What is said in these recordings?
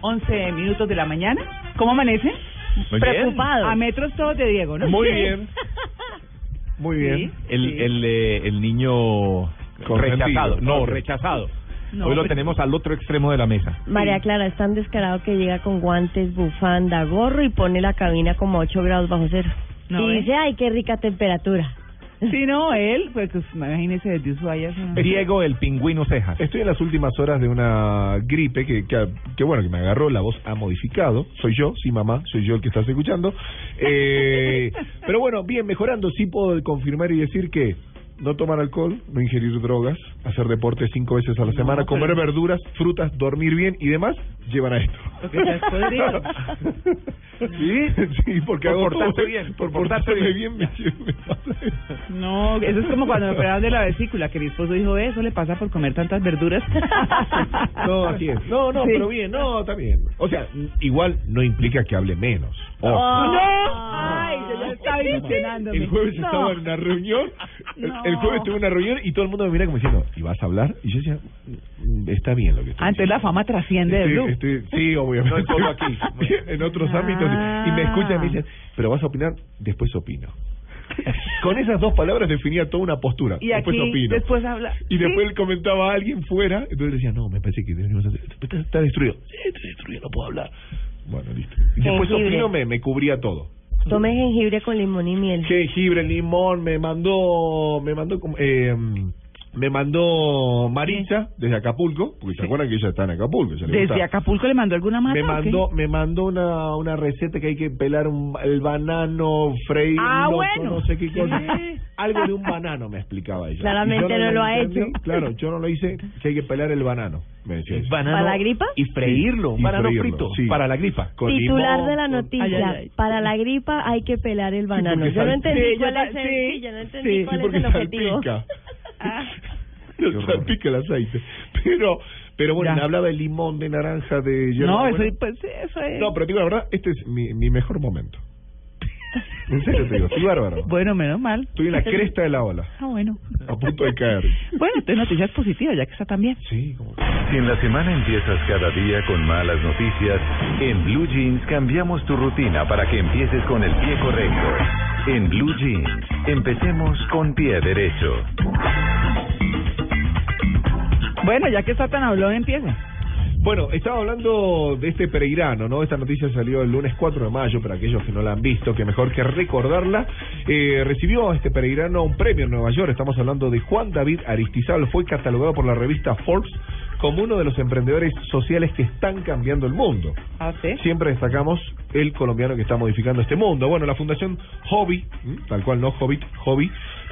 11 minutos de la mañana. ¿Cómo amanece? Muy bien. Preocupado. A metros todos de Diego, ¿no? Muy bien. Muy bien. Sí, el, sí. el, eh, el niño rechazado. No, rechazado. No, Hoy lo tenemos al otro extremo de la mesa. María Clara es tan descarado que llega con guantes, bufanda, gorro y pone la cabina como a 8 grados bajo cero. No, y ¿eh? dice, ay, qué rica temperatura. Sí, no, él, pues, pues imagínese desde Ushuaia. sí. Diego el pingüino cejas. Estoy en las últimas horas de una gripe que, que, que, bueno, que me agarró, la voz ha modificado. Soy yo, sí mamá, soy yo el que estás escuchando. Eh, pero bueno, bien, mejorando, sí puedo confirmar y decir que no tomar alcohol, no ingerir drogas, hacer deporte cinco veces a la No, semana, pero- comer verduras, frutas, dormir bien y demás, llevan a esto. ¿Sí? Sí, porque Por hago portarse todo- bien, por por portarse bien. bien, me, me pasa. No, eso es como cuando me operaron de la vesícula, que mi esposo dijo, eso le pasa por comer tantas verduras. No, así es. No, no, Sí. pero bien, no, está bien. O sea, igual no implica que hable menos. Ojo. ¡No! ¡Ay, yo ya estaba ilusionándome! El jueves No. estaba en una reunión, No. El jueves tuve una reunión y todo el mundo me mira como diciendo, ¿y vas a hablar? Y yo decía, "Mm, está bien lo que estoy Antes la diciendo". fama trasciende de Blue. estoy- sí, obviamente. No es solo aquí. en otros Ah. ámbitos. Y me escuchan y me dicen, ¿pero vas a opinar? Después opino. Con esas dos palabras definía toda una postura. Y después aquí, opino. después habla. Y después ¿Sí? él comentaba a alguien fuera, entonces decía, no, me parece que tenemos que hacer, está, está destruido. Sí, está destruido, no puedo hablar. Bueno, listo. Y después opino me, me cubría todo. Tome jengibre con limón y miel. Jengibre, limón, me mandó, me mandó, eh, me mandó Maritza desde Acapulco, porque se acuerdan que ella está en Acapulco. ¿Desde gusta. Acapulco le mandó alguna mata? Me mandó, me mandó una, una receta que hay que pelar un, el banano, freírlo, Ah, bueno. no sé qué cosa. Algo de un banano me explicaba ella. Claramente no lo ha entendí. hecho. Claro, yo no lo hice, que hay que pelar el banano, me decía ella. Banano ¿Para la gripa? Y freírlo, un banano freírlo, frito. sí. Para la gripa. Con Titular limón, de la con- noticia, Ay, ay, ay. para la gripa hay que pelar el banano. yo no entendí Sí, yo cuál es el, yo no entendí sí, cuál Sí, es el objetivo. Ah. Lo salpica el aceite. Pero, pero bueno, me hablaba de limón, de naranja, de No, eso, pues, eso es... No, pero digo la verdad, este es mi, mi mejor momento. En serio te digo, estoy bárbaro. Bueno, menos mal. Estoy en la cresta de la ola, Ah, bueno. a punto de caer. Bueno, entonces noticias positivas, ya que está también. Sí, como. Si en la semana empiezas cada día con malas noticias, en Blue Jeans cambiamos tu rutina para que empieces con el pie correcto. En Blue Jeans, empecemos con pie derecho. Bueno, ya que está tan hablón, empieza. Bueno, estaba hablando de este peregrino, ¿no? Esta noticia salió el lunes 4 de mayo, para aquellos que no la han visto, que mejor que recordarla. Eh, recibió este peregrino un premio en Nueva York. Estamos hablando de Juan David Aristizabal. Fue catalogado por la revista Forbes como uno de los emprendedores sociales que están cambiando el mundo. ¿Ah, sí? Siempre destacamos el colombiano que está modificando este mundo. Bueno, la Fundación Hobby, tal cual no Hobbit, Hobby,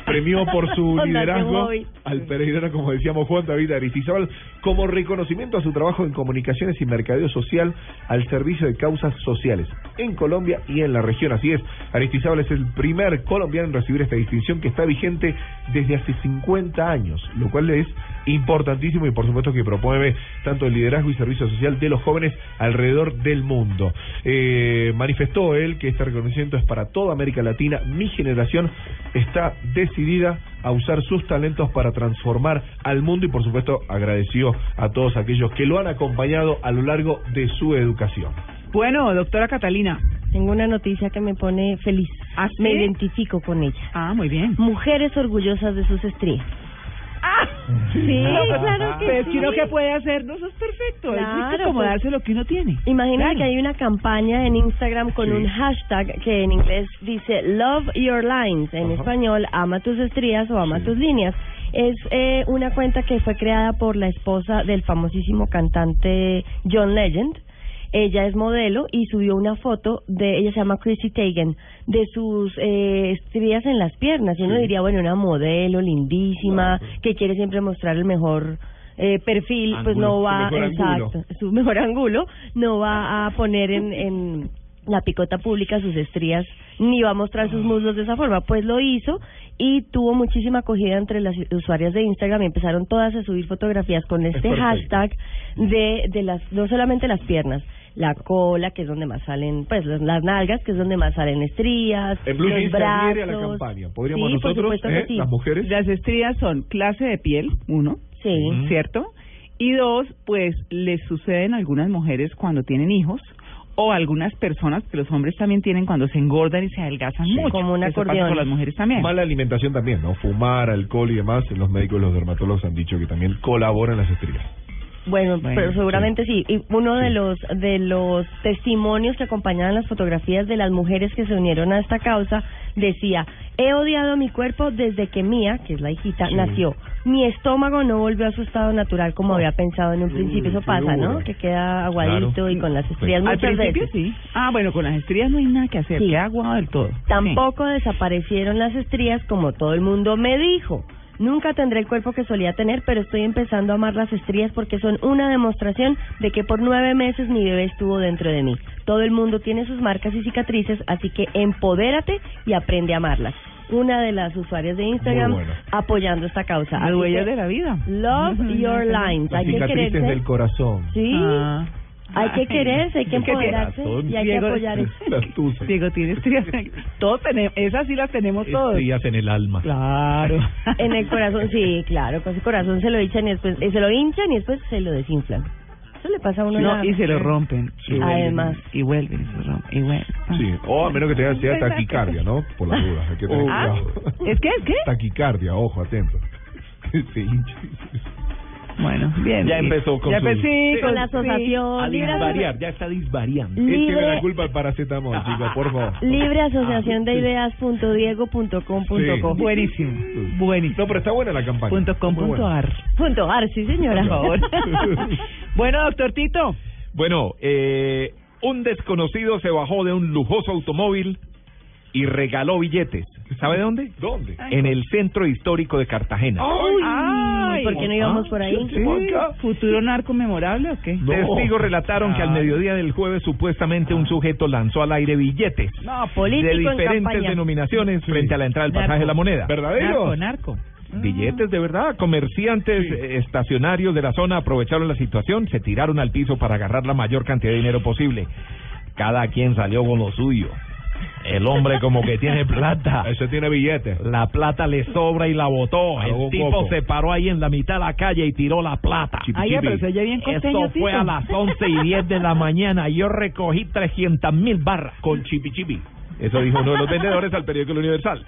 premió por su liderazgo al peregrino, como decíamos, Juan David Aristizábal, como reconocimiento a su trabajo en comunicaciones y mercadeo social al servicio de causas sociales en Colombia y en la región. Así es, Aristizábal es el primer colombiano en recibir esta distinción que está vigente desde hace 50 años, lo cual es importantísimo y por supuesto que promueve tanto el liderazgo y servicio social de los jóvenes alrededor del mundo. Eh, manifestó él que este reconocimiento es para toda América Latina. Mi generación está decidida a usar sus talentos para transformar al mundo y por supuesto agradeció a todos aquellos que lo han acompañado a lo largo de su educación. Bueno, doctora Catalina. Tengo una noticia que me pone feliz. ¿Ah, sí? Me identifico con ella. Ah, muy bien. Mujeres orgullosas de sus estrías. ¡Ah! Sí, claro que Pero es que sí. uno que puede hacer, no, eso es perfecto. es Claro, acomodarse lo que uno tiene. Imagínate Claro. que hay una campaña en Instagram con Sí. un hashtag que en inglés dice Love Your Lines, en Ajá. español ama tus estrías o ama Sí. tus líneas. Es eh, una cuenta que fue creada por la esposa del famosísimo cantante John Legend. Ella es modelo y subió una foto de, ella se llama Chrissy Teigen, de sus eh, estrías en las piernas. Y uno Sí. diría, bueno, una modelo lindísima, Claro. que quiere siempre mostrar el mejor eh, perfil, pues no va, exacto, su mejor ángulo, no va a poner en, en la picota pública sus estrías ni va a mostrar sus muslos de esa forma. Pues lo hizo y tuvo muchísima acogida entre las usuarias de Instagram y empezaron todas a subir fotografías con este hashtag de, de las, no solamente las piernas, la cola, que es donde más salen, pues las, las nalgas, que es donde más salen estrías, En Blue los a la brazos. campaña. Podríamos Sí, por nosotros, eh, sí. las mujeres, Las estrías son clase de piel, uno, Sí. ¿cierto? Y dos, pues les suceden a algunas mujeres cuando tienen hijos o algunas personas que los hombres también tienen cuando se engordan y se adelgazan Sí. mucho. Como un Eso pasa acordeón. con las mujeres también. mala alimentación también, ¿no? Fumar, alcohol y demás. Los médicos y los dermatólogos han dicho que también colaboran las estrías. Bueno, Bueno, pero seguramente sí. Y uno de los de los testimonios que acompañaban las fotografías de las mujeres que se unieron a esta causa decía: He odiado mi cuerpo desde que Mía, que es la hijita, Sí. nació. Mi estómago no volvió a su estado natural como había pensado en un principio. Eso qué pasa, ¿no? Que queda aguadito Claro. y con las estrías Al muchas principio veces. sí. Ah, bueno, con las estrías no hay nada que hacer. Queda aguado del todo. Tampoco desaparecieron las estrías como todo el mundo me dijo. Nunca tendré el cuerpo que solía tener, pero estoy empezando a amar las estrías porque son una demostración de que por nueve meses mi bebé estuvo dentro de mí. Todo el mundo tiene sus marcas y cicatrices, así que empodérate y aprende a amarlas. Una de las usuarias de Instagram bueno. apoyando esta causa. Huellas que, de la vida. Love your lines. Las Hay cicatrices del corazón. Sí. Ah. Hay que quererse, hay que que empoderarse y hay que apoyar. Diego, tiene estrías. Todos tenemos, esas sí las tenemos todos. Estrías en el alma. Claro. En el corazón, sí, claro, con ese corazón se lo hinchan y después, eh, se lo hinchan y después se lo desinflan. Eso le pasa a uno No, la- y se lo rompen. Sí. Además. Y vuelven, y se rompen. Y vuelven. Sí, o a menos que te sea taquicardia, ¿no? Por las dudas, hay que tener Ah, cuidado. ¿es qué? ¿Es qué? Taquicardia, ojo, atento. Se hincha. Bueno, bien. Ya empezó con ya Sí. con la sí. asociación A libre, disvariar, ya está disvariando. Es que me la libre, culpa el paracetamol, chicos, por favor. libre asociación de ideas punto diego punto com punto Sí. co. Buenísimo. Buenísimo. No, pero está buena la campaña. Punto com Muy punto buena. ar. Punto ar, sí señora. Por favor. bueno, doctor Tito. Bueno, eh, un desconocido se bajó de un lujoso automóvil y regaló billetes. ¿Sabe de dónde? ¿Dónde? En el centro histórico de Cartagena. Uy, Ay. ¿Por qué no íbamos por ahí? Sí. ¿Futuro narco memorable o qué? No. Testigos relataron que al Ah. mediodía del jueves supuestamente un sujeto lanzó al aire billetes No, de político diferentes denominaciones frente a la entrada del Narco. pasaje de la moneda. ¿Verdadero? Narco, narco. Billetes de verdad, comerciantes Sí. eh, estacionarios de la zona aprovecharon la situación, se tiraron al piso para agarrar la mayor cantidad de dinero posible. Cada quien salió con lo suyo. El hombre como que tiene plata. Ese tiene billetes. La plata le sobra y la botó. Algo El tipo poco. se paró ahí en la mitad de la calle y tiró la plata. Ay, ya, chipi. pero se oye bien costeño, Eso fue a las 11 y 10 de la mañana. Yo recogí 300 mil barras. Con chipi chipi. Eso dijo uno de los vendedores al periódico El Universal.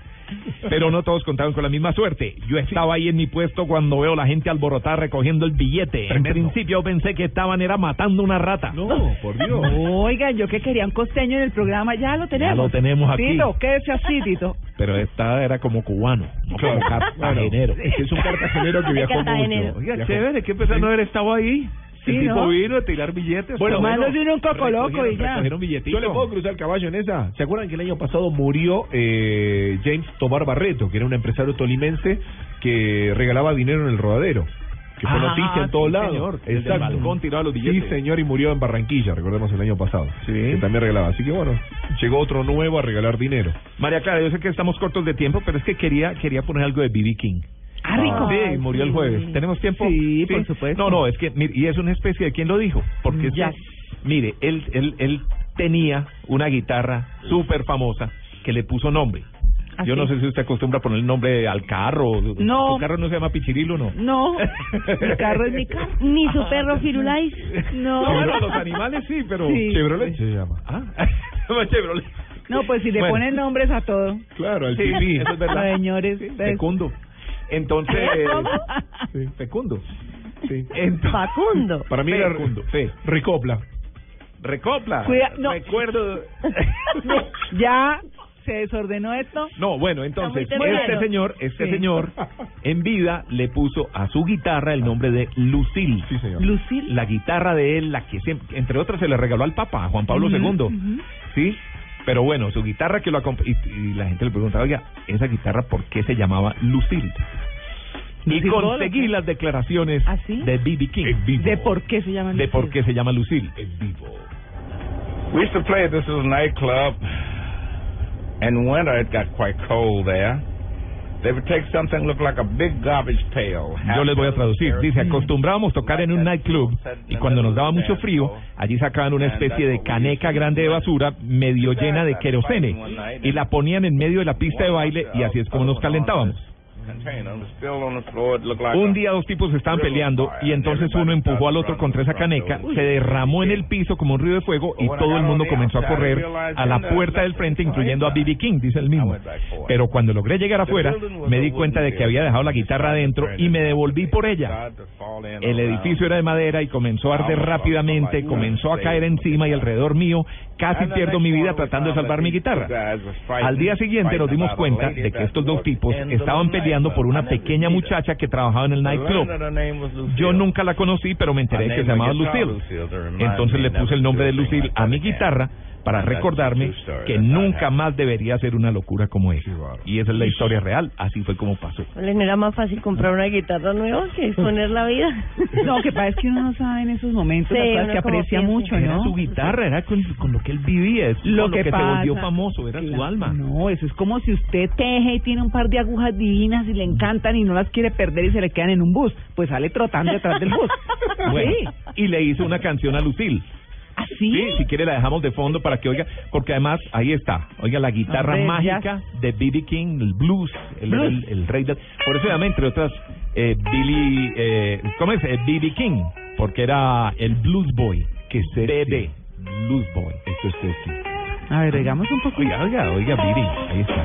Pero no todos contaron con la misma suerte. Yo estaba ahí en mi puesto cuando veo la gente alborotada recogiendo el billete. En Tremendo. principio pensé que estaban era matando una rata. No, por Dios. Oigan, yo que quería un costeño en el programa, ya lo tenemos. Ya lo tenemos aquí. Tito, quédese así, Tito. Pero esta era como cubano, no Claro. como cartagenero. Bueno, es un cartagenero que viajó mucho. Oiga, Viajó. chévere, qué pesar no haber estado ahí. Sí, el tipo ¿no? vino a tirar billetes. Bueno, pero Tomándose uno un coco loco y ya. Yo le puedo cruzar el caballo en esa. ¿Se acuerdan que el año pasado murió eh, James Tobar Barreto, que era un empresario tolimense que regalaba dinero en el rodadero? Que fue Ah, noticia en todos sí, lados. señor, el balcón tiraba los billetes. Sí, señor, y murió en Barranquilla, recordemos el año pasado. Sí. Que también regalaba. Así que bueno, llegó otro nuevo a regalar dinero. María Clara, yo sé que estamos cortos de tiempo, pero es que quería quería poner algo de B.B. King. Ah, rico. Sí, murió el sí. jueves. ¿Tenemos tiempo? Sí, por supuesto. No, no, es que, mire, y es una especie de quién lo dijo. Porque es que, mire, él, él, él tenía una guitarra súper famosa que le puso nombre. ¿Ah, Yo no sí? sé si usted acostumbra a poner el nombre al carro. No. ¿Su carro no se llama Pichirilo no? No, mi carro es mi carro. Ni su perro Firulais. No. No, bueno, los animales sí, pero... Sí. Chevrolet se llama. Ah, Chevrolet. No, pues si le Bueno. ponen nombres a todo. Claro, el Sí, eso es verdad. Señores. Sí, pues. Fecundo. Entonces... ¿Cómo? Sí. Fecundo. Sí. Facundo. Para mí era Fecundo, fe. Ricopla. Recopla. Cuida- no. Recuerdo... ya se desordenó esto. No, bueno, entonces, Está muy este temprano. señor, este Sí. señor, en vida le puso a su guitarra el nombre de Lucille. Sí, señor. Lucil. La guitarra de él, la que siempre, entre otras se le regaló al Papa, a Juan Pablo II. ¿Sí? Pero bueno, su guitarra que lo acompa- y, y la gente le preguntaba, oiga, esa guitarra, ¿por qué se llamaba Lucille? Y conseguí las declaraciones ¿Ah, sí? de B.B. King. ¿De por qué se llama De Lucille? por qué se llama Lucille. We used to play at this little nightclub. In winter, it got quite cold there. They would take something look like a big garbage pail. Yo les voy a traducir. Dice, acostumbrábamos tocar en un nightclub y cuando nos daba mucho frío, allí sacaban una especie de caneca grande de basura medio llena de querosene y la ponían en medio de la pista de baile y así es como nos calentábamos. Un día dos tipos estaban peleando y entonces uno empujó al otro contra esa caneca, se derramó en el piso como un río de fuego y todo el mundo comenzó a correr a la puerta del frente, incluyendo a B.B. King, dice el mismo. Pero cuando logré llegar afuera, me di cuenta de que había dejado la guitarra adentro y me devolví por ella. El edificio era de madera y comenzó a arder rápidamente, comenzó a caer encima y alrededor mío casi pierdo mi vida tratando de salvar mi guitarra. Al día siguiente nos dimos cuenta de que estos dos tipos estaban peleando por una pequeña muchacha que trabajaba en el nightclub. Yo nunca la conocí, pero me enteré que se llamaba Lucille. Entonces le puse el nombre de Lucille a mi guitarra para recordarme que nunca más debería ser una locura como esa. Y esa es la historia real, así fue como pasó. ¿No era más fácil comprar una guitarra nueva que exponer la vida? No, que pasa es que uno no sabe en esos momentos Sí, las que aprecia piensa. mucho, Era ¿no? su guitarra, era con, con lo que él vivía, es Lo que, se pasa, volvió famoso, era su alma. No, eso es como si usted teje y tiene un par de agujas divinas y le encantan y no las quiere perder y se le quedan en un bus, pues sale trotando detrás del bus. Bueno, Sí. y le hizo una canción a Lucille. ¿Así? Sí, si quiere la dejamos de fondo para que oiga, porque además ahí está, oiga la guitarra Hombre, mágica de B.B. King, el blues, el, Blues. el, el rey del... Por eso llama, entre otras, eh, Billy, eh, ¿cómo es? B.B. King, porque era el blues boy, Que sexy. BB, blues boy. Esto es sexy. A ver, digamos un poco. Oiga, oiga, oiga, Billy, ahí está.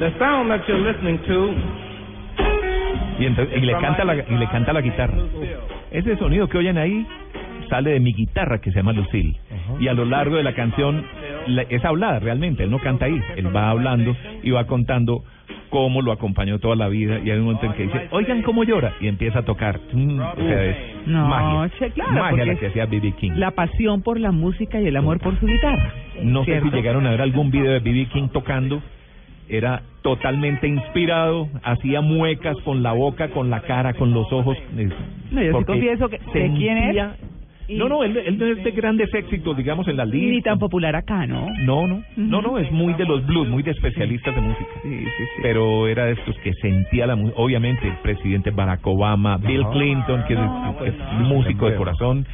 The sound that you're listening to Y, entonces, y le canta la y le canta la guitarra. Ese sonido que oyen ahí sale de mi guitarra que se llama Lucille. Y a lo largo de la canción la- es hablada realmente, él no canta ahí, él va hablando y va contando cómo lo acompañó toda la vida y hay un momento en que dice, oigan cómo llora y empieza a tocar. Mm, o sea, es No, magia, che, claro, magia la que hacía B.B. King. La pasión por la música y el amor por su guitarra. No sé si llegaron a ver algún video de B.B. King tocando. Era totalmente inspirado, hacía muecas con la boca, con la cara, con los ojos. No, yo sí confieso que sé quién es. y- No, no, él, él no es de grandes éxitos, digamos, en la lista. Ni tan popular acá, ¿no? No, no, no, no, es muy de los blues, muy de especialistas de música. Sí, sí, sí. Pero era de estos que sentía la música. Obviamente, el presidente Barack Obama, Bill Clinton, que es, que es pues, músico de corazón,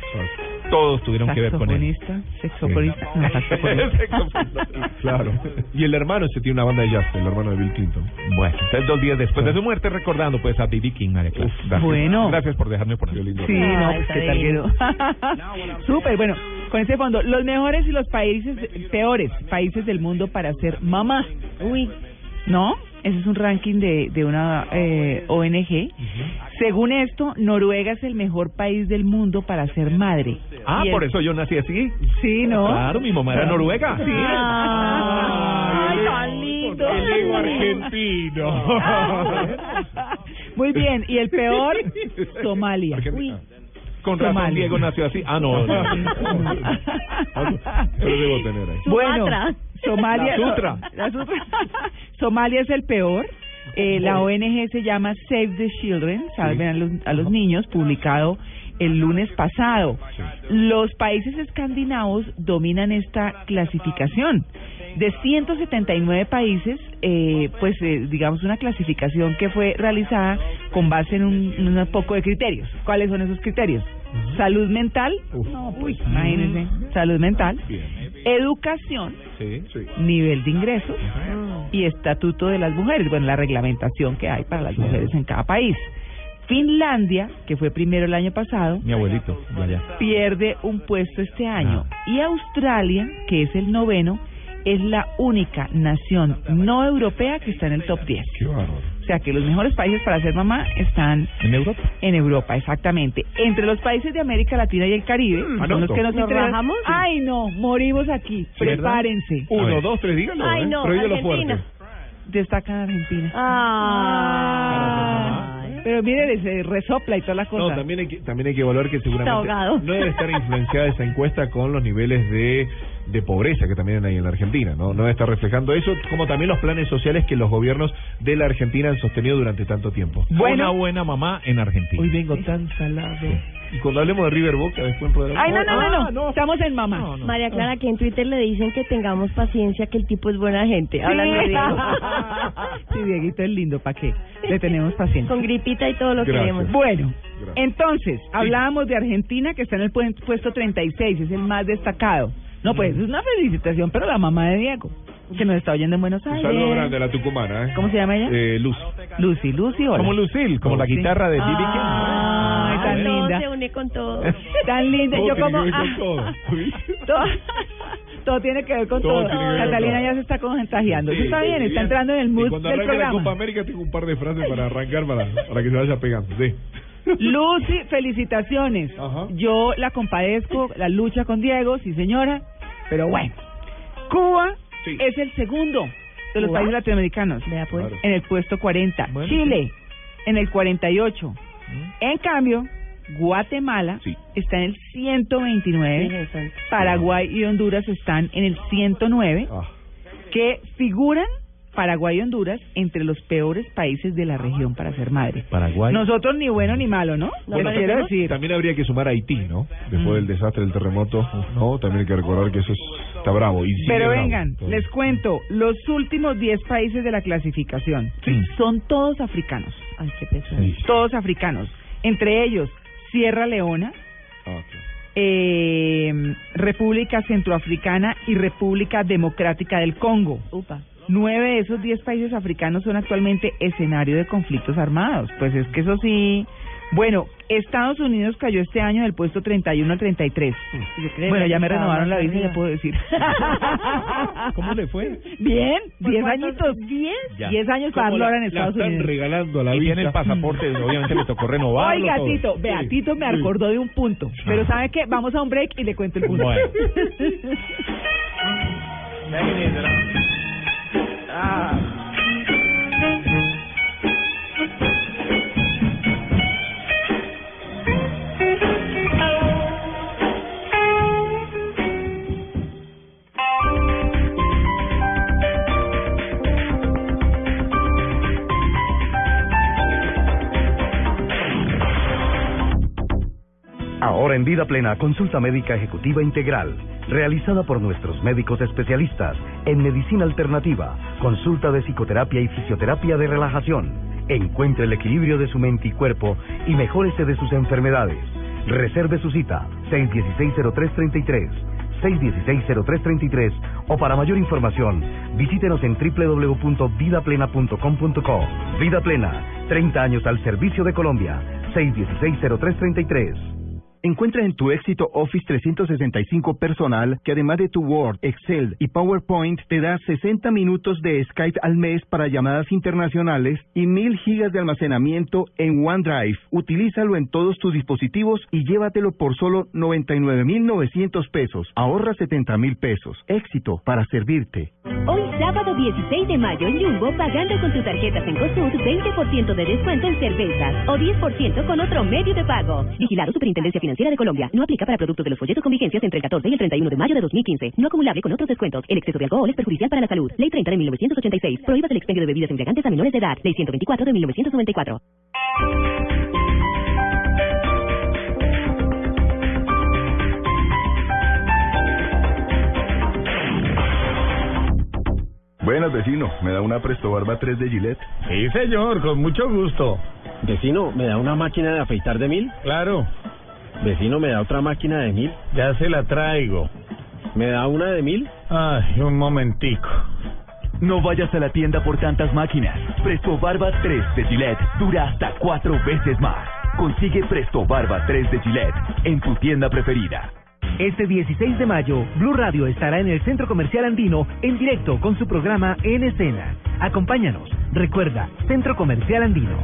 todos tuvieron que ver con él. Saxofonista, sexofonista, no, saxofonista. Claro. Y el hermano ese tiene una banda de jazz, el hermano de Bill Clinton. Bueno, entonces dos días después de su muerte, recordando pues a B.B. King, María Clara. Gracias. Bueno. Gracias por dejarme por ahí. Sí, no, Ay, pues qué tal quedó. Súper, bueno, con ese fondo, los mejores y los países peores países del mundo para ser mamá. Uy, ¿No? Ese es un ranking de, de una eh, ONG. Según esto, Noruega es el mejor país del mundo para ser madre. Ah, Y por el- eso yo nací así. Sí, ¿no? Claro, mi mamá era noruega. Sí. Ay, tan lindo. El argentino. Muy bien, y el peor, Somalia. Uy. Con razón Somalia. Diego nació así. Ah, no. no. Pero debo tener ahí. Bueno. Somalia. La Sutra. la Sutra. Somalia es el peor. Eh, la ONG se llama Save the Children, salven a los, a los niños, publicado el lunes pasado. Los países escandinavos dominan esta clasificación. De 179 países, eh, pues eh, digamos una clasificación que fue realizada con base en un, en un poco de criterios. ¿Cuáles son esos criterios? Salud mental, Uf. no, pues imagínense, salud mental, educación, Sí. Sí. nivel de ingresos y estatuto de las mujeres, bueno, la reglamentación que hay para las mujeres en cada país. Finlandia, que fue primero el año pasado, Mi abuelito, allá. pierde un puesto este año Ah. y Australia, que es el noveno, es la única nación no europea que está en el top 10. Qué. O sea que los mejores países para ser mamá están En Europa. en Europa, exactamente. Entre los países de América Latina y el Caribe, Mm, son los que nos ¿Nos interesan. rajamos? Ay, no, morimos aquí. ¿verdad? Prepárense. Uno, dos, tres, díganlo. Ay, ¿eh? no, Prohíbelo Argentina. fuerte. Destaca Argentina. Ah. Pero mire, se resopla y toda la No, cosa. también hay que, también hay que evaluar que seguramente no debe estar influenciada esa encuesta con los niveles de, de pobreza que también hay en la Argentina, ¿no? No estar reflejando eso, como también los planes sociales que los gobiernos de la Argentina han sostenido durante tanto tiempo. Bueno. Una buena mamá en Argentina. Hoy vengo tan salado. Y cuando hablemos de River Boca, después podremos... Ay, no, no, no, Ah, no, Estamos en mamá. No, no. María Clara, que en Twitter le dicen que tengamos paciencia, que el tipo es buena gente. Hablando de Diego. sí, Dieguito es lindo, ¿para qué? Le tenemos paciencia. Con gripita y todo lo Gracias. queremos. Bueno, Gracias. entonces, hablábamos de Argentina, que está en el pu- puesto 36, es el más destacado. No, pues es una felicitación, pero la mamá de Diego, que nos está oyendo en Buenos Un Aires. saludo grande a la tucumana, ¿eh? ¿Cómo se llama ella? Eh, Luz. Lucy, Lucy, hola. Como Lucille, como la guitarra de B.B. King. Ay, tan todo linda. se une con todo. Tan linda. Todo Yo tiene como... que ver con ah, todo. todo, todo tiene que ver con Todo todo. tiene que ver con Catalina todo. ya se está contagiando. Eso está bien, está entrando en el Y mood cuando del arranque la Copa programa. América tengo un par de frases para arrancar para, para que se vaya pegando. Sí. Lucy, felicitaciones. Ajá. Yo la compadezco, la lucha con Diego, sí señora, pero bueno. Cuba Sí. es el segundo de los ¿Cuba? países latinoamericanos, Vea pues. Claro. en el puesto 40. Bueno, Chile, en el 48. En cambio, Guatemala Sí. está en el 129. Virgen Santa. Paraguay y Honduras están en el 109, Ah. que figuran Paraguay y Honduras entre los peores países de la región para ser madre. Paraguay. Nosotros ni bueno ni malo, ¿no? No, Les no, quiero decir. También habría que sumar a Haití, ¿no? Después Mm. del desastre del terremoto, ¿no? También hay que recordar que eso es- está bravo. Y Pero bravo. vengan, Entonces, les cuento, los últimos 10 países de la clasificación Sí. son todos africanos, Ay, qué pesado. Sí. todos africanos. Entre ellos, Sierra Leona, ah, ok. Eh, República Centroafricana y República Democrática del Congo. Upa. Nueve de esos diez países africanos son actualmente escenario de conflictos armados. Pues es que eso sí. Bueno, Estados Unidos cayó este año del puesto 31 al 33. Yo creo Bueno, ya me renovaron la visa, ya puedo decir. ¿Cómo le fue? Bien, ¿Por 10 cuántos? añitos. ¿Diez? Ya. 10 años para ¿Cómo darlo ahora en Estados la están Unidos. regalando a la Y visa. tiene el pasaporte, obviamente le tocó renovarlo. Oiga, todo. Tito, vea, Sí, Tito me sí. acordó de un punto. Pero ¿sabe qué? Vamos a un break y le cuento el punto. Bueno. Ah. Ahora en Vida Plena, consulta médica ejecutiva integral, realizada por nuestros médicos especialistas en medicina alternativa, consulta de psicoterapia y fisioterapia de relajación. Encuentre el equilibrio de su mente y cuerpo y mejórese de sus enfermedades. Reserve su cita 616-0333, 616-0333 o para mayor información visítenos en www.vidaplena.com.co. Vida Plena, 30 años al servicio de Colombia, 616-0333. Encuentra en tu éxito Office 365 personal que además de tu Word, Excel y PowerPoint te da 60 minutos de Skype al mes para llamadas internacionales y 1000 gigas de almacenamiento en OneDrive. Utilízalo en todos tus dispositivos y llévatelo por solo 99,900 pesos. Ahorra 70,000 pesos. Éxito para servirte. Hoy sábado 16 de mayo en Jumbo, pagando con tu tarjeta Cencosud, 20% de descuento en cervezas o 10% con otro medio de pago. Vigilado Superintendencia Financiera de Colombia. No aplica para productos de los folletos con vigencias entre el 14 y el 31 de mayo de 2015. No acumulable con otros descuentos. El exceso de alcohol es perjudicial para la salud. Ley 30 de 1986. Prohíbas el expendio de bebidas embriagantes a menores de edad. Ley 124 de 1994. Buenas, vecino. ¿Me da una Presto Barba 3 de Gillette? Sí, señor, con mucho gusto. Vecino, ¿me da una máquina de afeitar de mil? Claro, Vecino, ¿me da otra máquina de mil? ya se la traigo. ¿Me da una de mil? Ay, un momentico. No vayas a la tienda por tantas máquinas. Presto Barba 3 de Gillette dura hasta cuatro veces más. Consigue Presto Barba 3 de Gillette en tu tienda preferida. Este 16 de mayo, Blue Radio estará en el Centro Comercial Andino en directo con su programa En Escena. Acompáñanos. Recuerda, Centro Comercial Andino.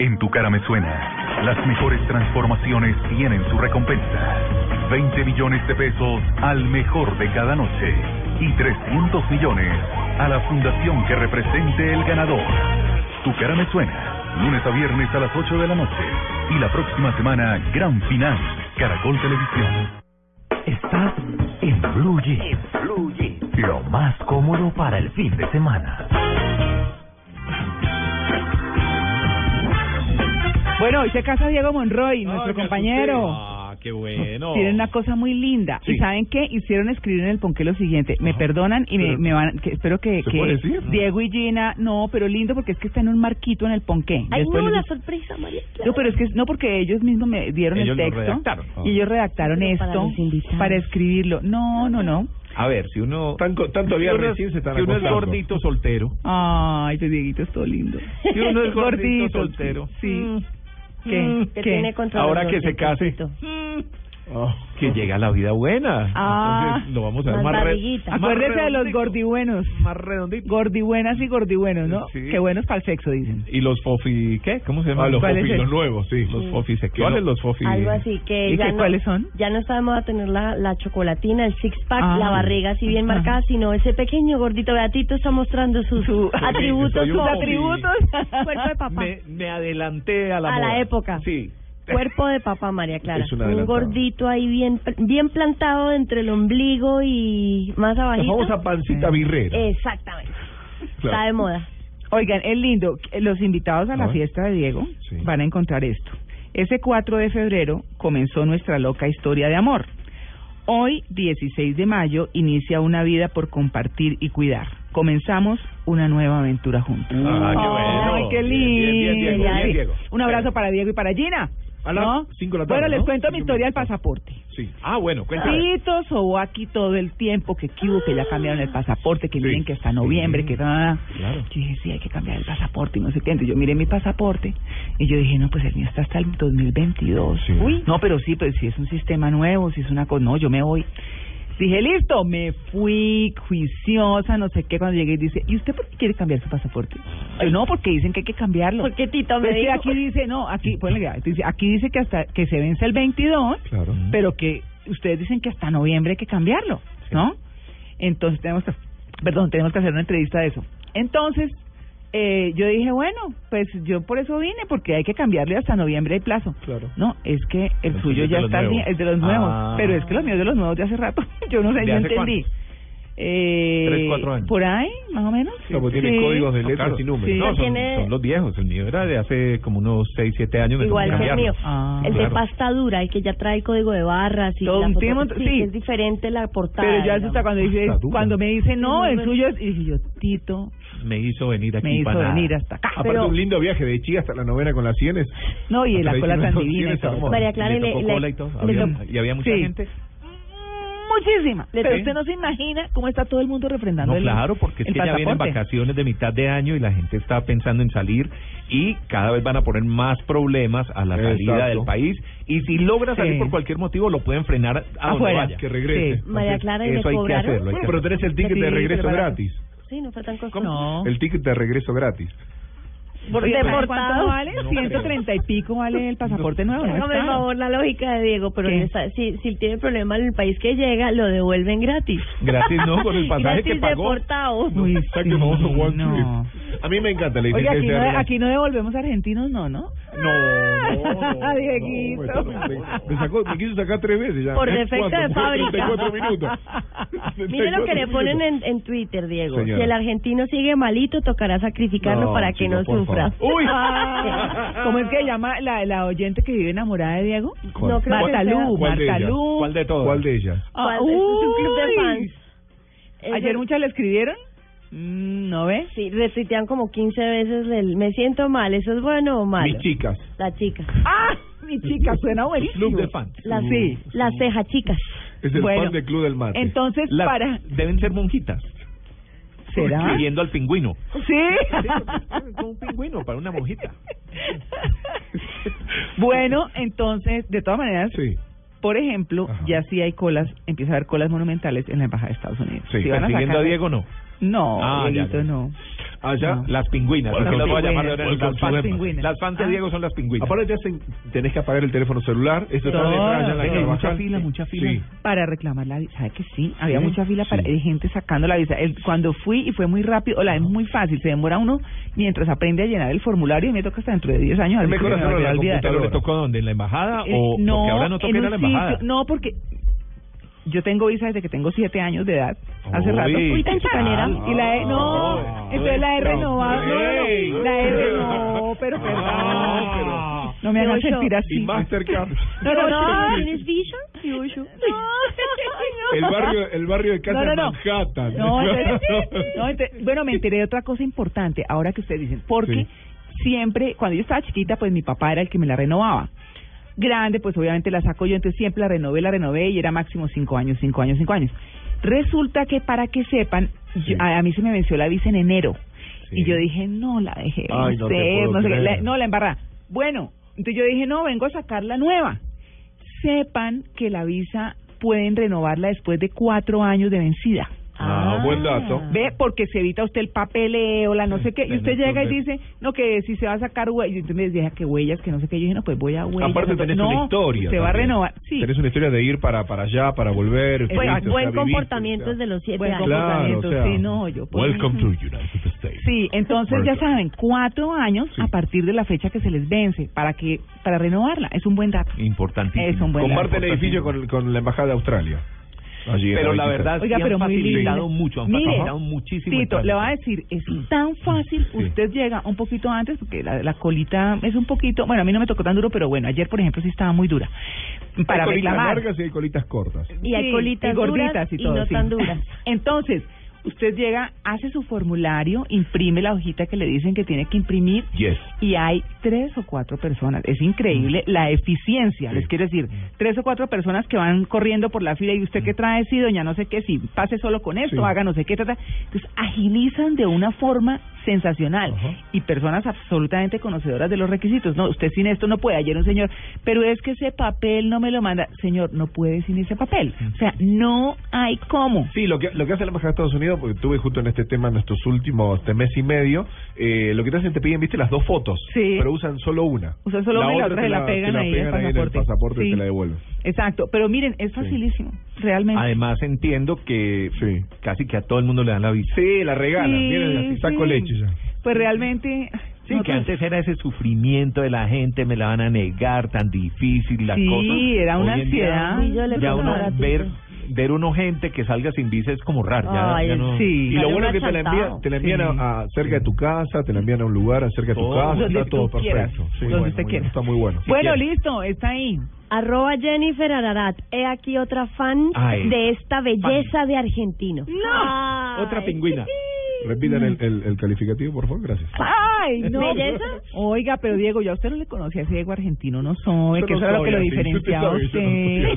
En tu cara me suena. Las mejores transformaciones tienen su recompensa. 20 millones de pesos al mejor de cada noche. Y 300 millones a la fundación que represente el ganador. Tu cara me suena. Lunes a viernes a las 8 de la noche. Y la próxima semana, gran final. Caracol Televisión. Estás en Blue Jeans. Lo más cómodo para el fin de semana. Bueno, hoy se casa Diego Monroy, nuestro compañero. Ah, qué bueno. Tienen una cosa muy linda. Sí. ¿Y saben qué? Hicieron escribir en el ponqué lo siguiente. Me perdonan y me, Pero- me van... Que, espero que, ¿Se que puede decir? Diego y Gina... No, pero lindo porque es que está en un marquito en el ponqué. Ay, Después no, les- la sorpresa, María. No, pero es que no porque ellos mismos me dieron Ellos el lo texto redactaron. y ellos redactaron Pero para esto los invitados. para escribirlo. No, no, no. A ver, si uno... Tan co- tanto si día uno es- recién se están Si uno es acostando. gordito soltero. Ay, tu Dieguito es todo lindo. Si uno es gordito Gordito, soltero. Sí. ¿Qué? Mm, ¿Qué tiene contra Ahora los que se case? Oh. que llega la vida buena. Ah. Entonces lo vamos a ver Más más, re- barriguita. más Acuérdese de los gordibuenos. Más redondito. Gordibuenas y gordibuenos, ¿no? Sí. Qué buenos para el sexo, dicen. Y los fofi, ¿qué? ¿Cómo se llaman? Ah, los ¿Cuál es fofi, los nuevos, sí. Los fofi sexuales, los fofi... Algo así, que ¿Y ya qué, no, cuáles son? ya no está de moda tener la, la chocolatina, el six-pack, Ah. la barriga así bien Ajá. marcada, sino ese pequeño gordito beatito está mostrando sus atributos. un como- fofi. atributos. Cuerpo de papá. Me, me adelanté a la A la moda. época. Sí. Cuerpo de papá, María Clara. Es un gordito ahí bien bien plantado entre el ombligo y más abajito. famosa pancita birrera. Exactamente. Claro. Está de moda. Oigan, es lindo. Los invitados a la fiesta de Diego Sí. van a encontrar esto. Ese 4 de febrero comenzó nuestra loca historia de amor. Hoy, 16 de mayo, inicia una vida por compartir y cuidar. Comenzamos una nueva aventura juntos. Ah, qué bueno. Ay, qué Bien, bien, bien, lindo. Diego, bien, Diego. Un abrazo para Diego y para Gina. A las ¿no? cinco de la tarde, Bueno, les ¿no? cuento mi historia del pasaporte. Sí. Ah, bueno, cuéntame. Tito sobó aquí todo el tiempo, que hubo, que ya cambiaron el pasaporte, que miren que hasta noviembre, que nada. Claro. Yo dije, sí, hay que cambiar el pasaporte y no sé qué. Entonces yo miré mi pasaporte y yo dije, no, pues el mío está hasta el 2022. Sí. Uy, no, pero sí, pero si es un sistema nuevo, si es una cosa, no, yo me voy. Dije, listo, me fui juiciosa, no sé qué, cuando llegué y dice, ¿y usted por qué quiere cambiar su pasaporte? Yo, no, porque dicen que hay que cambiarlo. Porque Tito me Es que dijo. aquí dice, no, aquí, ponle aquí dice que hasta que se vence el 22, Claro. pero que ustedes dicen que hasta noviembre hay que cambiarlo, ¿no? Entonces tenemos que, perdón, tenemos que hacer una entrevista de eso. Entonces, eh, yo dije, bueno, pues yo por eso vine, porque hay que cambiarle hasta noviembre el plazo. Claro. No, es que el, El suyo ya está es de los nuevos, Ah. pero es que los míos de los nuevos de hace rato. yo no sé, ¿De yo entendí. Eh, Tres, cuatro años. Por ahí, más o menos. No, porque tiene Sí. códigos de No, letras claro. y números. Sí. No, son, Tiene- son los viejos. El mío era de hace como unos 6, 7 años. Igual que el mío. Ah, el de claro. pasta dura, el que ya trae código de barras y Todo la foto- tiempo- sí, sí. es diferente la portada. Pero ya hasta cuando dice, cuando me dice no, Sí, el suyo es, y dije yo, Tito, Me hizo venir aquí me hizo para venir hasta acá. Aparte Pero, un lindo viaje de Chía hasta la novena con las sienes. no, y la la cola tan 19 divina y todo. María Clara Le y le, le- y todo. Había- y había mucha Sí. gente. Muchísima. Pero usted no se imagina cómo está todo el mundo refrendando No, el claro, porque es el que ya vienen vacaciones de mitad de año y la gente está pensando en salir y cada vez van a poner más problemas a la salida del país y si logra salir Sí. por cualquier motivo lo pueden frenar a donde Afuera. vaya. Que regrese. Sí. María Clara, ¿y le eso hay que hacerlo. hay Bueno, que pero tenés el ticket Sí, de regreso gratis. Sí, no fue tan costoso. No. El ticket de regreso gratis. ¿Cuánto vale? No 130 y pico vale el pasaporte nuevo. ¿no? Está. favor la lógica de Diego, pero si, si tiene problema en el país que llega, lo devuelven gratis. Gratis no, por el pasaje gratis que pagó. deportado. Uy, sí, no. A mí me encanta la Oye, aquí no, aquí no devolvemos argentinos, no, ¿no? No, no, no, Dieguito. no, me, sacó, me quiso sacar tres veces ya. Por defecto cuatro, de fábrica. 34 minutos. Mire lo que le 34 ponen en, en Twitter, Diego. Señora. Si el argentino sigue malito, tocará sacrificarlo No, para que no por sufra. Favor. Uy, ¿cómo es que llama la, la oyente que vive enamorada de Diego? ¿Cuál? No creo Marta Lu, ¿Cuál de Marta ellas? Lu. ¿Cuál de todas? ¿Cuál de ellas? Ah, ¿Cuál? Club de uy. fans. Es Ayer el- muchas le escribieron. Mm, ¿No ve? Sí, retuitean como 15 veces el me siento mal, ¿eso es bueno o malo? Mis chicas. La chica. ¡Ah! Mi chica, suena buenísimo. Club de fans. Las, Sí. las ceja chicas. Es el Bueno, fan del Club del Mate. Entonces, Las- para... Deben ser monjitas. ¿Será? Al pingüino. Sí. Con un pingüino para una monjita. bueno, entonces, de todas maneras, Sí, por ejemplo, Ajá. ya sí hay colas, empieza a haber colas monumentales en la Embajada de Estados Unidos. Sí, Si van a sacar- a Diego, no. No, Ah, ya, Dieguito, ya. no. Allá. Las pingüinas. Las voy a llamar las pingüinas. Las fans de Ah. Diego son las pingüinas. Aparte te hacen, tenés que apagar el teléfono celular. Eso está No, allá mucha fila, mucha fila. Sí. Para reclamar la visa, ¿sabe que sí? Había Sí, mucha fila para sí. de gente sacando la visa. El- cuando fui y fue muy rápido, o la es muy fácil, se demora uno mientras aprende a llenar el formulario y me toca hasta dentro de 10 años. me olvidar. ¿Pero le tocó dónde? ¿En la embajada? Eh, ¿O no, porque ahora no toca ir a la embajada? sitio- no, porque yo tengo visa desde que tengo siete años de edad, hace Uy, rato. Uy, tan chicanera. Y la he, no, Ah, entonces la he renovado. No, no, no, la he renovado, pero perdón. Ah, no me hagan Yo- sentir Y así. Mastercard. No, no, no. ¿Tienes visa? Sí, yo. El barrio, el barrio de casa No, no, de no. Manhattan. No, entonces- no, entonces- bueno, me enteré de otra cosa importante, ahora que ustedes dicen, porque siempre, cuando yo estaba chiquita, pues mi papá era el que me la renovaba. Grande, pues obviamente la saco yo, entonces siempre la renové, la renové y era máximo cinco años, cinco años, cinco años. Resulta que para que sepan, yo- a, a mí se me venció la visa en enero. Sí. Y yo dije, no, la dejé Ay, no no, sé qué, la- no, la. Bueno, entonces yo dije, no, vengo a sacar la nueva. Sepan que la visa pueden renovarla después de cuatro años de vencida. Ah, buen dato. Ve, porque se evita usted el papeleo, la no sé qué, y usted llega y dice, no, que si se va a sacar huellas, y entonces me decía que huellas, que no sé qué, yo dije, no, pues voy a huellas. Aparte tenés no, una historia. Se va a renovar, sí. Tenés una historia de ir para, para allá, para volver. Buen- fuiste, o sea, Buen comportamiento o sea. desde los siete Buen años. comportamiento, Claro, o sea, sí, no, yo. pues, Welcome to. United States. Sí, entonces ya saben, cuatro años Sí. a partir de la fecha que se les vence, para que para renovarla, es un buen dato. Importantísimo. Es un buen dato. Comparten edificio con, con la Embajada de Australia. Allí Pero la 26. verdad Oiga, sí pero han facilitado mucho, han Mire, facilitado muchísimo. Tito, le voy a decir, es tan fácil, usted llega un poquito antes, porque la, la colita es un poquito, bueno, a mí no me tocó tan duro, pero bueno, ayer, por ejemplo, sí estaba muy dura. Para hay colitas reclamar. largas y hay colitas cortas. Y hay Sí, colitas y gorditas duras y y todo, no sí. tan duras. Entonces, usted llega, hace su formulario, imprime la hojita que le dicen que tiene que imprimir Yes. y hay tres o cuatro personas. Es increíble la eficiencia, les quiero decir, tres o cuatro personas que van corriendo por la fila y usted qué trae, sí, doña no sé qué, sí, pase solo con esto, Sí. haga no sé qué, ta, ta. entonces agilizan de una forma sensacional y personas absolutamente conocedoras de los requisitos. No, usted sin esto no puede. Ayer un señor, pero es que ese papel no me lo manda. Señor, no puede sin ese papel. O sea, no hay cómo. Sí, lo que, lo que hace la Embajada de Estados Unidos, porque tuve justo en este tema en nuestros últimos este mes y medio, eh, lo que te hacen te piden, viste, las dos fotos, Sí. pero usan solo una. Usan solo una y la otra se la pegan ahí pegan al ahí en el pasaporte. y Sí. te la devuelven. Exacto, pero miren, es facilísimo, realmente. Además entiendo que Sí. casi que a todo el mundo le dan la visa. Sí, la regalan, Sí, miren, así saco sí. leche ya. Pues realmente... Sí, que antes era ese sufrimiento de la gente, me la van a negar, tan difícil la Sí, cosa. era una día, ansiedad. Sí, ya uno ver ver uno gente que salga sin visa es como raro. Ya, Ay, ya no- sí. Y lo bueno es que te la envían, te la envían Sí. a, a cerca de tu casa, te la envían a un lugar cerca de tu casa, donde está todo tú quieras, perfecto. Sí, donde bueno, usted muy quiera. bien, Está muy bueno. Bueno, quieres. listo, está ahí. Arroba Jennifer Ararat. He aquí otra fan Ay. de esta belleza de argentino. No. Otra pingüina. Repitan el, el, el calificativo, por favor, gracias. Ay, no. ¿Belleza? Oiga, pero Diego, ya usted no le conocía a ese Diego argentino, no soy, que no eso era lo que lo diferenciaba a usted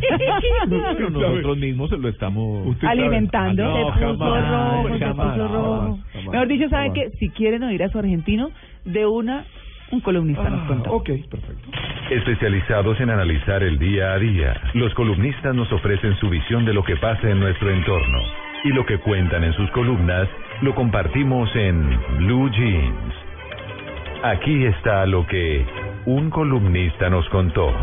Pero nosotros mismos se lo estamos. Alimentando. Ah, no, se puso jamás, rojo, se puso rojo. Mejor dicho, ¿saben jamás. que Si quieren oír a su argentino, de una, un columnista nos Ah, contó. ok, perfecto. Especializados en analizar el día a día, los columnistas nos ofrecen su visión de lo que pasa en nuestro entorno. Y lo que cuentan en sus columnas lo compartimos en Blue Jeans. Aquí está lo que un columnista nos contó.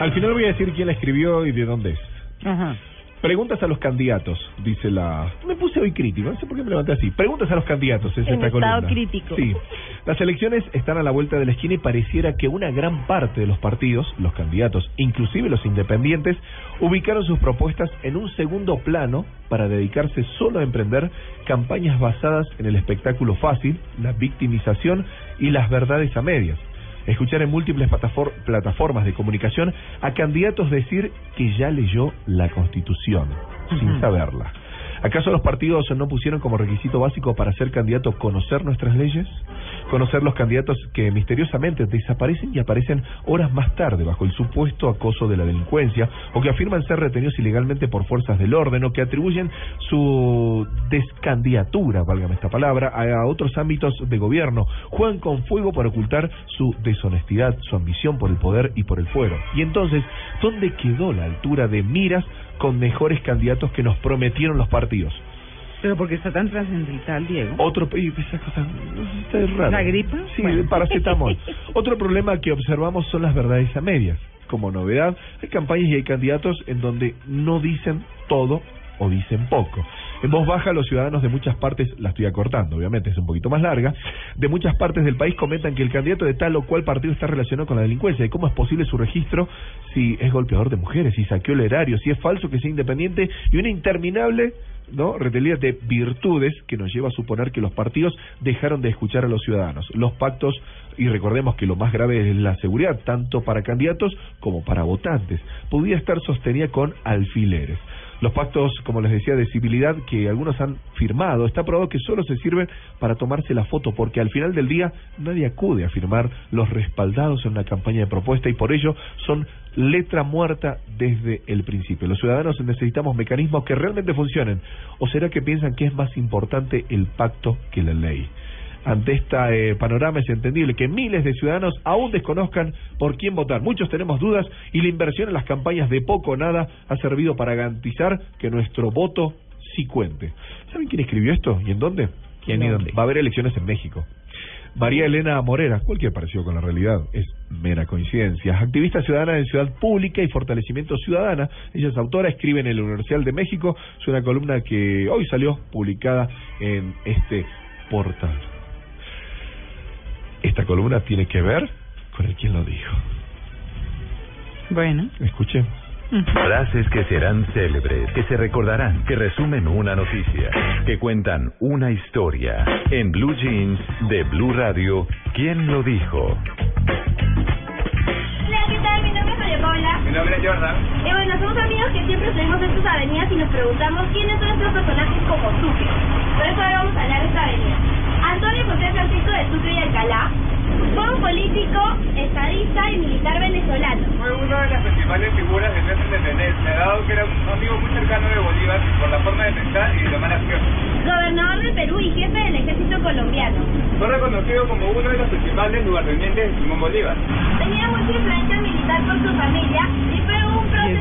Al final voy a decir quién la escribió y de dónde es. Ajá. Preguntas a los candidatos, dice la... Me puse hoy crítico, no sé por qué me levanté así. Preguntas a los candidatos, es En esta estado columna. crítico. Sí. Las elecciones están a la vuelta de la esquina y pareciera que una gran parte de los partidos, los candidatos, inclusive los independientes, ubicaron sus propuestas en un segundo plano para dedicarse solo a emprender campañas basadas en el espectáculo fácil, la victimización y las verdades a medias escuchar en múltiples platafor- plataformas de comunicación a candidatos decir que ya leyó la Constitución, sin saberla. ¿Acaso los partidos no pusieron como requisito básico para ser candidato conocer nuestras leyes? Conocer los candidatos que misteriosamente desaparecen y aparecen horas más tarde bajo el supuesto acoso de la delincuencia o que afirman ser retenidos ilegalmente por fuerzas del orden o que atribuyen su descandidatura, válgame esta palabra, a, otros ámbitos de gobierno. Juegan con fuego para ocultar su deshonestidad, su ambición por el poder y por el fuero. Y entonces, ¿dónde quedó la altura de miras con mejores candidatos que nos prometieron los partidos? Pero porque está tan trascendental, Diego. Otro y esa cosa es raro. ¿La gripa? Sí, Bueno. paracetamol. Otro problema que observamos son las verdades a medias. Como novedad, hay campañas y hay candidatos en donde no dicen todo o dicen poco. En voz baja, los ciudadanos de muchas partes, la estoy acortando, obviamente es un poquito más larga, de muchas partes del país comentan que el candidato de tal o cual partido está relacionado con la delincuencia y cómo es posible su registro si es golpeador de mujeres, si saqueó el erario, si es falso que sea independiente y una interminable ¿no? retelía de virtudes que nos lleva a suponer que los partidos dejaron de escuchar a los ciudadanos. Los pactos, y recordemos que lo más grave es la seguridad, tanto para candidatos como para votantes, podía estar sostenida con alfileres. Los pactos, como les decía, de civilidad que algunos han firmado, está probado que solo se sirven para tomarse la foto, porque al final del día nadie acude a firmar los respaldados en una campaña de propuesta y por ello son letra muerta desde el principio. Los ciudadanos necesitamos mecanismos que realmente funcionen, o será que piensan que es más importante el pacto que la ley. Ante este panorama es entendible que miles de ciudadanos aún desconozcan por quién votar. Muchos tenemos dudas y la inversión en las campañas de poco o nada ha servido para garantizar que nuestro voto sí cuente. ¿Saben quién escribió esto y en dónde? ¿Quién y dónde? Va a haber elecciones en México. María Elena Morera, cualquier parecido con la realidad, es mera coincidencia. Activista ciudadana de Ciudad Pública y Fortalecimiento Ciudadana. Ella es autora, escribe en el Universal de México. Es una columna que hoy salió publicada en este portal. Esta columna tiene que ver con el quien lo dijo. Bueno. Escuché. Frases que serán célebres, que se recordarán, que resumen una noticia, que cuentan una historia. En Blue Jeans de Blue Radio, ¿quién lo dijo? Hola, ¿qué tal? Mi nombre es María Paula. Mi nombre es Jordan. Y bueno, somos amigos que siempre salimos de estas avenidas y nos preguntamos quiénes son estos personajes como Sucre. Por eso ahora vamos a hablar de esta avenida. Antonio José Francisco de Sucre y Alcalá fue un político, estadista y militar venezolano. Fue una de las principales figuras de nuestra independencia, dado que era un amigo muy cercano de Bolívar por la forma de pensar y de tomar acción. Gobernador del Perú y jefe del ejército colombiano. Fue reconocido como uno de los principales lugartenientes de Simón Bolívar. Tenía mucha influencia militar por su familia y fue.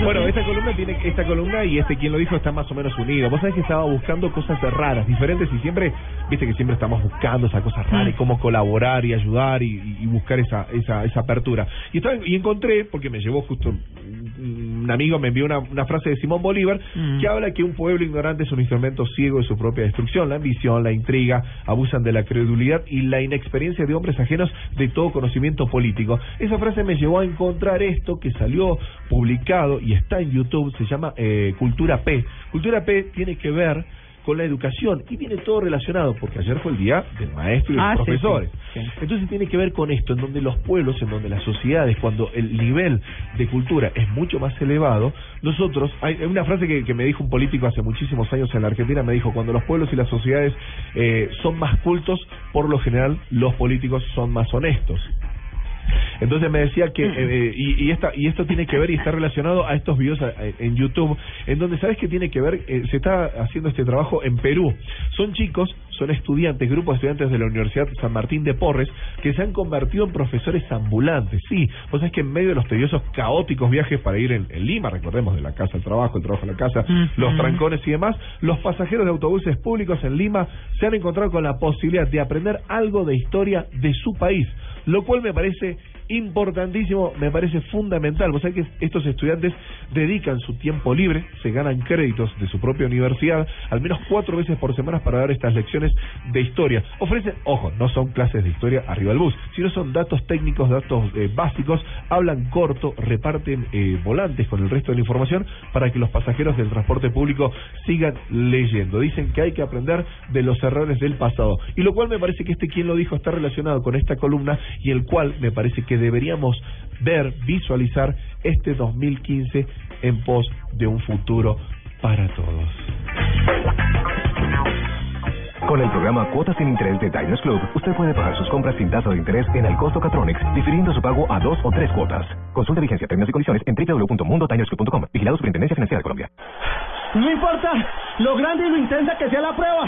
Bueno, esta columna tiene esta columna y este quien lo dijo está más o menos unido. Vos sabés que estaba buscando cosas raras, diferentes y siempre, viste que siempre estamos buscando esas cosas raras y cómo colaborar y ayudar y, y buscar esa, esa esa apertura. Y estaba, y encontré porque me llevó justo un amigo me envió una, una frase de Simón Bolívar que habla que un pueblo ignorante es un instrumento ciego de su propia destrucción. La ambición, la intriga, abusan de la credulidad y la inexperiencia de hombres ajenos de todo conocimiento político. Esa frase me llevó a encontrar esto que salió publicado y está en YouTube, se llama eh, Cultura P. Cultura P tiene que ver con la educación y viene todo relacionado porque ayer fue el día del maestro y de Ah, los sí, profesores. sí, sí. Entonces tiene que ver con esto, en donde los pueblos, en donde las sociedades, cuando el nivel de cultura es mucho más elevado, nosotros, hay hay una frase que, que me dijo un político hace muchísimos años en la Argentina, me dijo, cuando los pueblos y las sociedades eh, son más cultos, por lo general los políticos son más honestos. Entonces me decía que, eh, y, y, esta, y esto tiene que ver y está relacionado a estos videos en YouTube, en donde sabes que tiene que ver, Eh, se está haciendo este trabajo en Perú. Son chicos, son estudiantes, grupos de estudiantes de la Universidad San Martín de Porres, que se han convertido en profesores ambulantes. Sí, vos sabés que en medio de los tediosos, caóticos viajes para ir en, en Lima, recordemos, de la casa al trabajo, el trabajo a la casa, los trancones y demás, los pasajeros de autobuses públicos en Lima se han encontrado con la posibilidad de aprender algo de historia de su país, lo cual me parece importantísimo, me parece fundamental. Vos sabés que estos estudiantes dedican su tiempo libre, se ganan créditos de su propia universidad, al menos cuatro veces por semana para dar estas lecciones de historia. Ofrecen, ojo, no son clases de historia arriba del bus, sino son datos técnicos, datos eh, básicos, hablan corto, reparten eh, volantes con el resto de la información para que los pasajeros del transporte público sigan leyendo. Dicen que hay que aprender de los errores del pasado. Y lo cual me parece que este quien lo dijo está relacionado con esta columna y el cual me parece que deberíamos ver, visualizar este 2015 en pos de un futuro para todos. Con el programa Cuotas sin Interés de Diners Club, usted puede pagar sus compras sin tasa de interés en el costo Catronics, difiriendo su pago a dos o tres cuotas. Consulta vigencia, términos y condiciones en www.mundotinersclub.com. Vigilado Superintendencia Financiera de Colombia. No importa lo grande y lo intensa que sea la prueba.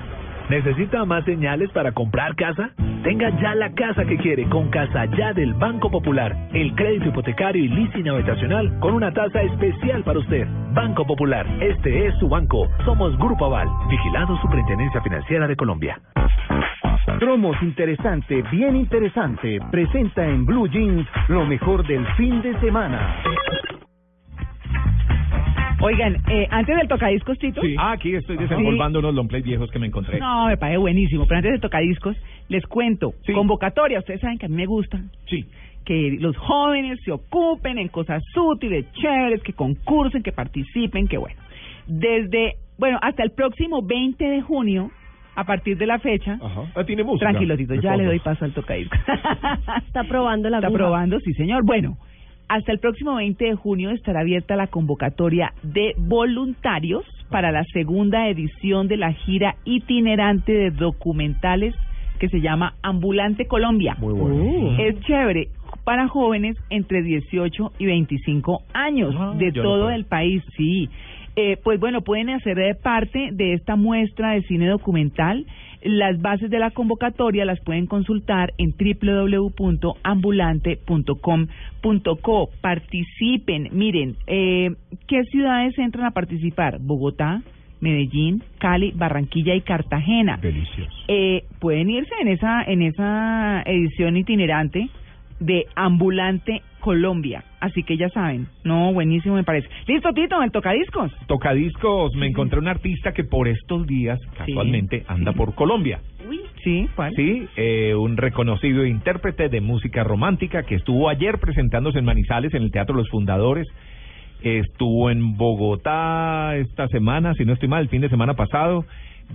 ¿Necesita más señales para comprar casa? Tenga ya la casa que quiere con Casa Ya del Banco Popular. El crédito hipotecario y leasing habitacional con una tasa especial para usted. Banco Popular, este es su banco. Somos Grupo Aval, vigilado Superintendencia Financiera de Colombia. Cromos Interesante, bien interesante, presenta en Blue Jeans lo mejor del fin de semana. Oigan, eh, antes del tocadiscos, Tito. Ah, aquí estoy desempolvando unos long play viejos que me encontré. No, me parece buenísimo. Pero antes del tocadiscos, les cuento. Convocatoria, ustedes saben que a mí me gusta. Sí. Que los jóvenes se ocupen en cosas útiles, chéveres, que concursen, que participen, que bueno. Desde, bueno, hasta el próximo 20 de junio, a partir de la fecha. Ajá. Ah, tiene música. Tranquilo, Tito, De ya le doy paso al tocadiscos. Está probando la Está aguja. probando, sí, señor. Bueno, hasta el próximo 20 de junio estará abierta la convocatoria de voluntarios para la segunda edición de la gira itinerante de documentales que se llama Ambulante Colombia. Muy bueno. Uh. Es chévere para jóvenes entre 18 y 25 años de yo no todo el país, sí. Eh, pues bueno, pueden hacer de parte de esta muestra de cine documental. Las bases de la convocatoria las pueden consultar en www.ambulante.com.co. Participen. Miren, eh, ¿qué ciudades entran a participar? Bogotá, Medellín, Cali, Barranquilla y Cartagena. Delicioso. Eh, pueden irse en esa en esa edición itinerante de Ambulante Colombia. Así que ya saben, no, buenísimo me parece. Listo, Tito, el tocadiscos. Tocadiscos, me encontré un artista que por estos días, casualmente, anda por Colombia. Sí, ¿cuál? Sí, eh, un reconocido intérprete de música romántica que estuvo ayer presentándose en Manizales, en el Teatro Los Fundadores. Estuvo en Bogotá esta semana, si no estoy mal, el fin de semana pasado.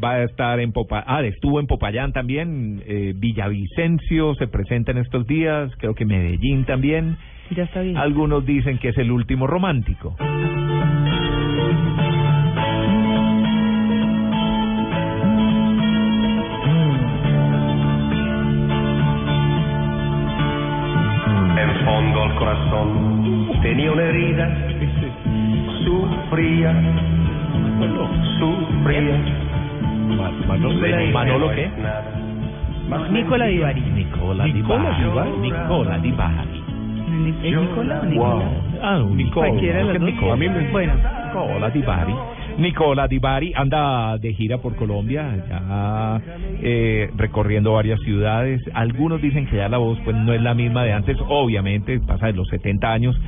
Va a estar en Popa ah, estuvo en Popayán también. Eh, Villavicencio se presenta en estos días. Creo que Medellín también. Ya está bien. Algunos dicen que es el último romántico. En fondo al corazón tenía una herida, sufría, sufría. Manolo, Le dije, ¿Manolo "No qué? es nada". Nicola Divari. Nicola Divari. Nicola Divari. ¿Es Nicola o Nicola? Ah, un Nicola. Cualquiera de dos. Nicola. A mí me- Bueno, Nicola Divari. Nicola Divari anda de gira por Colombia, ya eh, recorriendo varias ciudades. Algunos dicen que ya la voz pues no es la misma de antes, obviamente, pasa de los 70 años,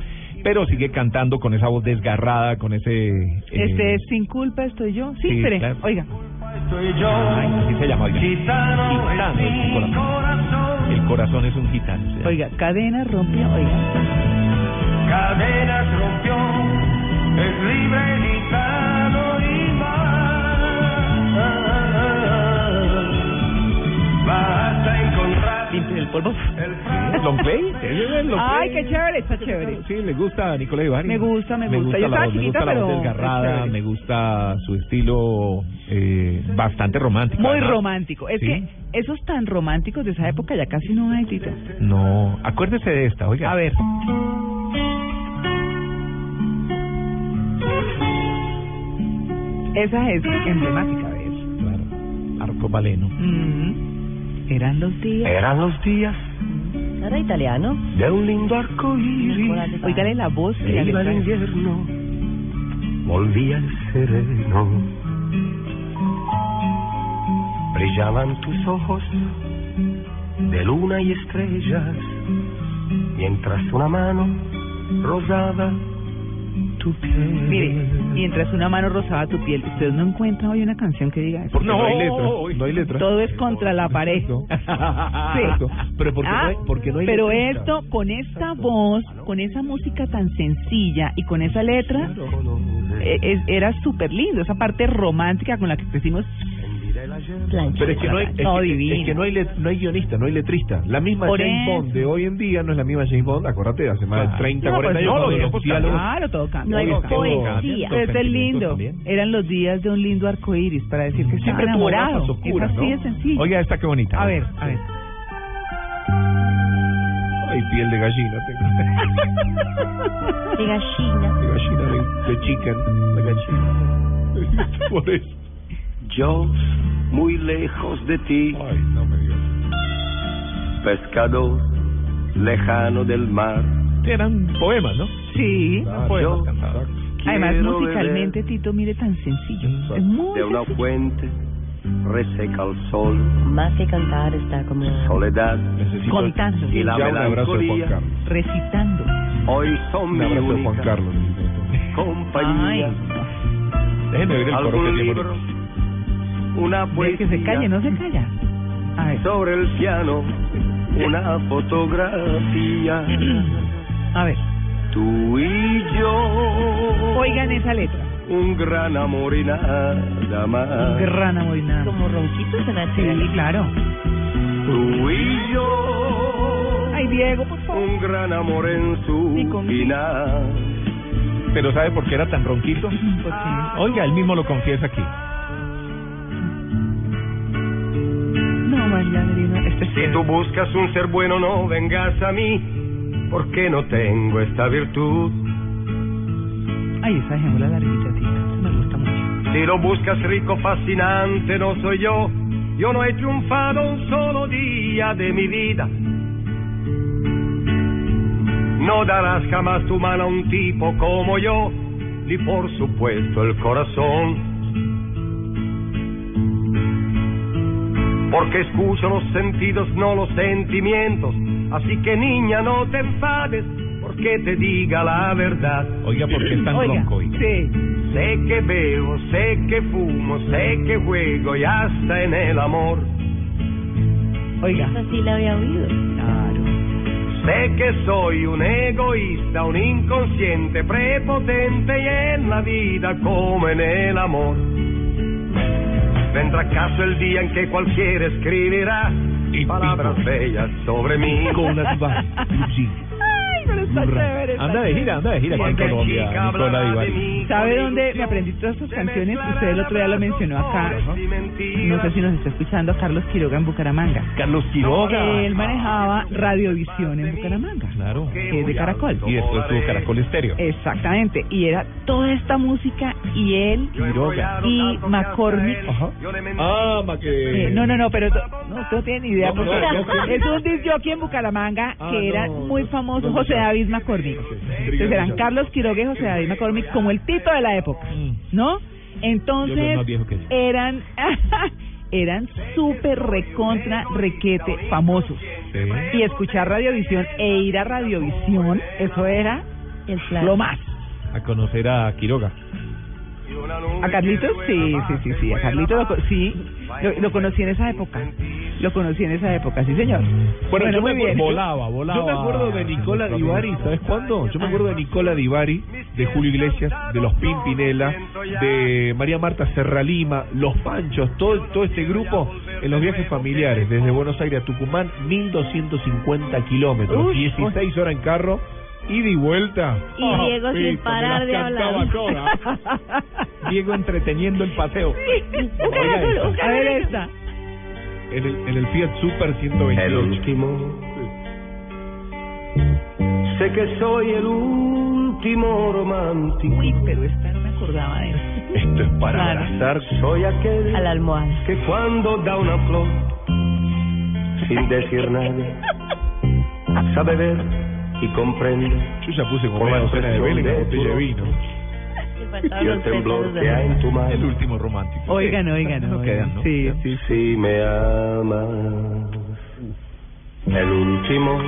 pero sigue cantando con esa voz desgarrada, con ese... eh, Este es Sin Culpa Estoy Yo. Sí, sí, espere, claro. oiga. Ay, así se llama, oiga. Gitano es mi corazón. El corazón es un gitano. Oiga, cadena rompió, oiga. Cadenas rompió, es libre gitano y más. Vas a encontrar Limpie el polvo. ¿Long play? ¿Ese es el long Ay, qué chévere, está chévere. Sí, le gusta a Nicolás Ibarri. Me gusta, me gusta. Yo estaba me chiquita, gusta pero desgarrada, es chévere. me gusta su estilo eh, bastante romántico. Muy romántico. Es que esos tan románticos de esa época ya casi no hay, Tito. No, acuérdese de esta, oiga. A ver. Esa es emblemática de eso. Claro. Arco Valeno. Mm. Eran los días. Eran los días ¿Era italiano? de un lindo arco iris. Oígale la voz y la Iba el invierno, volvía el sereno. Brillaban tus ojos de luna y estrellas, mientras una mano rosada tu piel. Mire, mientras una mano rozaba tu piel, usted no encuentra hoy una canción que diga eso. Porque no, hay letra, no hay letra. Todo es contra la pared. Sí. Pero porque, Ah, no hay, porque no hay pero esto, con esta voz, con esa música tan sencilla y con esa letra, eh, es- era súper lindo. Esa parte romántica con la que crecimos. Pero es que no hay, es No, que, divino. es que no hay, let- no hay guionista, no hay letrista. La misma Por James eso. Bond de hoy en día no es la misma James Bond, acuérdate, de hace más de 30, No, 40 pues años. no, cuando los Claro, todo cambia. No hay poesía. es lindo. Eran los días de un lindo arco iris para decir que Siempre enamorado. oscuras, es así ¿no? de sencillo. Oiga, esta qué bonita. A ver, a ver. Ay, piel de gallina tengo. De gallina. De gallina, de, de chicken, de gallina. Por eso. Yo, muy lejos de ti, pescador lejano del mar. Eran poemas, ¿no? Sí, Yo Además, quiero musicalmente, Tito, mire, tan sencillo. Es muy de una sencillo. fuente reseca al sol, Más que cantar está como... soledad Contando. y la melancolía. Recitando. Hoy son mi de Juan única Carlos. compañía. Déjenme oír el coro que tiene. Una poesía. que se calle, no se calla. Sobre el piano, una fotografía. A ver. Tú y yo. Oigan esa letra. Un gran amor y nada más. Gran amor y nada. Como ronquitos en la Sí, claro. Tú y yo. Ay, Diego, por favor. Un gran amor en su final. Pero ¿sabe por qué era tan ronquito? Oiga, él mismo lo confiesa aquí. No, este es Si tú buscas un ser bueno, no vengas a mí, porque no tengo esta virtud. Ay, esa dejémosla larguita, Tito. Me gusta mucho. Si lo buscas rico, fascinante, no soy yo. Yo no he triunfado un solo día de mi vida. No darás jamás tu mano a un tipo como yo, ni por supuesto el corazón. Porque escucho los sentidos, no los sentimientos. Así que niña, no te enfades, porque te diga la verdad. Oiga, ¿por qué es tan Oiga, oiga? sí. Sé que bebo, sé que fumo, sé que juego y hasta en el amor. Oiga. Esa sí la había oído. Claro. Sé que soy un egoísta, un inconsciente, prepotente y en la vida como en el amor. Vendrá acaso el día en que cualquiera escribirá palabras bellas sobre mí. Divari, Ay, pero está chévere. está Anda de gira, anda de gira aquí en Colombia, Nicola Divari. ¿Sabe dónde me aprendí todas estas canciones? Usted el otro día lo mencionó acá. No sé si nos está escuchando a Carlos Quiroga en Bucaramanga. Carlos Quiroga. Él manejaba Radiovisión en Bucaramanga. Claro. que es de Caracol. Y después tuvo Caracol Estéreo. Exactamente. Y era toda esta música y él Quiroga. y McCormick. Ah, ma que. Eh, no, no, no, pero no, no tiene ni idea. No, porque no, no, es un disc jockey en Bucaramanga Ah, que era no, muy famoso, José no. David McCormick. Entonces eran Carlos Quiroga y José David McCormick como el tito de la época, ¿no? Entonces eran eran súper recontra requete famosos. Y escuchar Radiovisión e ir a Radiovisión, eso era El plan. lo más. A conocer a Quiroga. ¿A Carlitos? Sí, sí, sí, sí. A Carlitos sí, lo, lo conocí en esa época. Lo conocí en esa época, sí, señor. Bueno, yo me acuerdo-. Volaba, volaba. Yo me acuerdo de Nicola Divari, ¿sabes cuándo? Yo me acuerdo de Nicola Divari, de Julio Iglesias, de los Pimpinela, de María Marta Serralima, Los Panchos, todo, todo este grupo en los viajes familiares, desde Buenos Aires a Tucumán, 1250 kilómetros, Uy, 16 horas en carro, ida y vuelta. Y Diego sin Pito, me parar de hablar. todas. Diego entreteniendo el paseo. Esta. caracol. A ver esta. En el, en el Fiat Super El 128. último. Sé que soy el último romántico. Uy, pero esta no me acordaba de eso. Esto es para Claro. abrazar. Soy aquel A la almohada. que cuando da una flor, sin decir nada, sabe ver y comprende Yo ya puse como media docena de vela y una botella de vino. y el temblor que hay en tu mano. El último romántico. Oigan, oigan, No oigan. ¿no? Sí, sí. Si me amas, el último.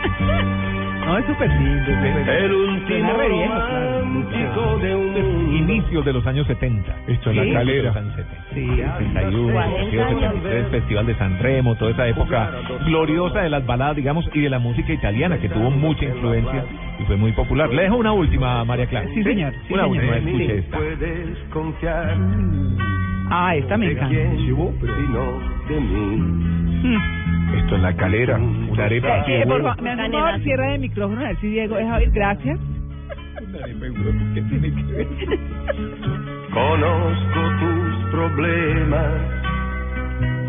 No, es súper lindo. El último romántico de un Inicios de los años 70. Esto en la calera. De los años 70. Sí, 61, 62, 73, Festival de San Remo, toda esa época gloriosa de las baladas, digamos, y de la música italiana, que tuvo mucha influencia y fue muy popular. Le dejo una última, María Clara. Sí, señor. Una última, escuche esta. puedes confiar Ah, esta me de encanta. de mí. Esto en la calera, una arepa. Eh, eh, de por favor, me favor, cierra el micrófono, a ver si Diego deja oír. Gracias. Conozco tus problemas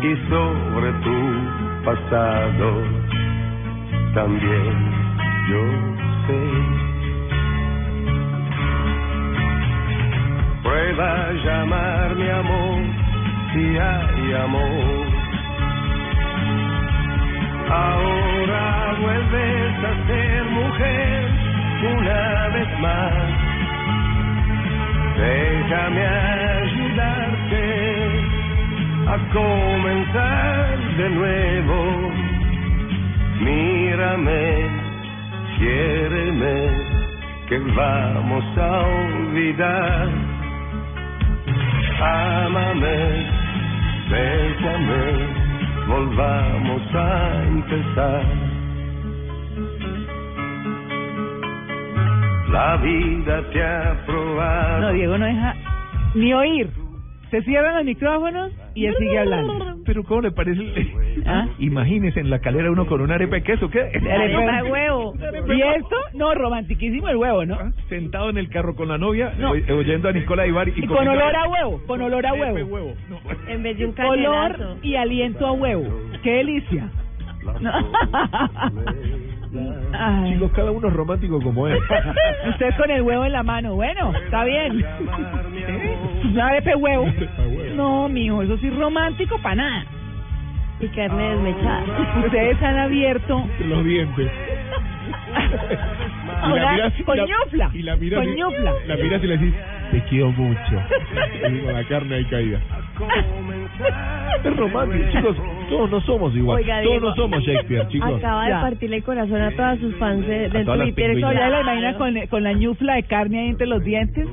y sobre tu pasado también yo sé. Prueba a llamar mi amor si hay amor. Ahora vuelves a ser mujer una vez más. Déjame ayudarte a comenzar de nuevo. Mírame, quiéreme, que vamos a olvidar. Ámame, déjame, volvamos a empezar. La vida te ha probado. No, Diego no deja ni oír. Se cierran los micrófonos y él sigue hablando. Pero ¿cómo le parece? ¿Ah? Imagínese en la calera uno con una arepa de queso, ¿qué? Arepa de huevo. ¿Y esto? No, romantiquísimo el huevo, ¿no? Sentado en el carro con la novia, No. oy- oyendo a Nicola Ibar y, Y con olor a huevo, con olor a huevo. No. En vez de un Olor canelazo. y aliento a huevo. ¡Qué delicia! Ay. Chicos, cada uno es romántico como es. Usted con el huevo en la mano. Bueno, está bien. Una de huevo. No, mijo, eso sí es romántico para nada. Y carne desmechada. Ustedes han abierto Los dientes. Ahora, y con la- ñufla, Y la mirás con y- ñufla. La y le decís, te quiero mucho. Y con la carne ahí caída. Es romántico, chicos. Todos no somos igual. Oiga, todos Diego, no somos Shakespeare, chicos. Acaba de partirle el corazón a todas sus fans de- las Twitter. pingüinas. ¿Ya la imagina con, con la ñufla de carne ahí entre los dientes?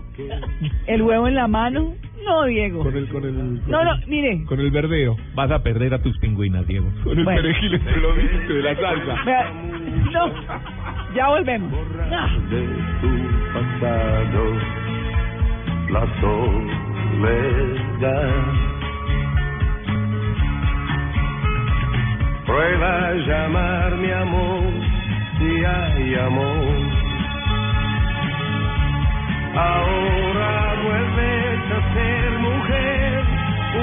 ¿El huevo en la mano? No, Diego. Con el, con el, con No, no, mire. con el verdeo. Vas a perder a tus pingüinas, Diego. Con el Bueno. perejil entre los dientes de la salsa. Vea, No, ya volvemos. No. de tu pasado, la Prueba a llamar mi amor si hay amor. Ahora vuelves a ser mujer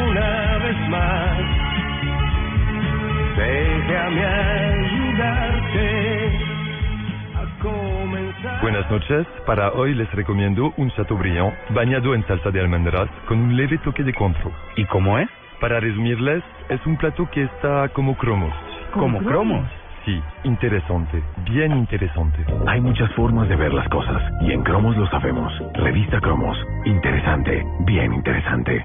una vez más. Déjame ayudarte Buenas noches. Para hoy les recomiendo un Chateaubriand bañado en salsa de almendras con un leve toque de contro. ¿Y cómo es? Para resumirles, es un plato que está como cromos. ¿Como cromos? Sí, interesante, bien interesante. Hay muchas formas de ver las cosas y en Cromos lo sabemos. Revista Cromos. Interesante, bien interesante.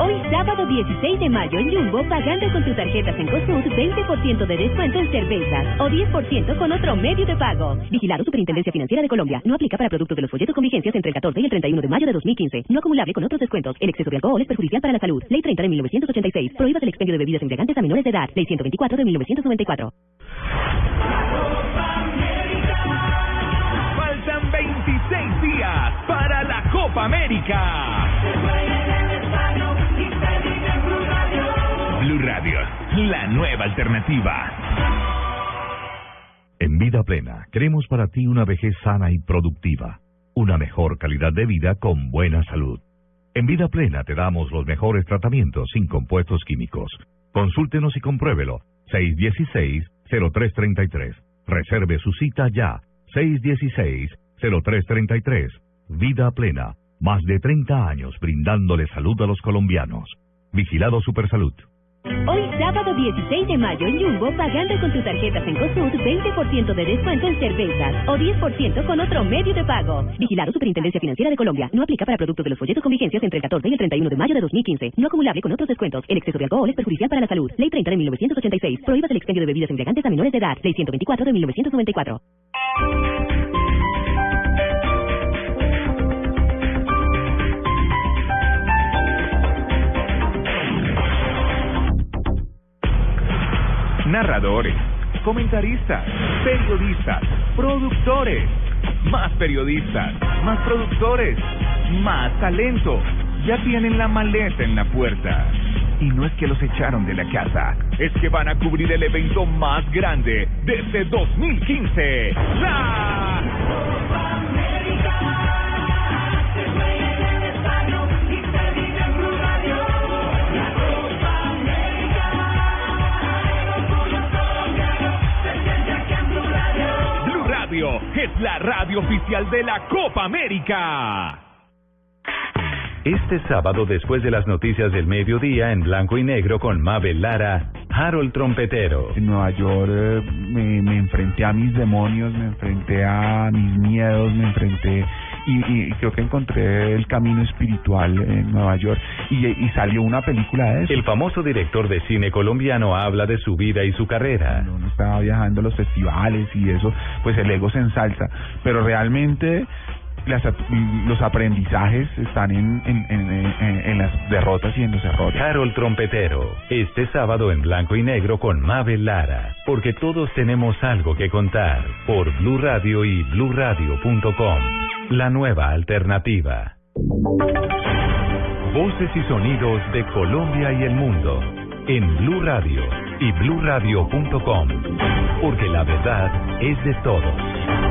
Hoy sábado 16 de mayo en Jumbo, pagando con tus tarjetas en Cosud, 20% de descuento en cervezas o 10% con otro medio de pago. Vigilado Superintendencia Financiera de Colombia. No aplica para productos de los folletos con vigencias entre el 14 y el 31 de mayo de 2015. No acumulable con otros descuentos. El exceso de alcohol es perjudicial para la salud. Ley 30 de 1986. Prohíbas el expendio de bebidas embriagantes a menores de edad. Ley 124 de 1994. Faltan 26 días para la Copa América. Blue Radio, la nueva alternativa. En Vida Plena, queremos para ti una vejez sana y productiva, una mejor calidad de vida con buena salud. En Vida Plena te damos los mejores tratamientos sin compuestos químicos. Consúltenos y compruébelo. 616-0333. Reserve su cita ya. 616-0333. Vida plena. Más de 30 años brindándole salud a los colombianos. Vigilado Supersalud. Hoy sábado 16 de mayo en Jumbo, pagando con tus tarjetas en COSUD, 20% de descuento en cervezas o 10% con otro medio de pago. Vigilado Superintendencia Financiera de Colombia. No aplica para productos de los folletos con vigencias entre el 14 y el 31 de mayo de 2015. No acumulable con otros descuentos. El exceso de alcohol es perjudicial para la salud. Ley 30 de 1986. Prohíbas el expendio de bebidas embriagantes a menores de edad. Ley 124 de 1994. Narradores, comentaristas, periodistas, productores, más periodistas, más productores, más talento. Ya tienen la maleta en la puerta. Y no es que los echaron de la casa, es que van a cubrir el evento más grande desde 2015. ¡La Radio es la radio oficial de la Copa América. Este sábado, después de las noticias del mediodía, en blanco y negro con Mabel Lara, Harold Trompetero. En Nueva York eh, me, me enfrenté a mis demonios, me enfrenté a mis miedos, me enfrenté y, y creo que encontré el camino espiritual en Nueva York y, y salió una película de eso. El famoso director de cine colombiano habla de su vida y su carrera. Uno estaba viajando a los festivales y eso, pues el ego se ensalza, pero realmente los aprendizajes están en, en, en, en, las derrotas y en los errores. Harold Trompetero, este sábado en blanco y negro con Mabel Lara, porque todos tenemos algo que contar por Blue Radio y bluradio.com. La nueva alternativa. Voces y sonidos de Colombia y el mundo en Blue Radio y bluradio.com, porque la verdad es de todos.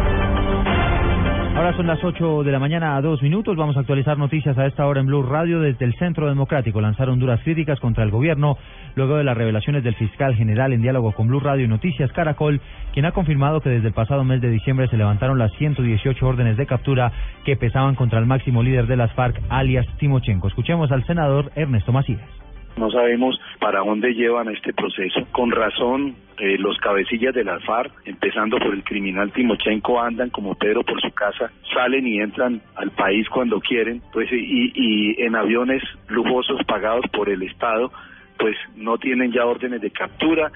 Ahora son las 8 de la mañana a dos minutos. Vamos a actualizar noticias a esta hora en Blue Radio. Desde el Centro Democrático lanzaron duras críticas contra el gobierno luego de las revelaciones del fiscal general en diálogo con Blue Radio y Noticias Caracol, quien ha confirmado que desde el pasado mes de diciembre se levantaron las 118 órdenes de captura que pesaban contra el máximo líder de las FARC, alias Timochenko. Escuchemos al senador Ernesto Macías. No sabemos para dónde llevan este proceso. Con razón, eh, los cabecillas de la FARC, empezando por el criminal Timochenko, andan como Pedro por su casa, salen y entran al país cuando quieren, pues y, y en aviones lujosos pagados por el Estado, pues no tienen ya órdenes de captura.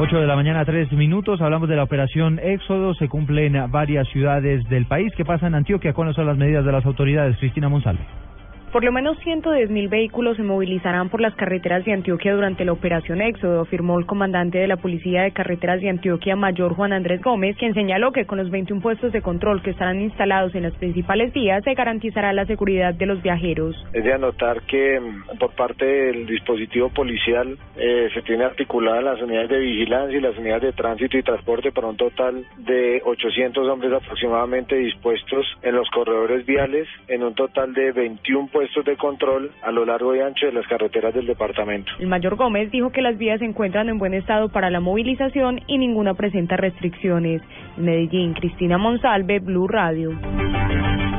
8 de la mañana, tres minutos. Hablamos de la operación Éxodo. Se cumple en varias ciudades del país. ¿Qué pasa en Antioquia? ¿Cuáles son las medidas de las autoridades? Cristina Monsalve. Por lo menos 110 mil vehículos se movilizarán por las carreteras de Antioquia durante la operación Éxodo, afirmó el comandante de la Policía de Carreteras de Antioquia, Mayor Juan Andrés Gómez, quien señaló que con los 21 puestos de control que estarán instalados en las principales vías se garantizará la seguridad de los viajeros. Es de anotar que mm, por parte del dispositivo policial eh, se tiene articuladas las unidades de vigilancia y las unidades de tránsito y transporte para un total de 800 hombres aproximadamente dispuestos en los corredores viales, en un total de 21 puestos de control a lo largo y ancho de las carreteras del departamento. El mayor Gómez dijo que las vías se encuentran en buen estado para la movilización y ninguna presenta restricciones. En Medellín, Cristina Monsalve, Blue Radio.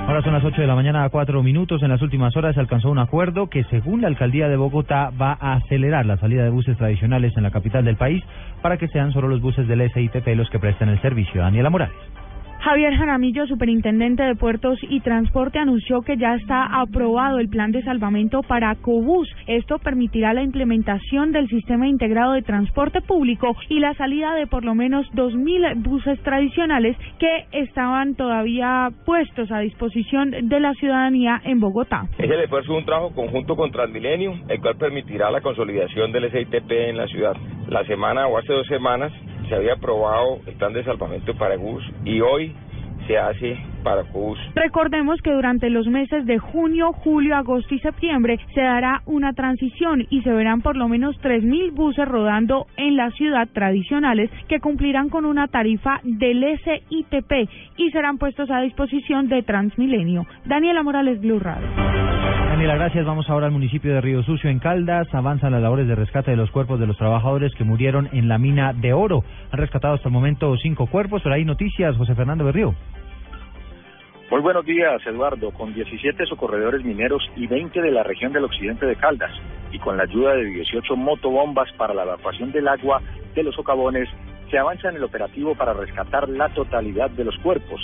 Ahora son las 8 de la mañana a 4 minutos. En las últimas horas se alcanzó un acuerdo que, según la alcaldía de Bogotá, va a acelerar la salida de buses tradicionales en la capital del país para que sean solo los buses del SITP los que presten el servicio. Daniela Morales. Javier Jaramillo, superintendente de Puertos y Transporte, anunció que ya está aprobado el plan de salvamento para Cobús. Esto permitirá la implementación del sistema integrado de transporte público y la salida de por lo menos 2.000 buses tradicionales que estaban todavía puestos a disposición de la ciudadanía en Bogotá. Es el esfuerzo de un trabajo conjunto con Transmilenio, el cual permitirá la consolidación del SITP en la ciudad. La semana o hace dos semanas se había aprobado el plan de salvamento para Cobús y hoy se hace para Cobús. Recordemos que durante los meses de junio, julio, agosto y septiembre se dará una transición y se verán por lo menos 3.000 buses rodando en la ciudad tradicionales que cumplirán con una tarifa del SITP y serán puestos a disposición de Transmilenio. Daniela Morales, Blue Radio. Gracias. Vamos ahora al municipio de Río Sucio, en Caldas. Avanzan las labores de rescate de los cuerpos de los trabajadores que murieron en la mina de oro. Han rescatado hasta el momento cinco cuerpos, pero hay noticias, José Fernando Berrío. Muy buenos días, Eduardo. Con 17 socorredores mineros y 20 de la región del occidente de Caldas, y con la ayuda de 18 motobombas para la evacuación del agua de los socavones, se avanza en el operativo para rescatar la totalidad de los cuerpos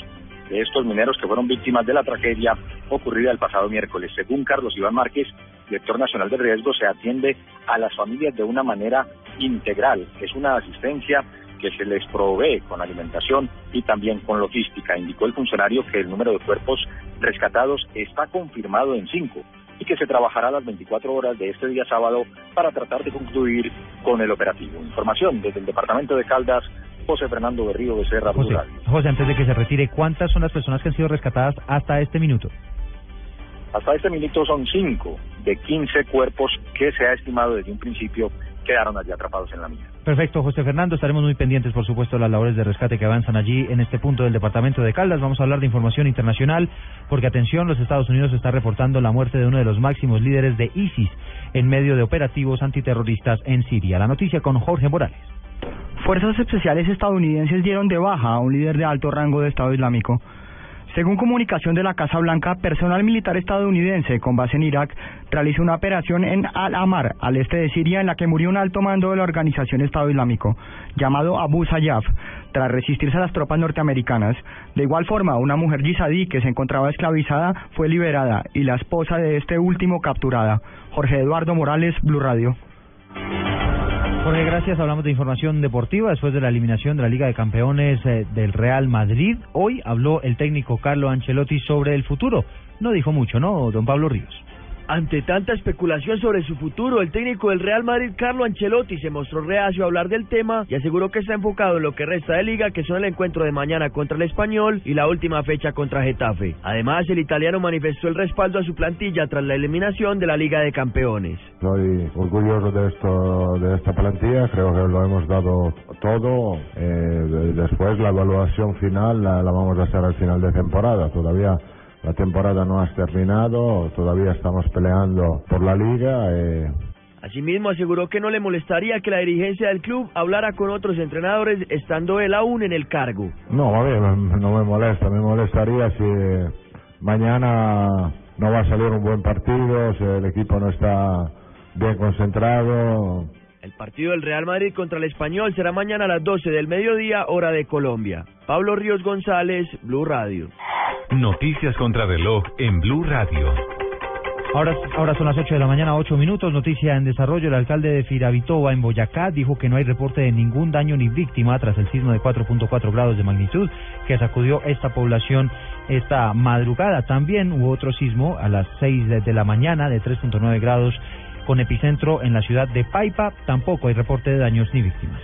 de estos mineros que fueron víctimas de la tragedia ocurrida el pasado miércoles. Según Carlos Iván Márquez, director nacional de riesgo, se atiende a las familias de una manera integral. Es una asistencia que se les provee con alimentación y también con logística. Indicó el funcionario que el número de cuerpos rescatados está confirmado en cinco y que se trabajará las 24 horas de este día sábado para tratar de concluir con el operativo. Información desde el departamento de Caldas, José Fernando Berrío Becerra, José. José, antes de que se retire, ¿cuántas son las personas que han sido rescatadas hasta este minuto? Hasta este minuto son cinco de 15 cuerpos que se ha estimado desde un principio quedaron allí atrapados en la mina. Perfecto, José Fernando. Estaremos muy pendientes, por supuesto, de las labores de rescate que avanzan allí en este punto del departamento de Caldas. Vamos a hablar de información internacional, porque atención, los Estados Unidos está reportando la muerte de uno de los máximos líderes de ISIS en medio de operativos antiterroristas en Siria. La noticia con Jorge Morales. Fuerzas especiales estadounidenses dieron de baja a un líder de alto rango de Estado Islámico. Según comunicación de la Casa Blanca, personal militar estadounidense con base en Irak realizó una operación en Al-Amar, al este de Siria, en la que murió un alto mando de la organización Estado Islámico, llamado Abu Sayyaf, tras resistirse a las tropas norteamericanas. De igual forma, una mujer yizadí que se encontraba esclavizada fue liberada y la esposa de este último capturada. Jorge Eduardo Morales, Blue Radio. Jorge, gracias. Hablamos de información deportiva después de la eliminación de la Liga de Campeones eh, del Real Madrid. Hoy habló el técnico Carlo Ancelotti sobre el futuro. No dijo mucho, ¿no, don Pablo Ríos? Ante tanta especulación sobre su futuro, el técnico del Real Madrid, Carlo Ancelotti, se mostró reacio a hablar del tema y aseguró que está enfocado en lo que resta de liga, que son el encuentro de mañana contra el Español y la última fecha contra Getafe. Además, el italiano manifestó el respaldo a su plantilla tras la eliminación de la Liga de Campeones. Estoy orgulloso de esta plantilla. Creo que lo hemos dado todo. Eh, de- después la evaluación final la, la vamos a hacer al final de temporada. Todavía la temporada no ha terminado. Todavía estamos peleando por la liga. Eh, Asimismo, aseguró que no le molestaría que la dirigencia del club hablara con otros entrenadores estando él aún en el cargo. no, a me- no me molesta. Me molestaría si mañana no va a salir un buen partido, si el equipo no está bien concentrado. El partido del Real Madrid contra el Español será mañana a las 12 del mediodía, hora de Colombia. Pablo Ríos González, Blue Radio. Noticias contra reloj en Blue Radio. Ahora, ahora son las 8 de la mañana, 8 minutos. Noticia en desarrollo. El alcalde de Firavitoa, en Boyacá, dijo que no hay reporte de ningún daño ni víctima tras el sismo de 4.4 grados de magnitud que sacudió esta población esta madrugada. También hubo otro sismo a las 6 de, de la mañana de 3.9 grados con epicentro en la ciudad de Paipa. Tampoco hay reporte de daños ni víctimas.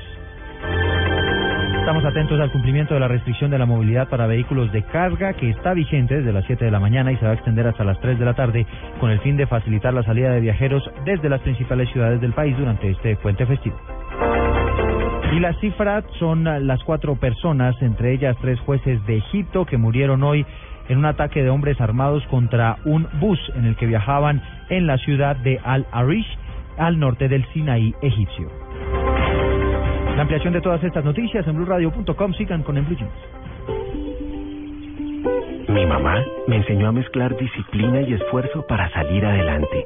Estamos atentos al cumplimiento de la restricción de la movilidad para vehículos de carga que está vigente desde las 7 de la mañana y se va a extender hasta las 3 de la tarde con el fin de facilitar la salida de viajeros desde las principales ciudades del país durante este puente festivo. Y las cifras son las cuatro personas, entre ellas tres jueces de Egipto, que murieron hoy en un ataque de hombres armados contra un bus en el que viajaban en la ciudad de Al-Arish, al norte del Sinaí egipcio. La ampliación de todas estas noticias en blueradio.com. Sigan con. Mi mamá me enseñó a mezclar disciplina y esfuerzo para salir adelante,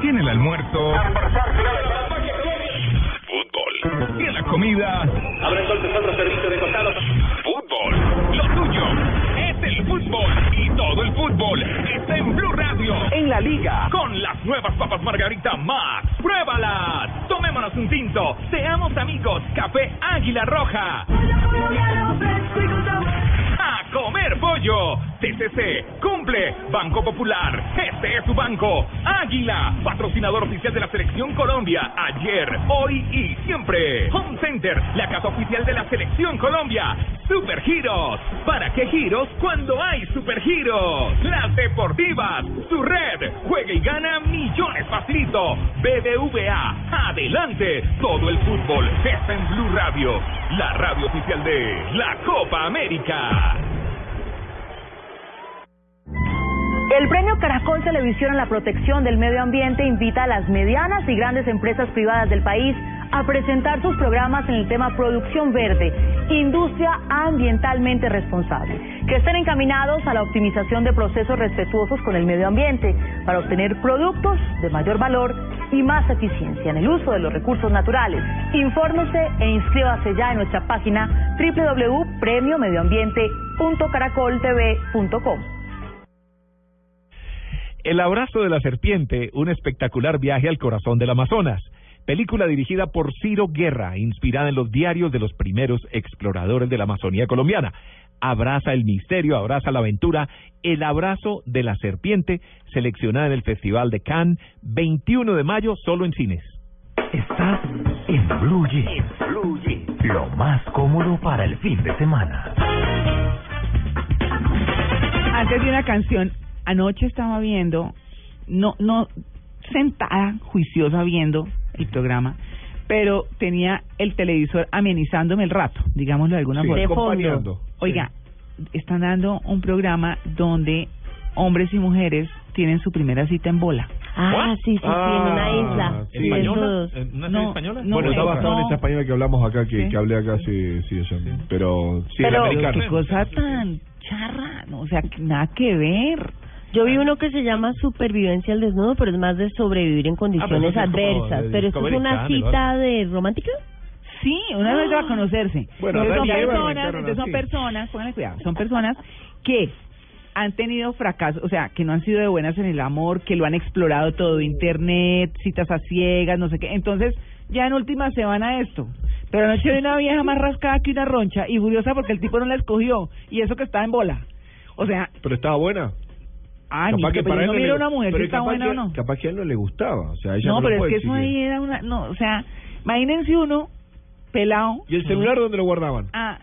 Tiene la almuerzo. Fútbol. En la comida. Abre entonces otro servicio de costados. Fútbol. Lo tuyo es el fútbol. Y todo el fútbol está en Blue Radio. En la liga. Con las nuevas papas Margarita Max. ¡Pruébalas! Tomémonos un tinto. Seamos amigos. Café Águila Roja. A comer pollo. TCC. Cumple. Banco Popular. Este es su banco. Águila. Patrocinador oficial de la Selección Colombia. Ayer, hoy y siempre. Home Center. La casa oficial de la Selección Colombia. Super Giros. ¿Para qué giros cuando hay Super Giros? Las Deportivas. Su red. Juega y gana millones facilito. BBVA. Adelante. Todo el fútbol está en Blue Radio. La radio oficial de la Copa América. El premio Caracol Televisión a la protección del medio ambiente invita a las medianas y grandes empresas privadas del país a presentar sus programas en el tema producción verde, industria ambientalmente responsable, que estén encaminados a la optimización de procesos respetuosos con el medio ambiente para obtener productos de mayor valor y más eficiencia en el uso de los recursos naturales. Infórmese e inscríbase ya en nuestra página www.premiomedioambiente.caracoltv.com. El abrazo de la serpiente, un espectacular viaje al corazón del Amazonas. Película dirigida por Ciro Guerra, inspirada en los diarios de los primeros exploradores de la Amazonía colombiana. Abraza el misterio, abraza la aventura. El abrazo de la serpiente, seleccionada en el Festival de Cannes, 21 de mayo, solo en cines. Estás en Blue Jeans. Lo más cómodo para el fin de semana. Antes de una canción, anoche estaba viendo, no, no sentada, juiciosa viendo el programa, pero tenía el televisor amenizándome el rato, digámoslo de alguna Sí, forma. acompañando. Oiga, están dando un programa donde hombres y mujeres tienen su primera cita en bola. Ah, sí, sí, sí, en una isla. sí. Desnudos. ¿Una No, española? no, bueno, está no, basado en esa española que hablamos acá, que, Sí. que hablé acá, sí, sí, eso. Pero, sí, Pero la americana. qué cosa tan charra, no, o sea, que nada que ver. Yo vi uno que se llama Supervivencia al Desnudo, pero es más de sobrevivir en condiciones es como adversas. Pero esto es una Channel, ¿o cita de romántica. Sí, una vez va a conocerse. Bueno, entonces son personas, entonces son personas, pónganle cuidado, son personas que han tenido fracaso, o sea, que no han sido de buenas en el amor, que lo han explorado todo, internet, citas a ciegas, no sé qué. Entonces, ya en última se van a esto. Pero anoche vi una vieja más rascada que una roncha y furiosa porque el tipo no la escogió y eso que está en bola. O sea, Pero estaba buena. Ay, pero yo no él miro le- una mujer pero está capaz buena que- o no. Capaz que a él no le gustaba. O sea, ella No, no, pero es que eso ahí era una, no, o sea, imagínense uno pelado. ¿Y el celular dónde lo guardaban? Ah,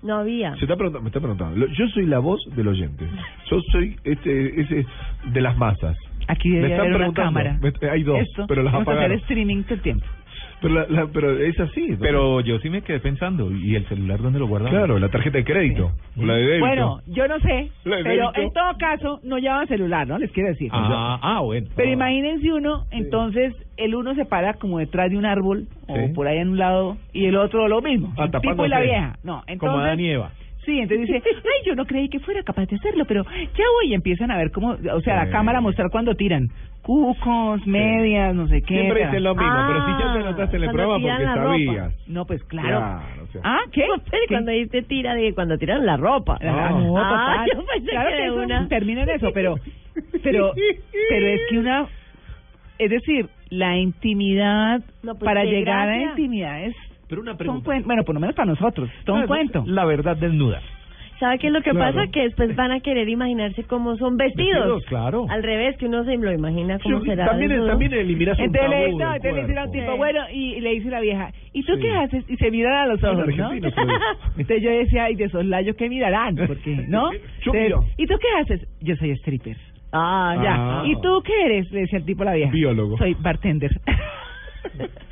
No había. Se está preguntando, me está preguntando. Yo soy la voz del oyente. Yo soy este ese de las masas. Aquí me están haber una cámara. Hay dos, Esto, pero las vamos a hacer streaming todo el tiempo. Pero, la- la- pero es así. ¿no? Pero yo sí me quedé pensando, ¿y el celular dónde lo guardaba? Claro, la tarjeta de crédito. o La de débito. Bueno, yo no sé, pero en todo caso no llevan celular, ¿no? Les quiero decir. Ah, ah, bueno. Pero imagínense uno, entonces el uno se para como detrás de un árbol o Sí. por ahí en un lado y el otro lo mismo. Ah, el tipo y la vieja. No, entonces Como Adán y Eva. Sí, entonces dice, ay, yo no creí que fuera capaz de hacerlo, pero ya voy y empiezan a ver cómo, o sea, la cámara a mostrar cuando tiran. Cucos, medias, no sé qué. Siempre dicen lo mismo, pero si ya te notaste en el cuando programa tiran porque la ropa. sabías. No, pues claro. Claro, o sea. ¿Ah, qué? Pero cuando dice tira de cuando tiran la ropa. Ah, no, Ah, total. yo pensé claro que que de eso una. termina en eso, pero, pero, pero es que una, es decir, la intimidad No, pues para qué llegar a gracia. intimidad es Pero una son cuen- bueno, por lo menos para nosotros, todo un cuento. La verdad desnuda. ¿Sabe qué es lo que Claro. pasa? Que después van a querer imaginarse cómo son vestidos. Vestidos, claro. Al revés, que uno se lo imagina cómo Yo- será. también, desnudo. también eliminás un Entonces le, no, entonces le dice tipo, bueno, y le dice la vieja, ¿y tú Sí. qué haces? Y se miran a los ojos, ¿no? dice. Entonces yo decía, ay, de soslayos que mirarán, porque, ¿no? Entonces. ¿Y tú qué haces? Yo soy stripper. Ah, Ya. Ah. ¿Y tú qué eres? Le decía el tipo a la vieja. Biólogo. Soy bartender.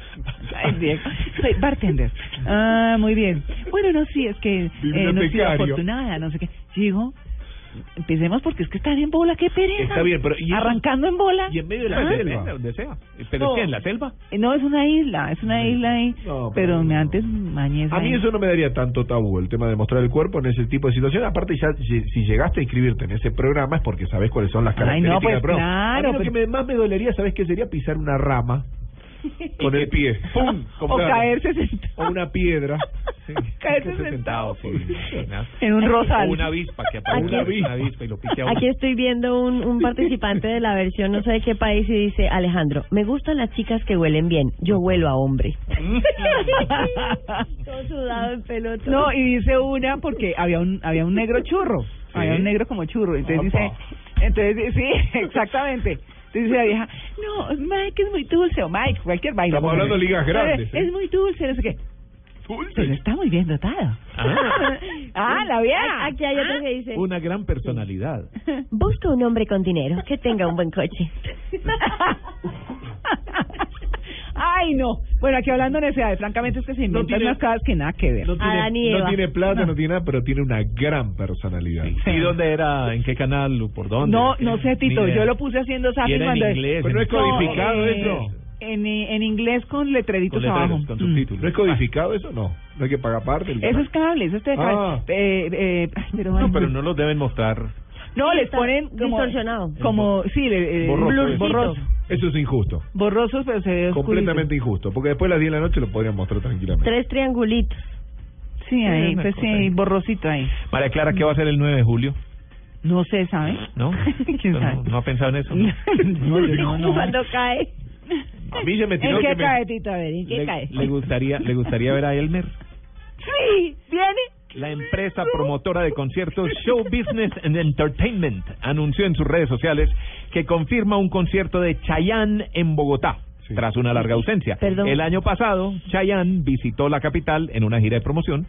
Ay, Diego. Soy bartender. Ah, muy bien. Bueno, no, sí, es que eh, no Bibliotecario. afortunada, no sé qué. Llego, Empecemos porque es que están en bola, qué pereza. Está bien, pero ¿y? Arrancando en bola. Y en medio de la Ah. selva. Donde sea. ¿Pero No. qué? ¿En la selva? Eh, No, es una isla, es una isla ahí. No, pero pero- me antes mañez A mí ahí. eso no me daría tanto tabú, el tema de mostrar el cuerpo en ese tipo de situaciones. Aparte, ya si, si llegaste a inscribirte en ese programa es porque sabes cuáles son las Ay, características no, pues del programa. claro, A mí lo pero- que me- más me dolería, ¿sabes qué sería? Pisar una rama con el pie. ¡Pum! O caerse sentado. O una piedra. Caerse Caerse sentado. sí. En un rosal. O una avispa que aparece Aquí- una avispa y lo pique a uno. Aquí estoy viendo un, un participante de la versión no sé de qué país y dice, Alejandro, me gustan las chicas que huelen bien, yo huelo a hombre. Todo sudado en pelota. No, y dice una porque había un había un negro churro, había un negro como churro, entonces dice, entonces sí, exactamente. Dice la vieja, no, Mike es muy dulce, o Mike, cualquier vaina. Estamos hablando de ligas grandes, Es ¿eh? muy dulce, no sé qué. Pero está muy bien dotado. Ah. Ah, la vieja. Aquí hay otro que dice, Una gran personalidad. busca un hombre con dinero que tenga un buen coche. Ay, no. Bueno, aquí hablando de necesidades, francamente es que se inventan tiene- unas cosas que nada que ver. No tiene, no tiene plata, no. tiene nada, pero tiene una gran personalidad. ¿Y dónde era? ¿En qué canal? ¿Por dónde? No, no sé, Tito, yo lo puse haciendo zapping era en cuando... inglés. Pero no es codificado eh, eso. En, en inglés con letreritos Con letreros, abajo. con Mm. subtítulos. ¿No es codificado eso? No. No hay que pagar parte. Eso es cable, eso es de cable. Ah. Eh, eh, pero, No, pero no los deben mostrar. No, les ponen como... distorsionado. Como, sí, le- eh, Borroso, eso. borroso. Eso es injusto. Borrosos, pero se ve oscurito. Completamente injusto. Porque después a las 10 de la noche lo podrían mostrar tranquilamente. Tres triangulitos. Sí, ahí, pues sí, ahí. borrosito ahí. María Clara, ¿qué va a hacer el 9 de julio? No sé, ¿sabe? ¿No? ¿Quién ¿No, sabe? no ha pensado en eso? No, no, no. Cuando cae. A mí se me tiró ¿En que qué me- cae, Tito? A ver, ¿en qué le, cae? le gustaría, ¿Le gustaría ver a Elmer? Sí, viene. La empresa promotora de conciertos Show Business and Entertainment anunció en sus redes sociales que confirma un concierto de Chayanne en Bogotá. Tras una larga ausencia. Perdón. El año pasado, Chayanne visitó la capital en una gira de promoción,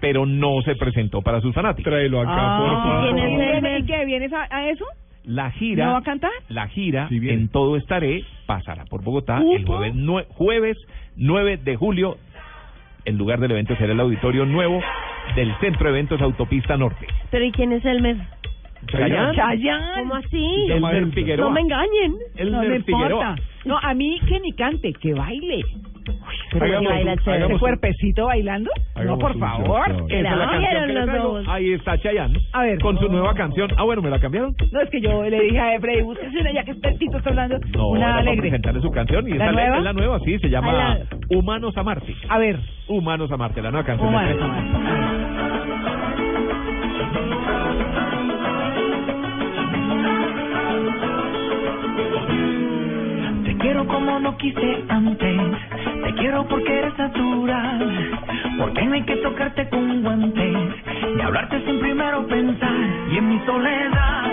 pero no se presentó para sus fanáticos. Tráelo acá, Ah, por favor. ¿quién es ¿Y viene- Elmer? ¿Y qué? ¿Vienes a, a eso? La gira, ¿No va a cantar? la gira Sí, en todo estaré pasará por Bogotá el jueves, nue- jueves 9 de julio. El lugar del evento será el auditorio nuevo del Centro de Eventos Autopista Norte. Pero ¿y quién es Elmer? Chayanne. Chayanne. ¿Cómo así? Elmer. Figueroa. No me engañen. No Elmer me importa. Figueroa. No, a mí que ni cante, que baile. Pero Hagamos baila un- chévere. ¿Ese hagamos un- cuerpecito bailando? No, por un favor. show, Esa es la no. canción que le traigo. Ahí está Chayanne. A ver. Con su nueva canción. Ah, bueno, ¿me la cambiaron? No, es que yo le dije a Efraín, búsquese una ya que este Tito está hablando. No, una era para alegre. presentarle su canción. Y ¿La esa nueva? es la nueva, sí, se llama Ah, Humanos a Marte. A ver. Humanos a Marte, la nueva canción. ¿cómo de es? Te quiero como no quise antes, te quiero porque eres natural, porque no hay que tocarte con guantes, ni hablarte sin primero pensar, y en mi soledad,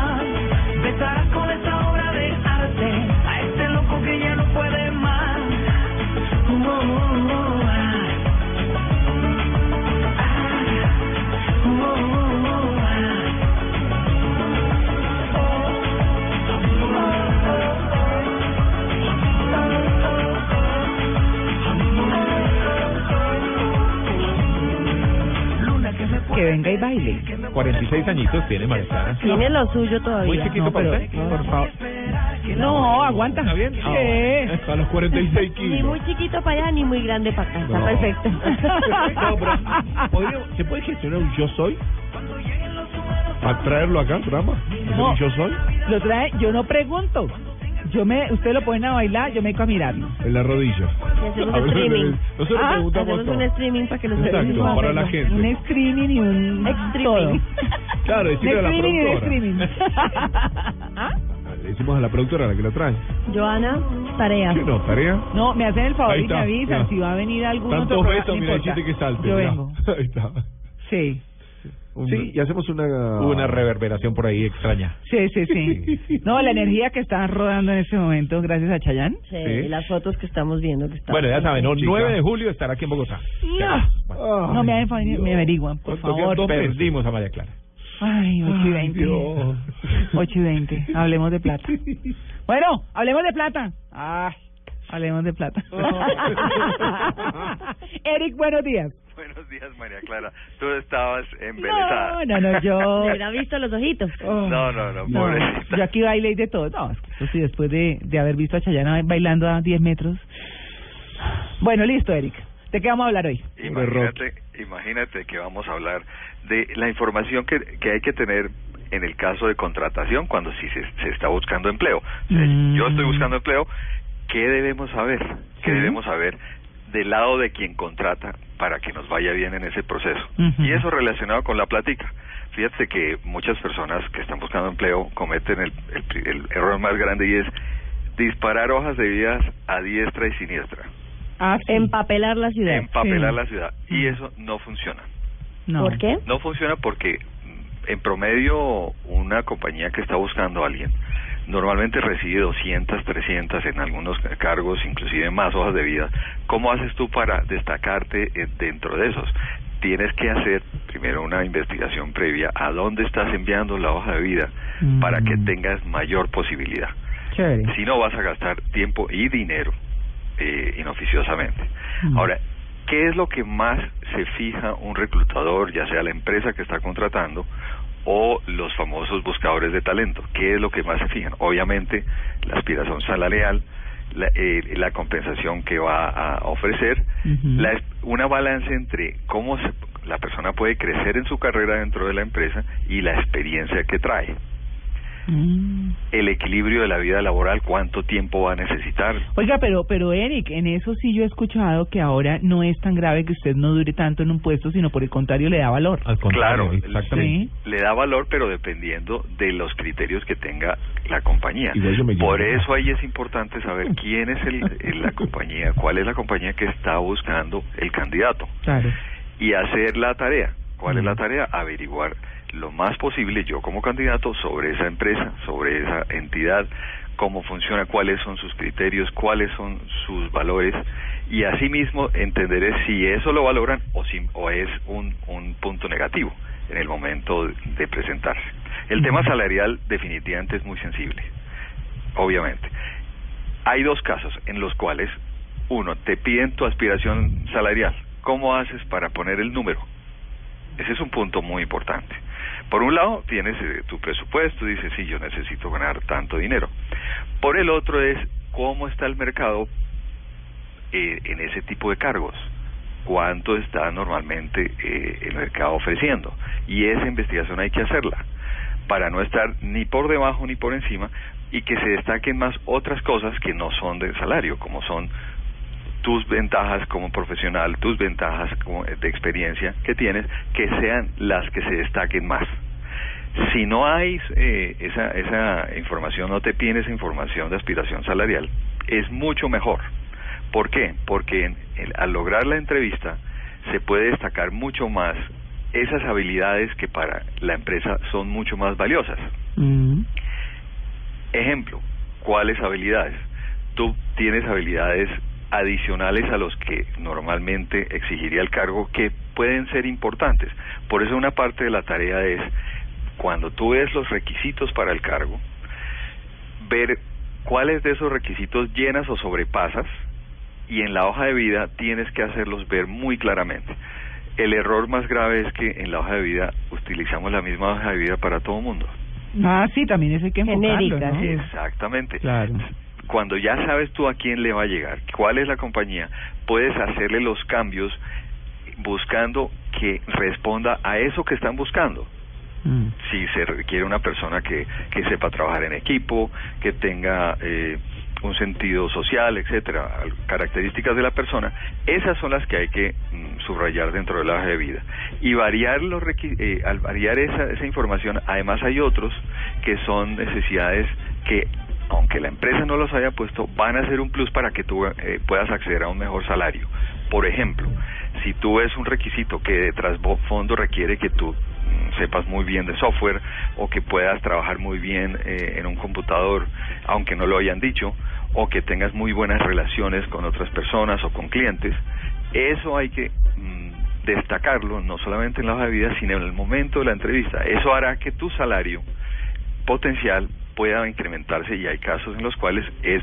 y baile. 46 añitos tiene María Clara. Tiene lo suyo todavía. Muy chiquito No, para pero, usted. por favor. No, aguanta. ¿Está bien? Sí. A los 46 Ni kilos. muy chiquito para allá, ni muy grande para acá. Está No. perfecto. No, pero ¿podría- ¿se puede gestionar un yo soy? ¿Para traerlo acá? ¿Hacer No. un yo soy? Lo trae, yo no pregunto. Yo me, usted lo ponen a bailar, yo me dedico a mirarlo. En la rodilla. Y hacemos Hablando de- streaming. Nosotros Ah, preguntamos Hacemos todo. un streaming para que los Exacto, para la gente. Un streaming y un todo. Claro, Un decirle a la streaming y un productora. streaming. ¿Ah? Le decimos a la productora a la que lo trae. Joana, tarea. ¿Qué no? ¿Tarea? No, me hacen el favor Ahí y me está, avisan ya. si va a venir algún otro Tantos programa, no mira, importa. dijiste que salte. Yo mirá. vengo. Ahí está. Sí. Sí, y hacemos una... Una reverberación por ahí extraña. Sí, sí, sí. No, la energía que está rodando en este momento, gracias a Chayán. Sí, y las fotos que estamos viendo que están. Bueno, ya saben. Chica. 9 de julio estará aquí en Bogotá. No, no me, me averiguan, por favor. Perdimos a María Clara. Ay, 8 y 20. 8 y 20. Hablemos de plata. Bueno, hablemos de plata. Ay, hablemos de plata. Eric, buenos días. Buenos días, María Clara. Tú estabas embelesada. No, no, no, yo... ¿Me habrá visto los ojitos? No, no, no, No, pobrecita. yo aquí bailé y de todo. No, eso sí, después de, de haber visto a Chayana bailando a 10 metros. Bueno, listo, Eric. ¿De qué vamos a hablar hoy? Imagínate, imagínate que vamos a hablar de la información que, que hay que tener en el caso de contratación cuando sí se, se está buscando empleo. O sea, Mm. Yo estoy buscando empleo, ¿qué debemos saber? ¿Qué debemos saber del lado de quien contrata para que nos vaya bien en ese proceso? Y eso relacionado con la plática. Fíjate que muchas personas que están buscando empleo cometen el, el pri- el error más grande y es disparar hojas de vidas a diestra y siniestra. Ah, Empapelar la ciudad. Empapelar la ciudad. Y eso no funciona. No. ¿Por qué? No funciona porque mm, en promedio una compañía que está buscando a alguien normalmente recibe 200, 300 en algunos cargos, inclusive más hojas de vida. ¿Cómo haces tú para destacarte eh, dentro de esos? Tienes que hacer primero una investigación previa a dónde estás enviando la hoja de vida para que tengas mayor posibilidad. Chévere. Si no vas a gastar tiempo y dinero eh, inoficiosamente. Mm. Ahora, ¿qué es lo que más se fija un reclutador, ya sea la empresa que está contratando o los famosos buscadores de talento? ¿Qué es lo que más se fijan? Obviamente, la aspiración salarial, la, eh, la compensación que va a ofrecer, la una balance entre cómo se- la persona puede crecer en su carrera dentro de la empresa y la experiencia que trae. Mm. El equilibrio de la vida laboral, cuánto tiempo va a necesitar, Oiga, pero, pero Eric, en eso sí yo he escuchado que ahora no es tan grave que usted no dure tanto en un puesto, sino por el contrario le da valor. Claro, exactamente. sí, le da valor, pero dependiendo de los criterios que tenga la compañía. Por eso ahí es importante saber quién es el, el- la compañía, cuál es la compañía que está buscando el candidato Claro. y hacer la tarea. ¿Cuál es la tarea? Averiguar lo más posible yo como candidato sobre esa empresa, sobre esa entidad, cómo funciona, cuáles son sus criterios, cuáles son sus valores y asimismo entenderé si eso lo valoran o, si, o es un, un punto negativo en el momento de, de presentarse. El tema salarial definitivamente es muy sensible, obviamente. Hay dos casos en los cuales, uno, te piden tu aspiración salarial. ¿Cómo haces para poner el número? Ese es un punto muy importante. Por un lado, tienes eh, tu presupuesto, dices, sí, yo necesito ganar tanto dinero. Por el otro es, ¿cómo está el mercado eh, en ese tipo de cargos? ¿Cuánto está normalmente eh, el mercado ofreciendo? Y esa investigación hay que hacerla para no estar ni por debajo ni por encima y que se destaquen más otras cosas que no son del salario, como son tus ventajas como profesional, tus ventajas como de experiencia que tienes, que sean las que se destaquen más. Si no hay eh, esa, esa información, no te piden esa información de aspiración salarial, es mucho mejor. ¿Por qué? Porque en- en- al lograr la entrevista se puede destacar mucho más esas habilidades que para la empresa son mucho más valiosas. Ejemplo, ¿cuáles habilidades? Tú tienes habilidades adicionales a los que normalmente exigiría el cargo que pueden ser importantes. Por eso una parte de la tarea es, cuando tú ves los requisitos para el cargo, ver cuáles de esos requisitos llenas o sobrepasas y en la hoja de vida tienes que hacerlos ver muy claramente. El error más grave es que en la hoja de vida utilizamos la misma hoja de vida para todo el mundo. Ah, sí, también eso hay que enfocarlo, Genérica, ¿no? sí. Exactamente. Claro. Cuando ya sabes tú a quién le va a llegar, cuál es la compañía, puedes hacerle los cambios buscando que responda a eso que están buscando. Si se requiere una persona que, que sepa trabajar en equipo, que tenga eh, un sentido social, etcétera, características de la persona, esas son las que hay que mm, subrayar dentro de la hoja de vida. Y variar los eh, al variar esa, esa información, además hay otros que son necesidades que aunque la empresa no los haya puesto, van a ser un plus para que tú eh, puedas acceder a un mejor salario. Por ejemplo, si tú ves un requisito que de trasfondo requiere que tú mm, sepas muy bien de software o que puedas trabajar muy bien eh, en un computador, aunque no lo hayan dicho, o que tengas muy buenas relaciones con otras personas o con clientes, eso hay que mm, destacarlo no solamente en la hoja de vida, sino en el momento de la entrevista. Eso hará que tu salario potencial pueda incrementarse y hay casos en los cuales es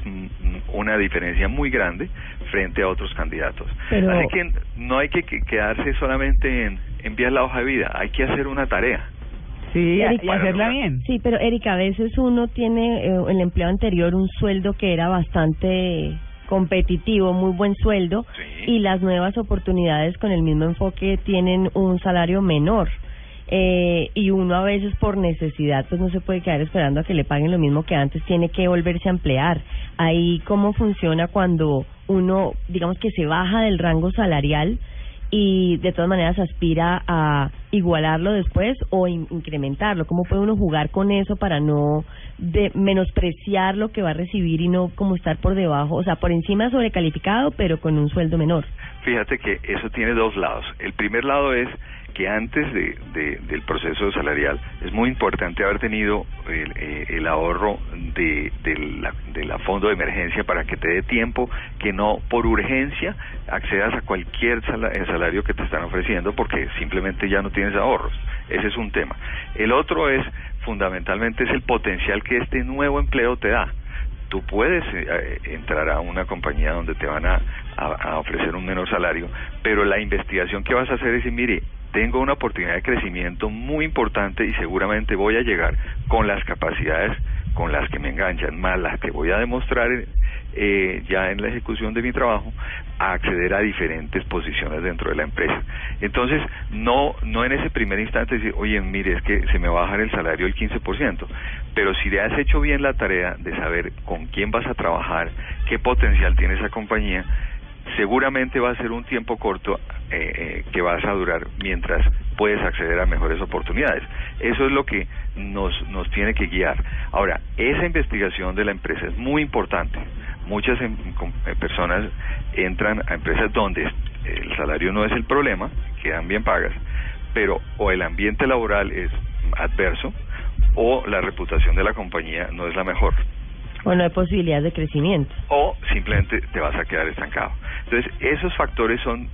una diferencia muy grande frente a otros candidatos. Pero- Así que no hay que que quedarse solamente en enviar la hoja de vida, hay que hacer una tarea. Sí, Erika, y hacerla bien. Sí, pero Erika, a veces uno tiene eh, el empleo anterior un sueldo que era bastante competitivo, muy buen sueldo, y las nuevas oportunidades con el mismo enfoque tienen un salario menor. Eh, y uno a veces por necesidad pues no se puede quedar esperando a que le paguen lo mismo que antes, tiene que volverse a emplear. Ahí cómo funciona cuando uno, digamos que se baja del rango salarial y de todas maneras aspira a igualarlo después o in- incrementarlo. ¿Cómo puede uno jugar con eso para no de menospreciar lo que va a recibir y no como estar por debajo, o sea, por encima sobrecalificado, pero con un sueldo menor? Fíjate que eso tiene dos lados. El primer lado es que antes de, de- del proceso salarial es muy importante haber tenido el, eh, ahorro de, la, fondo de emergencia para que te dé tiempo que no por urgencia accedas a cualquier sala- eh, salario que te están ofreciendo porque simplemente ya no tienes ahorros. Ese es un tema. El otro es fundamentalmente es el potencial que este nuevo empleo te da tú puedes eh, entrar a una compañía donde te van a, a- a ofrecer un menor salario, pero la investigación que vas a hacer es decir, mire, tengo una oportunidad de crecimiento muy importante y seguramente voy a llegar con las capacidades con las que me enganchan, más las que voy a demostrar eh, ya en la ejecución de mi trabajo, a acceder a diferentes posiciones dentro de la empresa. Entonces, no, no en ese primer instante decir, oye, mire, es que se me va a bajar el salario el 15%, pero si le has hecho bien la tarea de saber con quién vas a trabajar, qué potencial tiene esa compañía, seguramente va a ser un tiempo corto eh, eh, que vas a durar mientras puedes acceder a mejores oportunidades. Eso es lo que nos, nos tiene que guiar. Ahora, esa investigación de la empresa es muy importante. Muchas em- eh, personas entran a empresas donde el salario no es el problema, quedan bien pagas, pero o el ambiente laboral es adverso o la reputación de la compañía no es la mejor O no hay posibilidades de crecimiento. o simplemente te vas a quedar estancado. Entonces, esos factores son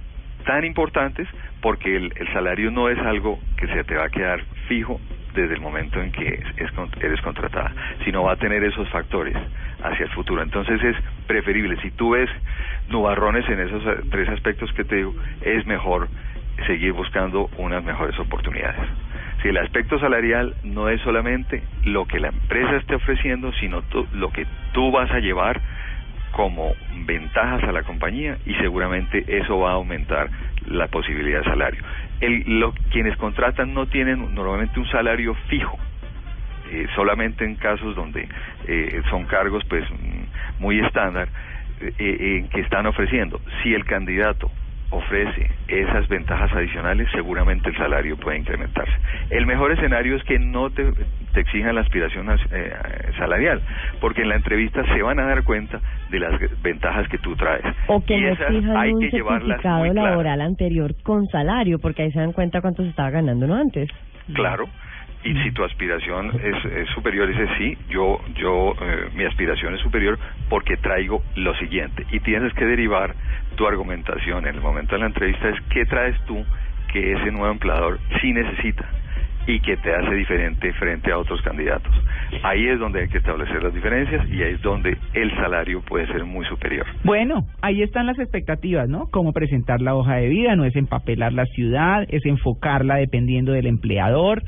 tan importantes porque el, salario no es algo que se te va a quedar fijo desde el momento en que es- es eres contratada, sino va a tener esos factores hacia el futuro. Entonces es preferible, si tú ves nubarrones en esos tres aspectos que te digo, es mejor seguir buscando unas mejores oportunidades. El aspecto salarial no es solamente lo que la empresa esté ofreciendo, sino lo que tú vas a llevar como ventajas a la compañía y seguramente eso va a aumentar la posibilidad de salario. Quienes contratan no tienen normalmente un salario fijo, eh, solamente en casos donde eh, son cargos pues muy estándar eh, eh, que están ofreciendo. Si el candidato ofrece esas ventajas adicionales, seguramente el salario puede incrementarse. El mejor escenario es que no te, te exijan la aspiración eh, salarial, porque en la entrevista se van a dar cuenta de las ventajas que tú traes. O que y no esas exijan hay un que certificado laboral anterior con salario, porque ahí se dan cuenta cuánto se estaba ganando no antes. Claro. Y si tu aspiración es, es superior, dices sí, yo, yo, eh, mi aspiración es superior porque traigo lo siguiente. Y tienes que derivar tu argumentación en el momento de la entrevista es qué traes tú que ese nuevo empleador sí necesita y que te hace diferente frente a otros candidatos. Ahí es donde hay que establecer las diferencias y ahí es donde el salario puede ser muy superior. Bueno, ahí están las expectativas, ¿no? Cómo presentar la hoja de vida, no es empapelar la ciudad, es enfocarla dependiendo del empleador,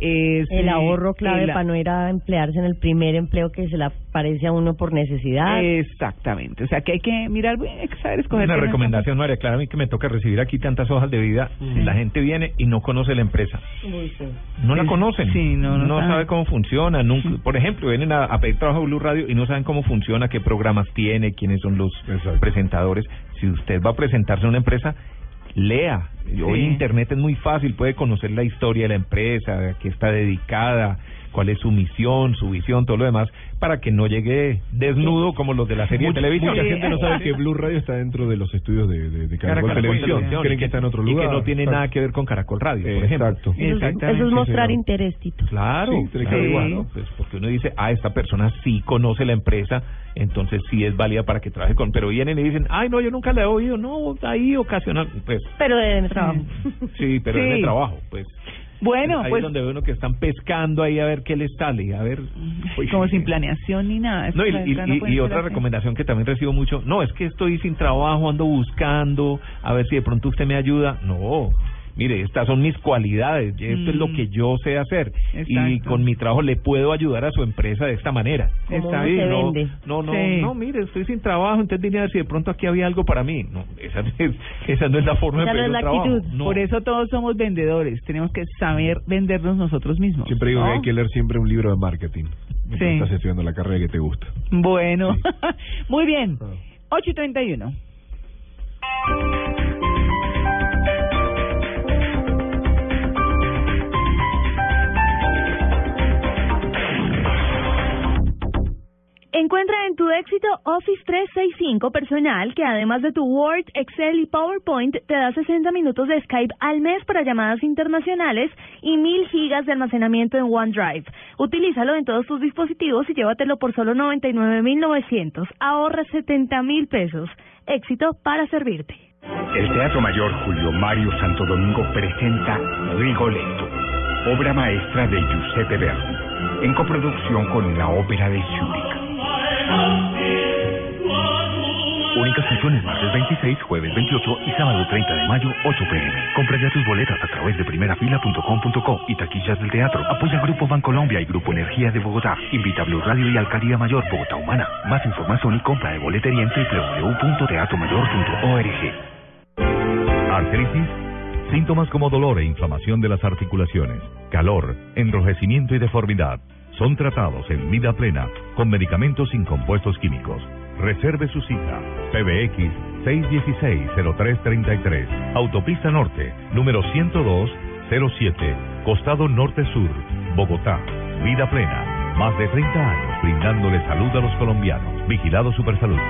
es El eh, ahorro clave el- para no ir a emplearse en el primer empleo que se le aparece a uno por necesidad. Exactamente, o sea que hay que mirar, bien, hay que saber escoger. Una recomendación, María Clara, a mí que me toca recibir aquí tantas hojas de vida, Sí. la gente viene y no conoce la empresa. Uy, sí. No la conocen, sí, no, no saben. sabe cómo funciona. Nunca, por ejemplo, vienen a, a pedir trabajo a Blue Radio y no saben cómo funciona, qué programas tiene, quiénes son los presentadores. Si usted va a presentarse a una empresa, lea. Hoy Sí. Internet es muy fácil, puede conocer la historia de la empresa, a qué está dedicada, cuál es su misión, su visión, todo lo demás, para que no llegue desnudo como los de la serie de Mucha- televisión. Mucha gente no sabe que Blue Radio está dentro de los estudios de, de, de Caracol, Caracol Televisión. Televisión, Creen y que está en otro y lugar. que no tiene Exacto. nada que ver con Caracol Radio, por ejemplo. Exacto. Eso, es- eso es mostrar interés, Tito. Claro, Sí, que claro, claro, pues porque uno dice, ah, esta persona sí conoce la empresa, entonces sí es válida para que trabaje con, pero vienen y dicen, ay, no, yo nunca la he oído, no, ahí ocasional, pues Pero de trabajo. sí, pero es Sí. de trabajo, pues. Bueno, ahí pues es donde ve uno que están pescando ahí a ver qué les sale, a ver. como sin planeación ni nada. No, y, y- no otra recomendación que también recibo mucho, no, es que estoy sin trabajo, ando buscando, a ver si de pronto usted me ayuda. No, mire, estas son mis cualidades, y esto es lo Mm. que yo sé hacer. Y con mi trabajo le puedo ayudar a su empresa de esta manera. Sí, se no. No, no, Sí. no, mire, estoy sin trabajo, entonces vine a ver si de pronto aquí había algo para mí. No, esa, no es- esa no es la forma Esa de no es pedir la actitud. No. Por eso todos somos vendedores, tenemos que saber vendernos nosotros mismos. Siempre digo ¿no? que hay que leer siempre un libro de marketing. mientras Sí. Estás estudiando la carrera que te gusta. Bueno, muy bien. 8 y 31. Encuentra en tu éxito Office 365 personal que además de tu Word, Excel y PowerPoint te da 60 minutos de Skype al mes para llamadas internacionales y 1000 gigas de almacenamiento en OneDrive. Utilízalo en todos tus dispositivos y llévatelo por solo 99.900. Ahorra 70.000 pesos. Éxito para servirte. El Teatro Mayor Julio Mario Santo Domingo presenta Rigoletto, obra maestra de Giuseppe Verdi, en coproducción con la Ópera de Zúrich. Únicas funciones martes 26, jueves 28 y sábado 30 de mayo, 8 pm. Compra ya tus boletas a través de primerafila.com.co y taquillas del teatro. Apoya Grupo Bancolombia y Grupo Energía de Bogotá. Invita a Blue Radio y Alcaldía Mayor Bogotá Humana. Más información y compra de boletería en www.teatromayor.org. Artritis, síntomas como dolor e inflamación de las articulaciones, calor, enrojecimiento y deformidad son tratados en vida plena con medicamentos sin compuestos químicos. Reserve su cita. PBX 616-0333. Autopista Norte, número 10207, Costado Norte Sur, Bogotá. Vida plena. Más de 30 años brindándole salud a los colombianos. Vigilado Supersalud.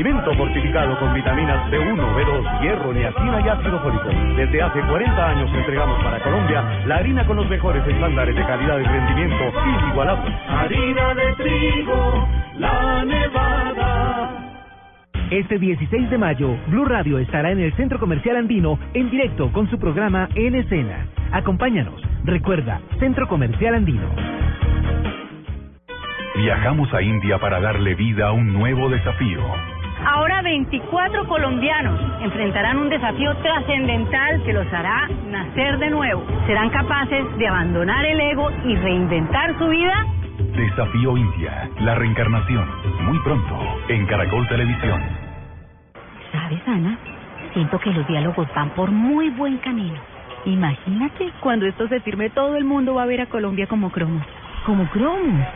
Alimento fortificado con vitaminas B1, B2, hierro, niacina y ácido fólico. Desde hace 40 años entregamos para Colombia la harina con los mejores estándares de calidad y rendimiento inigualables. Harina de trigo, la nevada. Este 16 de mayo, Blue Radio estará en el Centro Comercial Andino en directo con su programa En Escena. Acompáñanos. Recuerda, Centro Comercial Andino. Viajamos a India para darle vida a un nuevo desafío. Ahora 24 colombianos enfrentarán un desafío trascendental que los hará nacer de nuevo. ¿Serán capaces de abandonar el ego y reinventar su vida? Desafío India, la reencarnación. Muy pronto, en Caracol Televisión. ¿Sabes, Ana? Siento que los diálogos van por muy buen camino. Imagínate, cuando esto se firme, todo el mundo va a ver a Colombia como cromos. ¿Como cromos?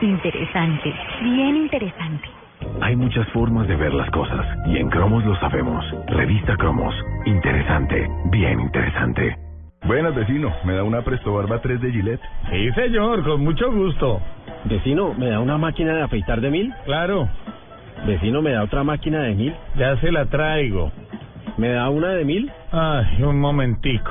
Sí, interesante, bien interesante. Hay muchas formas de ver las cosas y en Cromos lo sabemos. Revista Cromos. Interesante, bien interesante. Buenas, vecino. ¿Me da una Presto Barba 3 de Gillette? Sí, señor, con mucho gusto. Vecino, ¿me da una máquina de afeitar de mil? Claro. Vecino, ¿me da otra máquina de mil? Ya se la traigo. ¿Me da una de mil? Ay, un momentico.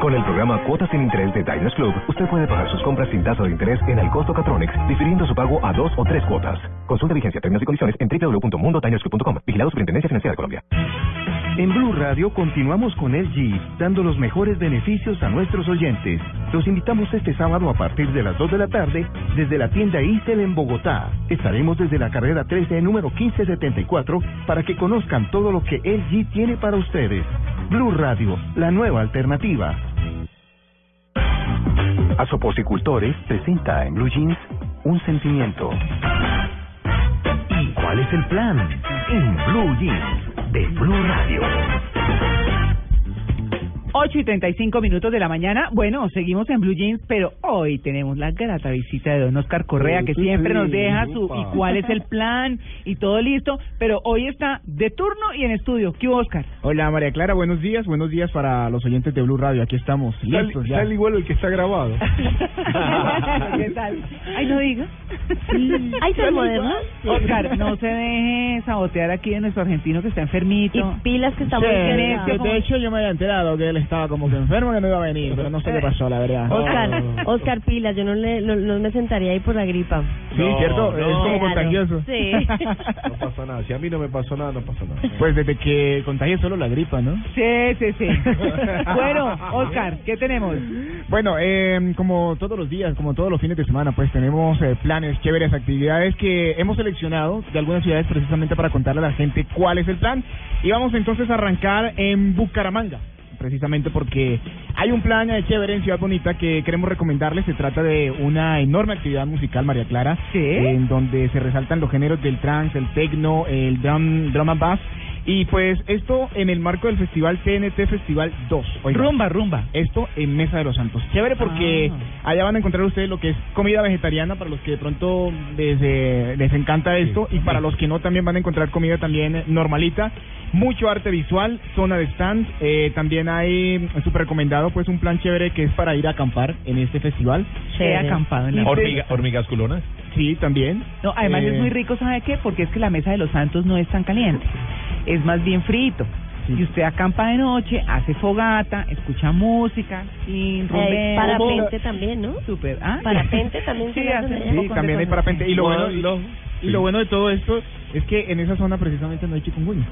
Con el programa Cuotas sin Interés de Diners Club, usted puede pagar sus compras sin tasa de interés en el costo Catronics, difiriendo su pago a dos o tres cuotas. Consulta vigencia, términos y condiciones en www.mundotinersclub.com. Vigilado Superintendencia Financiera de Colombia. En Blue Radio continuamos con LG, dando los mejores beneficios a nuestros oyentes. Los invitamos este sábado a partir de las 2 de la tarde desde la tienda Isel en Bogotá. Estaremos desde la carrera 13, número 1574, para que conozcan todo lo que LG tiene para ustedes. Blue Radio, la nueva alternativa. Asoposicultores presenta en Blue Jeans un sentimiento. ¿Y cuál es el plan? En Blue Jeans de Blue Radio. 8 y 35 minutos de la mañana. Bueno, seguimos en Blue Jeans, pero hoy tenemos la grata visita de don Oscar Correa, que siempre nos deja su y cuál es el plan y todo listo, pero hoy está de turno y en estudio. ¿Qué hubo, Oscar? Hola María Clara, buenos días, buenos días para los oyentes de Blue Radio, aquí estamos, listos ya. Sale igual el que está grabado. ¿Qué tal? Ay, no diga. Ay, tan moderno. Oscar, no se deje sabotear aquí de nuestro argentino que está enfermito. Y pilas que está Sí, muy de, bien. de hecho yo me había enterado que él estaba como que enfermo, que no iba a venir, pero no sé qué pasó, la verdad. Oscar, Oscar Pilas, yo no, le, no, no me sentaría ahí por la gripa. Sí, ¿cierto? es como contagioso. Sí. No pasa nada. Si a mí no me pasó nada, no pasa nada. Pues desde que contagia solo la gripa, ¿no? Sí, sí, sí. bueno, Oscar, ¿qué tenemos? Bueno, eh, como todos los días, como todos los fines de semana, pues tenemos eh, planes, chéveres, actividades que hemos seleccionado de algunas ciudades precisamente para contarle a la gente cuál es el plan. Y vamos entonces a arrancar en Bucaramanga. Precisamente porque hay un plan eh, chévere en Ciudad Bonita que queremos recomendarles. Se trata de una enorme actividad musical, María Clara, en donde se resaltan los géneros del trance, el techno, el drum, drum and bass. Y pues esto en el marco del festival TNT Festival 2. Oiga, Rumba, rumba. Esto en Mesa de los Santos. Chévere porque Ah. allá van a encontrar ustedes lo que es comida vegetariana para los que de pronto les, eh, les encanta esto y para los que no también van a encontrar comida también eh, normalita. Mucho arte visual, zona de stand. eh, también hay súper recomendado pues un plan chévere que es para ir a acampar en este festival. He acampado en la Hormiga- hormigas culonas. Sí, también. No, además Eh, es muy rico, ¿sabe qué? Porque es que la mesa de los santos no es tan caliente, es más bien frito. Y usted acampa de noche, hace fogata, escucha música, sin Eh, parapente también, ¿no? Súper, ¿ah? Parapente también se Sí, hace- Sí, también hay parapente. Y lo bueno, y, Bueno, y lo bueno de todo esto es que en esa zona precisamente no hay chikungunya.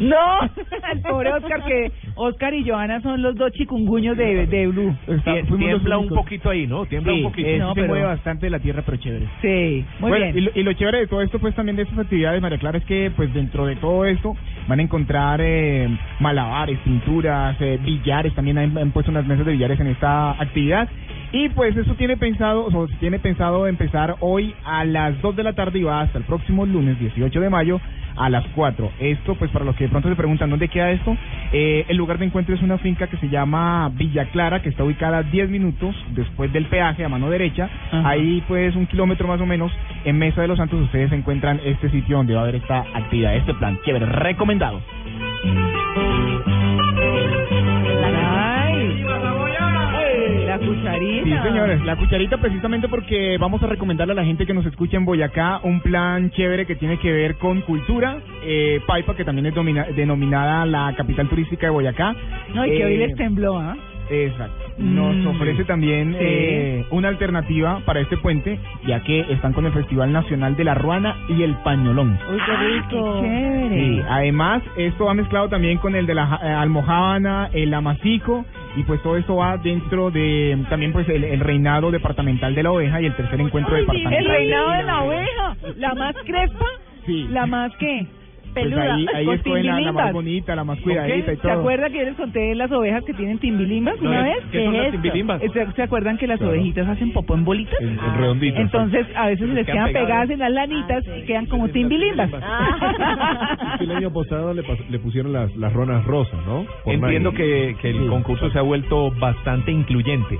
No, el pobre Oscar, que Oscar y Joana son los dos chikunguños de, de Blue. Está- Tiembla un poquito ahí, ¿no? Tiembla Sí, un poquito. eh, No, sí se pero- mueve bastante la tierra, pero chévere. Sí, muy Bueno, bien. Y lo, y lo chévere de todo esto, pues también de estas actividades, María Clara, es que pues dentro de todo esto van a encontrar eh, malabares, pinturas, eh, billares, también han, han puesto unas mesas de billares en esta actividad. Y pues eso tiene pensado, o sea, tiene pensado empezar hoy a las 2 de la tarde y va hasta el próximo lunes 18 de mayo a las 4. Esto, pues para los que de pronto se preguntan dónde queda esto, eh, el lugar de encuentro es una finca que se llama Villa Clara, que está ubicada a 10 minutos después del peaje a mano derecha. Ajá. Ahí pues un kilómetro más o menos en Mesa de los Santos ustedes encuentran este sitio donde va a haber esta actividad, este plan. Chévere, recomendado. Cucharita. Sí, señores, la cucharita precisamente porque vamos a recomendarle a la gente que nos escucha en Boyacá un plan chévere que tiene que ver con cultura. Eh, Paipa, que también es domina- denominada la capital turística de Boyacá. No, y que hoy Eh, les tembló, ¿ah? Exacto. Nos Mm. ofrece también Sí. eh, una alternativa para este puente, ya que están con el Festival Nacional de la Ruana y el Pañolón. Uy, qué rico. Chévere. Sí, además esto va mezclado también con el de la eh, almojábana, el amacico y pues todo esto va dentro de también pues el, el reinado departamental de la oveja y el tercer encuentro departamental. El reinado de la oveja, la más crespa, Sí. la más que Pues peluda, ahí, ahí con escogen la, la más bonita, la más cuidadita y ¿Se todo. acuerda que yo les conté las ovejas que tienen timbilimbas No, una ¿qué- vez? qué son las es esto? timbilimbas? ¿Se, se acuerdan que las Claro. ovejitas hacen popó en bolitas? En, en redonditos. Entonces a veces se les Quedan pegadas. pegadas en las lanitas y quedan como timbilimbas. Que el año pasado le, pas- le pusieron las, las ronas rosas, ¿no? Por Entiendo que, que el Sí. concurso se ha vuelto bastante incluyente.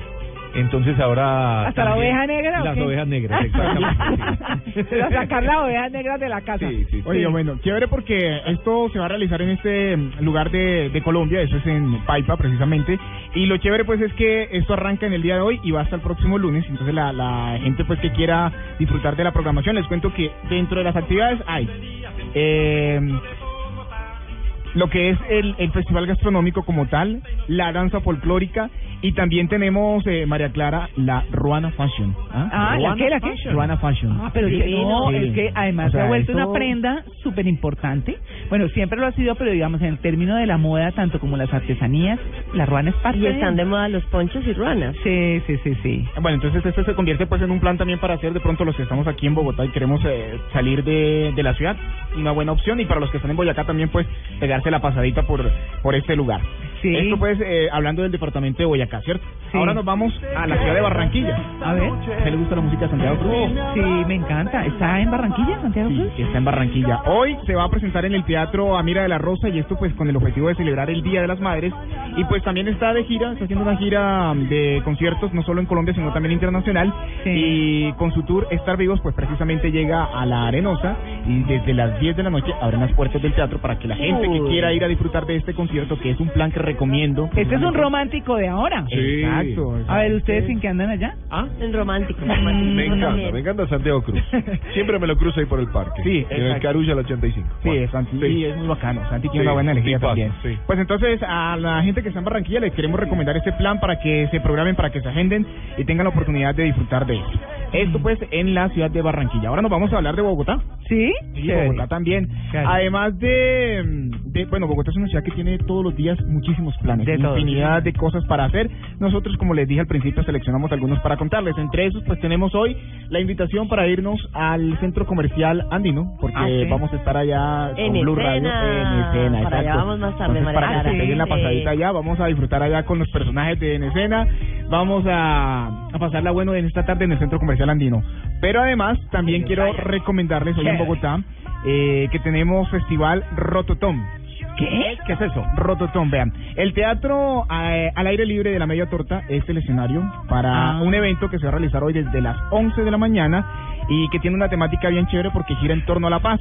Entonces ahora... ¿Hasta la oveja negra o Las qué? ovejas negras, exactamente. Pero sacar las ovejas negras de la casa. Oye, bueno, chévere porque esto se va a realizar en este mm, lugar de, de Colombia, eso es en Paipa precisamente, y lo chévere pues es que esto arranca en el día de hoy y va hasta el próximo lunes, entonces la, la gente pues que quiera disfrutar de la programación, les cuento que dentro de las actividades hay... Eh, lo que es el, el festival gastronómico como tal, la danza folclórica y también tenemos, eh, María Clara, la Ruana Fashion. Ah, ¿la Ruana qué, la qué? Fashion. Ruana Fashion. Ah, pero es que no, Sí. es que además O sea, se ha vuelto una prenda súper importante. Bueno, siempre lo ha sido, pero digamos, en el término de la moda, tanto como las artesanías, la ruana es parte Y están de moda los ponchos y ruanas. Sí, sí, sí, sí. Bueno, entonces este se convierte pues en un plan también para hacer de pronto los que estamos aquí en Bogotá y queremos eh, salir de, de la ciudad, una buena opción y para los que están en Boyacá también pues pegarse la pasadita por, por este lugar. Sí. Esto pues eh, hablando del departamento de Boyacá, ¿cierto? Ahora nos vamos a la ciudad de Barranquilla. A ver. ¿A usted le gusta la música de Santiago Cruz? Sí, me encanta. ¿Está en Barranquilla, Santiago Cruz? Sí, está en Barranquilla. Hoy se va a presentar en el Teatro Amira de la Rosa y esto pues con el objetivo de celebrar el Día de las Madres y pues también está de gira, está haciendo una gira de conciertos no solo en Colombia sino también internacional y con su tour Estar Vivos pues precisamente llega a la Arenosa y desde las 10 de la noche abren las puertas del teatro para que la gente que quiera ir a disfrutar de este concierto que es un plan que recomiendo. Este es un romántico de ahora. Sí. Exacto, A ver, ¿ustedes en qué andan allá? ¿Ah? En romántico. Me encanta, me encanta Santiago Cruz. Siempre me lo cruzo ahí por el parque. Sí, En el. Carulla al 85. Sí, Bueno, Santi sí. es muy bacano. Santi tiene Sí, una buena energía tipazo, también. sí. Pues entonces a la gente que está en Barranquilla les queremos recomendar este plan para que se programen, para que se agenden y tengan la oportunidad de disfrutar de esto. Esto pues en la ciudad de Barranquilla. Ahora nos vamos a hablar de Bogotá. ¿Sí? Sí, Chévere. Bogotá también. Además de, mm, de, bueno, Bogotá es una ciudad que tiene todos los días muchísimos planes, De todo. infinidad de cosas para hacer. Nosotros, como les dije al principio, seleccionamos algunos para contarles. Entre esos, pues tenemos hoy la invitación para irnos al centro comercial andino, porque Ah, sí. vamos a estar allá En con Blue Radio en escena. Para allá vamos más tarde, Entonces, para que se peguen la Sí. pasadita allá, vamos a disfrutar allá con los personajes de en escena. Vamos a, a pasarla bueno en esta tarde en el centro comercial andino. Pero además, también quiero recomendarles hoy en. Bogotá eh, que tenemos festival Rototom. ¿Qué? ¿Qué es eso? Rototom, vean. El teatro eh, al aire libre de la Media Torta es el escenario para Ah. un evento que se va a realizar hoy desde las 11 de la mañana y que tiene una temática bien chévere porque gira en torno a la paz.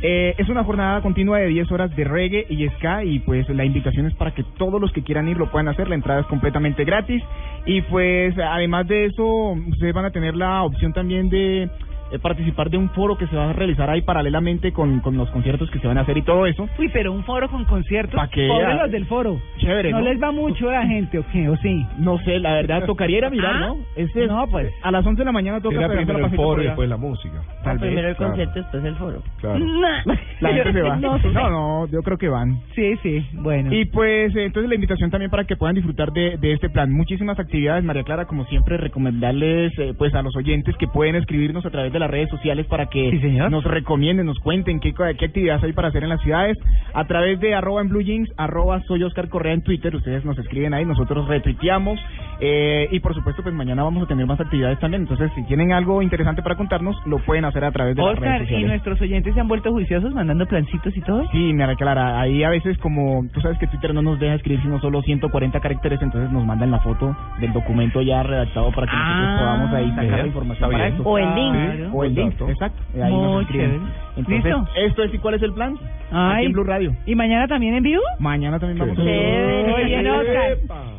Eh, es una jornada continua de 10 horas de reggae y ska y pues la invitación es para que todos los que quieran ir lo puedan hacer. La entrada es completamente gratis y pues además de eso ustedes van a tener la opción también de eh, participar de un foro que se va a realizar ahí paralelamente con, con los conciertos que se van a hacer y todo eso. Uy, pero un foro con conciertos. Pa' que Pobres los del foro. Chévere, ¿No, ¿no? les va mucho la gente o qué? ¿O sí? No sé, la verdad tocaría ir a mirar, Ah, ¿no? Ese es- no, pues. a las 11 de la mañana toca Era primero el foro y después la música. Tal vez, Primero el claro. concierto, después el foro. Claro. La gente se va. No no, yo creo que van. Sí, sí, bueno. Y pues eh, entonces la invitación también para que puedan disfrutar de, de este plan. Muchísimas actividades, María Clara, como siempre, recomendarles eh, pues a los oyentes que pueden escribirnos a través de las redes sociales para que Sí, nos recomienden, nos cuenten qué, qué actividades hay para hacer en las ciudades. A través de arroba en Blue Jeans, arroba soy Oscar Correa en Twitter, ustedes nos escriben ahí, nosotros retuiteamos. Eh, y por supuesto, pues mañana vamos a tener más actividades también. Entonces, si tienen algo interesante para contarnos, lo pueden hacer a través de las redes Oscar, ¿y nuestros oyentes se han vuelto juiciosos mandando plancitos y todo? Sí, María Clara, ahí a veces como tú sabes que Twitter no nos deja escribir sino solo 140 caracteres, entonces nos mandan la foto del documento ya redactado para que nosotros Ah, podamos ahí sacar la información bien. para eso. O el link. Sí, o el link, Exacto. exacto. Ahí Muy chévere. Entonces, ¿Listo? esto es y cuál es el plan? Aquí Ay. en Blue Radio. ¿Y mañana también en vivo? Mañana también vamos a Chévere. Muy bien, Oscar.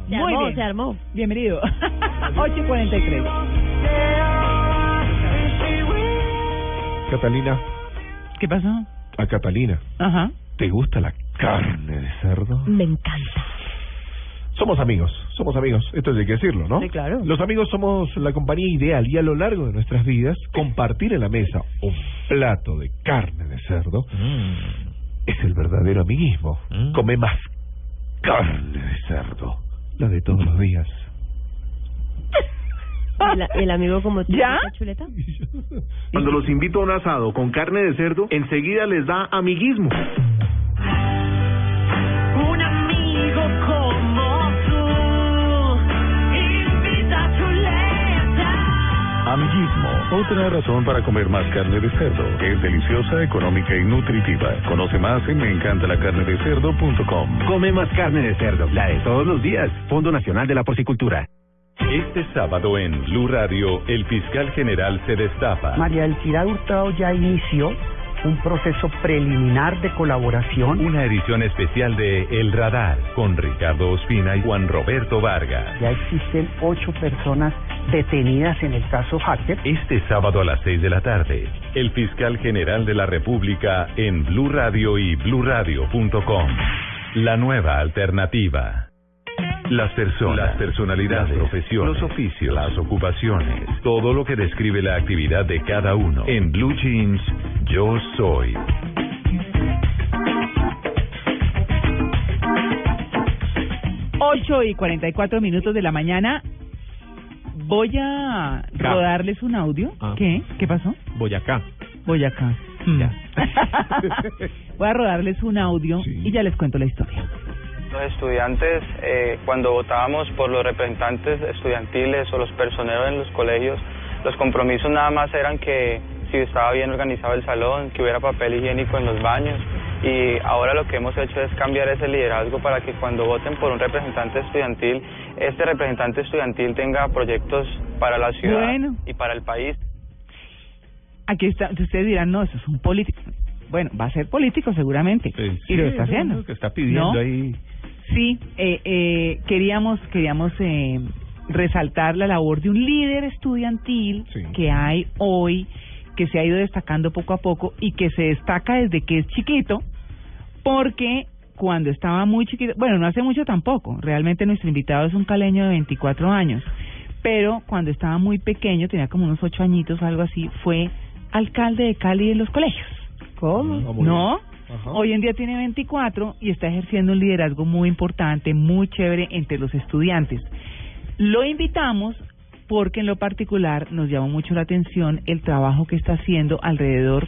Se Muy armó, bien. se armó. Bienvenido. 8 y 43. Catalina, ¿Qué pasó? a Catalina, Ajá. ¿te gusta la carne de cerdo? Me encanta. Somos amigos, somos amigos, esto hay que decirlo, ¿no? Sí, claro. Los amigos somos la compañía ideal y a lo largo de nuestras vidas, compartir en la mesa un plato de carne de cerdo es el verdadero amiguismo. Come más carne de cerdo, la de todos los días. ¿El, el amigo como tú, ¿Ya? chuleta? Cuando los invito a un asado con carne de cerdo, enseguida les da amiguismo. Un amigo como Amiguismo, otra razón para comer más carne de cerdo. Es deliciosa, económica y nutritiva. Conoce más en meencantalacarnedecerdo.com. Come más carne de cerdo, la de todos los días. Fondo Nacional de la Porcicultura. Este sábado en Blue Radio, el fiscal general se destapa. María del Hurtado ya inició un proceso preliminar de colaboración. Una edición especial de El Radar con Ricardo Ospina y Juan Roberto Vargas. Ya existen ocho personas detenidas en el caso Hacker. Este sábado a las seis de la tarde, el fiscal general de la República en Blue Radio y bluradio.com. La nueva alternativa. Las personas, las personalidades, las profesiones, los oficios, las ocupaciones, todo lo que describe la actividad de cada uno. En Blue Jeans, yo soy. Ocho y cuarenta y cuatro minutos de la mañana. Voy a Ca. rodarles un audio. Ah. ¿Qué? ¿Qué pasó? Boyacá. Boyacá. Ya. Voy a rodarles un audio y ya les cuento la historia. Los estudiantes, eh, cuando votábamos por los representantes estudiantiles o los personeros en los colegios, los compromisos nada más eran que si estaba bien organizado el salón, que hubiera papel higiénico en los baños. Y ahora lo que hemos hecho es cambiar ese liderazgo para que cuando voten por un representante estudiantil, este representante estudiantil tenga proyectos para la ciudad Bueno. y para el país. Aquí está, ustedes dirán, no, eso es un político. Bueno, va a ser político seguramente. y lo está haciendo. lo que está pidiendo ¿No? ahí. Sí, eh, eh, queríamos, queríamos eh, resaltar la labor de un líder estudiantil que hay hoy, que se ha ido destacando poco a poco y que se destaca desde que es chiquito, porque cuando estaba muy chiquito, bueno, no hace mucho tampoco, realmente nuestro invitado es un caleño de 24 años, pero cuando estaba muy pequeño, tenía como unos 8 añitos o algo así, fue alcalde de Cali en los colegios. ¿Cómo? ¿No? Hoy en día tiene 24 y está ejerciendo un liderazgo muy importante, muy chévere entre los estudiantes. Lo invitamos porque en lo particular nos llamó mucho la atención el trabajo que está haciendo alrededor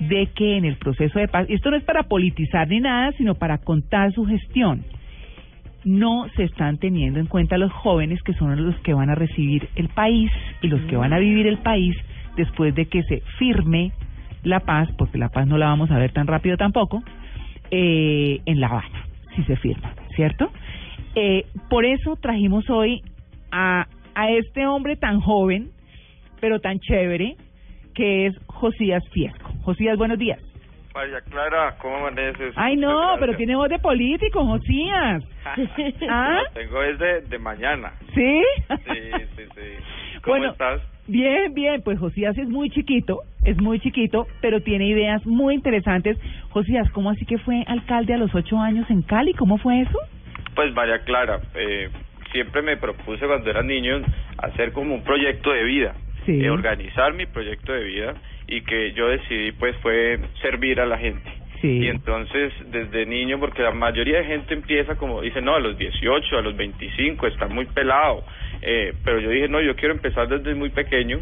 de que en el proceso de paz, esto no es para politizar ni nada, sino para contar su gestión, no se están teniendo en cuenta los jóvenes que son los que van a recibir el país y los que van a vivir el país después de que se firme la paz, porque la paz no la vamos a ver tan rápido tampoco, eh, en La Habana, si se firma, ¿cierto? Eh, por eso trajimos hoy a, a este hombre tan joven, pero tan chévere, que es Josías Fiesco. Josías, buenos días. María Clara, ¿cómo amaneces? Ay, no, pero tiene voz de político, Josías. ¿Ah? Tengo desde de mañana. ¿Sí? Sí, sí, sí. ¿Cómo Bueno, estás? Bien, bien, pues Josías es muy chiquito, es muy chiquito, pero tiene ideas muy interesantes. Josías, ¿cómo así que fue alcalde a los ocho años en Cali? ¿Cómo fue eso? Pues María Clara, eh, siempre me propuse cuando era niño hacer como un proyecto de vida, Sí. eh, organizar mi proyecto de vida y que yo decidí pues fue servir a la gente. Sí. Y entonces desde niño, porque la mayoría de gente empieza como dice, no, a los 18, a los 25, está muy pelado. Eh, pero yo dije, no, yo quiero empezar desde muy pequeño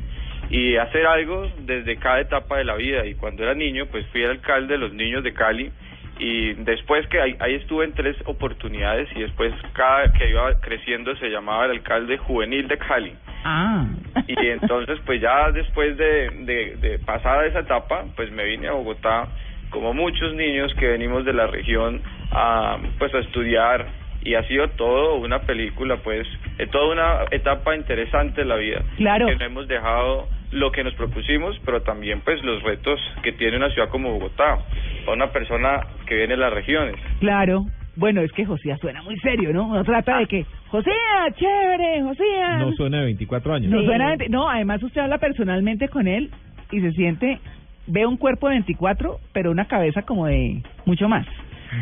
y hacer algo desde cada etapa de la vida. Y cuando era niño, pues fui el alcalde de los niños de Cali y después que ahí, ahí estuve en tres oportunidades y después cada que iba creciendo se llamaba el alcalde juvenil de Cali. Ah. Y entonces, pues ya después de, de, de pasada esa etapa, pues me vine a Bogotá, como muchos niños que venimos de la región, a, pues a estudiar. Y ha sido todo una película, pues, eh, toda una etapa interesante de la vida. Claro. Que no hemos dejado lo que nos propusimos, pero también, pues, los retos que tiene una ciudad como Bogotá, para una persona que viene de las regiones. Claro. Bueno, es que Josías suena muy serio, ¿no? Uno trata de que, Josías, chévere, Josías. No suena de 24 años. No suena, no, además usted habla personalmente con él y se siente, ve un cuerpo de 24, pero una cabeza como de mucho más.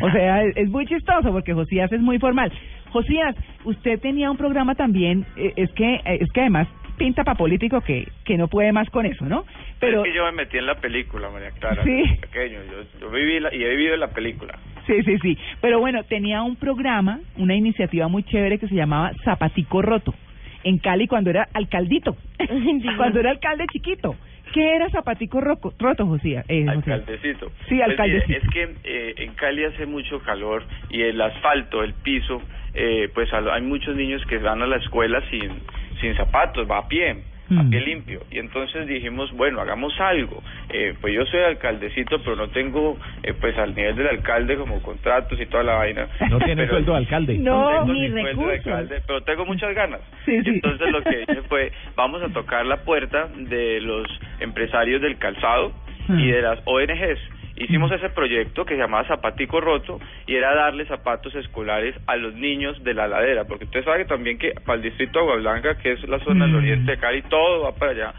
O sea, es, es muy chistoso porque Josías es muy formal. Josías, usted tenía un programa también, eh, es que eh, es que además pinta para político que que no puede más con eso, ¿no? Pero es que yo me metí en la película, María Clara, Sí. pequeño. Yo, yo viví la- y he vivido en la película. Sí, sí, sí. Pero bueno, tenía un programa, una iniciativa muy chévere que se llamaba Zapatico Roto, en Cali cuando era alcaldito, cuando era alcalde chiquito. ¿Qué era Zapatico Roco- Roto, Josía? Eh, Josías? Alcaldecito. Sí, Pues mire, alcaldecito. es que eh, en Cali hace mucho calor y el asfalto, el piso, eh, pues al- hay muchos niños que van a la escuela sin, sin zapatos, va a pie. a pie limpio. Y entonces dijimos, bueno, hagamos algo. Eh, pues yo soy alcaldecito, pero no tengo, eh, pues al nivel del alcalde como contratos y toda la vaina. No tiene Pero- sueldo de alcalde. no No, tengo ni ni sueldo de recursos. alcalde, pero tengo muchas ganas. Sí, sí. Entonces lo que hice fue, vamos a tocar la puerta de los empresarios del calzado y de las ONGs. Hicimos ese proyecto que se llamaba Zapatico Roto y era darle zapatos escolares a los niños de la ladera, porque usted sabe también que para el distrito de Agua Blanca, que es la zona del oriente de Cali, todo va para allá.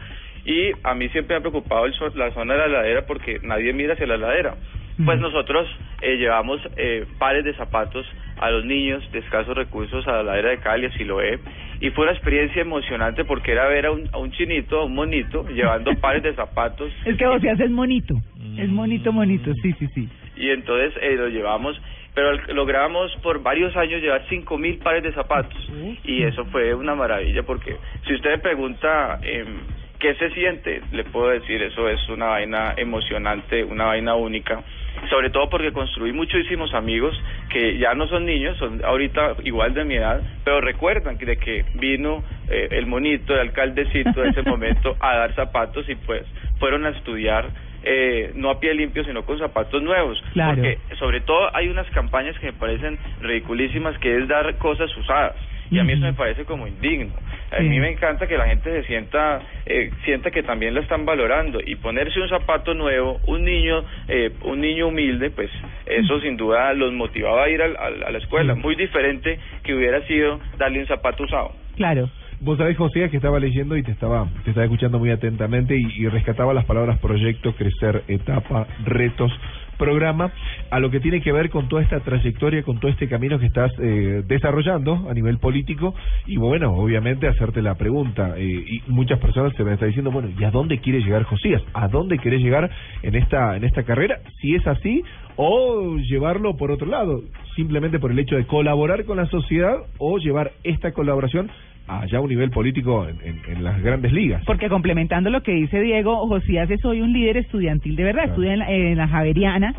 Y a mí siempre me ha preocupado el la zona de la ladera porque nadie mira hacia la ladera. Pues nosotros eh, llevamos eh, pares de zapatos a los niños de escasos recursos a la ladera de Cali, a Siloé, y fue una experiencia emocionante porque era ver a un, a un chinito, a un monito, llevando pares de zapatos. Es que Josías es monito. Es monito, monito, sí, sí, sí. Y entonces eh, lo llevamos, pero logramos por varios años llevar cinco mil pares de zapatos. Y eso fue una maravilla porque si usted me pregunta em, qué se siente, le puedo decir, eso es una vaina emocionante, una vaina única. Sobre todo porque construí muchísimos amigos que ya no son niños, son ahorita igual de mi edad, pero recuerdan que de que vino eh, el monito, el alcaldecito de ese momento a dar zapatos y pues fueron a estudiar eh, no a pie limpio, sino con zapatos nuevos. Claro. Porque sobre todo hay unas campañas que me parecen ridiculísimas, que es dar cosas usadas. Y a mí eso me parece como indigno. A mí me encanta que la gente se sienta, eh, sienta que también la están valorando y ponerse un zapato nuevo, un niño, eh, un niño humilde, pues eso sin duda los motivaba a ir al- al- a la escuela. Muy diferente que hubiera sido darle un zapato usado. Claro. Vos sabés, José, que estaba leyendo y te estaba, te estaba escuchando muy atentamente y, y rescataba las palabras proyecto, crecer, etapa, retos, programa, a lo que tiene que ver con toda esta trayectoria, con todo este camino que estás eh, desarrollando a nivel político y bueno, obviamente hacerte la pregunta eh, y muchas personas se me están diciendo, bueno, ¿y a dónde quiere llegar Josías? ¿A dónde querés llegar en esta, en esta carrera? Si es así, o llevarlo por otro lado, simplemente por el hecho de colaborar con la sociedad o llevar esta colaboración allá a un nivel político en, en- en las grandes ligas. Porque complementando lo que dice Diego, Josías es hoy un líder estudiantil de verdad, estudia en la, en la Javeriana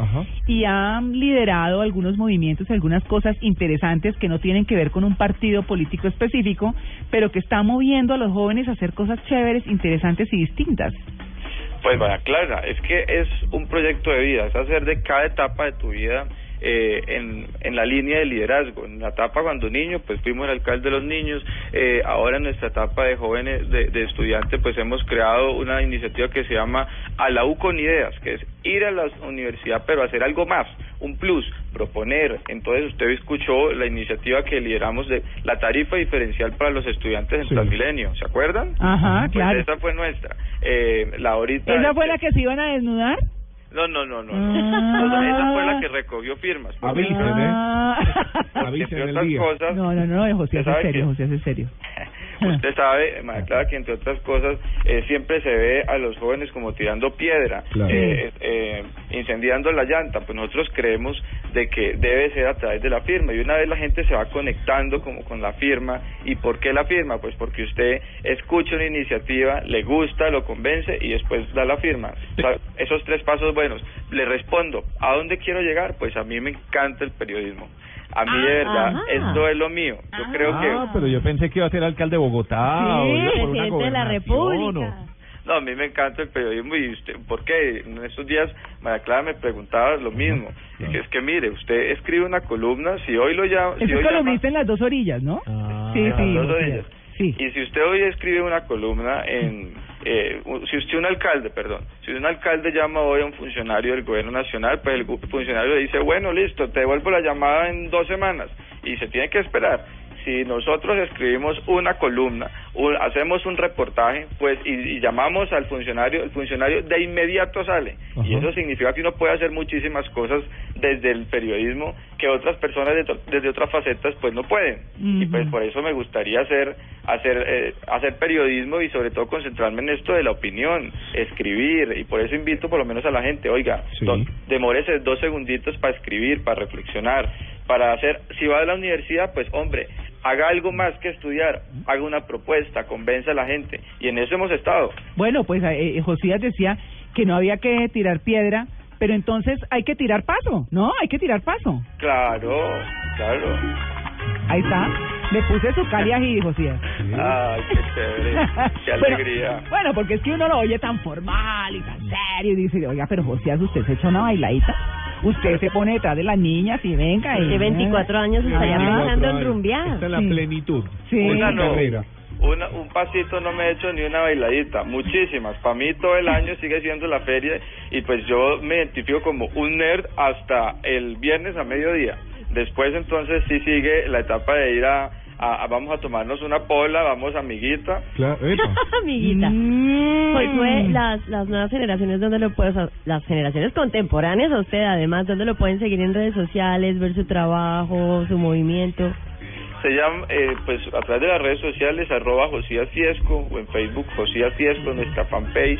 y ha liderado algunos movimientos, algunas cosas interesantes que no tienen que ver con un partido político específico, pero que está moviendo a los jóvenes a hacer cosas chéveres, interesantes y distintas. Pues vaya, Clara, es que es un proyecto de vida, es hacer de cada etapa de tu vida eh, en, en la línea de liderazgo. En la etapa cuando niño, pues fuimos el alcalde de los niños. Eh, ahora en nuestra etapa de jóvenes, de, de estudiantes, pues hemos creado una iniciativa que se llama A la U con Ideas, que es ir a la universidad, pero hacer algo más, un plus, proponer. Entonces usted escuchó la iniciativa que lideramos de la tarifa diferencial para los estudiantes en Transmilenio, ¿se acuerdan? Ajá, Pues claro. esa fue nuestra. Eh, la ahorita... ¿Esa fue la que se iban a desnudar? No, no, no, no. Ah. no. Sea, esa fue la que recogió firmas. Avisen, Ah. Entre otras cosas, No, no, no, ¿Usted es serio, Josías es serio. Usted sabe, María Clara, que entre otras cosas eh, siempre se ve a los jóvenes como tirando piedra, Claro. eh, eh, incendiando la llanta. Pues nosotros creemos de que debe ser a través de la firma. Y una vez la gente se va conectando como con la firma. ¿Y por qué la firma? Pues porque usted escucha una iniciativa, le gusta, lo convence y después da la firma. O sea, esos tres pasos buenos. Le respondo, ¿a dónde quiero llegar? Pues a mí me encanta el periodismo. A mí de verdad, ajá. esto es lo mío. Yo creo que... Ah, pero yo pensé que iba a ser alcalde de Bogotá o iba por una presidente de la República. No, a mí me encanta el periodismo y usted, ¿por qué? En estos días María Clara me preguntaba lo mismo. Es que mire, usted escribe una columna, si hoy lo llama... Si hoy llama- columnista en las dos orillas, ¿no? sí, en las sí, dos orillas. Y si usted hoy escribe una columna en... Eh, si usted un alcalde, perdón, si un alcalde llama hoy a un funcionario del gobierno nacional, pues el funcionario le dice, bueno, listo, te devuelvo la llamada en dos semanas y se tiene que esperar. Si nosotros escribimos una columna, un- hacemos un reportaje, pues y, y llamamos al funcionario, el funcionario de inmediato sale. Y eso significa que uno puede hacer muchísimas cosas desde el periodismo que otras personas de desde otras facetas pues no pueden. Y pues por eso me gustaría hacer hacer eh, hacer periodismo y sobre todo concentrarme en esto de la opinión, escribir. Y por eso invito por lo menos a la gente, oiga, do- demórese dos segunditos para escribir, para reflexionar, para hacer, si va a la universidad, pues hombre, haga algo más que estudiar, haga una propuesta, convenza a la gente y en eso hemos estado. Bueno, pues eh, eh, Josías decía que no había que tirar piedra, pero entonces hay que tirar paso, ¿no? Hay que tirar paso. Claro, claro. Ahí está. Le puse su cali ají, Josías. Ay, qué chévere. Qué Bueno, alegría. Bueno, porque es que uno lo oye tan formal y tan serio y dice, oiga, pero Josías, ¿usted se echa una bailadita? Usted se pone detrás de las niñas y venga. Que 24 años estaría pensando en rumbear. Está en la Sí. plenitud. Sí. Una carrera. Una, un pasito no me he hecho ni una bailadita, muchísimas. Para mí todo el año sigue siendo la feria y pues yo me identifico como un nerd hasta el viernes a mediodía. Después entonces sí sigue la etapa de ir a, a- a- vamos a tomarnos una pola, vamos amiguita. Claro. Amiguita. Mm. Pues fue las, las nuevas generaciones donde lo puedes, las generaciones contemporáneas a usted además, donde lo pueden seguir en redes sociales, ver su trabajo, su movimiento. Se llama, eh, pues a través de las redes sociales, arroba Josías Fiesco o en Facebook Josías Fiesco, nuestra fanpage.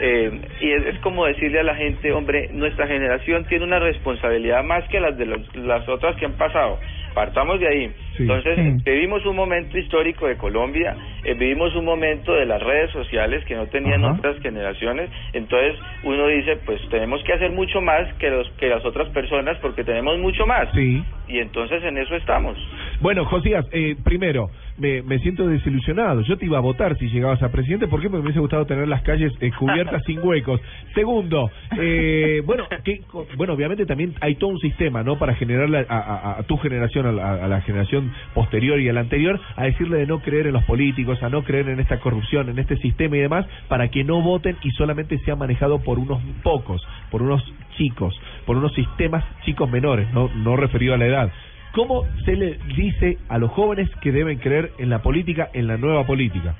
Eh, y es, es como decirle a la gente, hombre, nuestra generación tiene una responsabilidad más que las de los- las otras que han pasado. Partamos de ahí. Sí. Entonces, Sí. vivimos un momento histórico de Colombia, eh, vivimos un momento de las redes sociales que no tenían Ajá. otras generaciones. Entonces, uno dice, pues tenemos que hacer mucho más que, los, que las otras personas porque tenemos mucho más. Sí. Y entonces en eso estamos. Bueno, Josías, eh, primero, me, me siento desilusionado. Yo te iba a votar si llegabas a presidente. Porque me hubiese gustado tener las calles eh, cubiertas sin huecos. Segundo, eh, bueno, que, bueno, obviamente también hay todo un sistema, ¿no? Para generarle a, a- a tu generación, a la, a la generación posterior y a la anterior, a decirle de no creer en los políticos, a no creer en esta corrupción, en este sistema y demás, para que no voten y solamente sea manejado por unos pocos, por unos chicos, por unos sistemas chicos menores, no, no referido a la edad. ¿Cómo se le dice a los jóvenes que deben creer en la política, en la nueva política?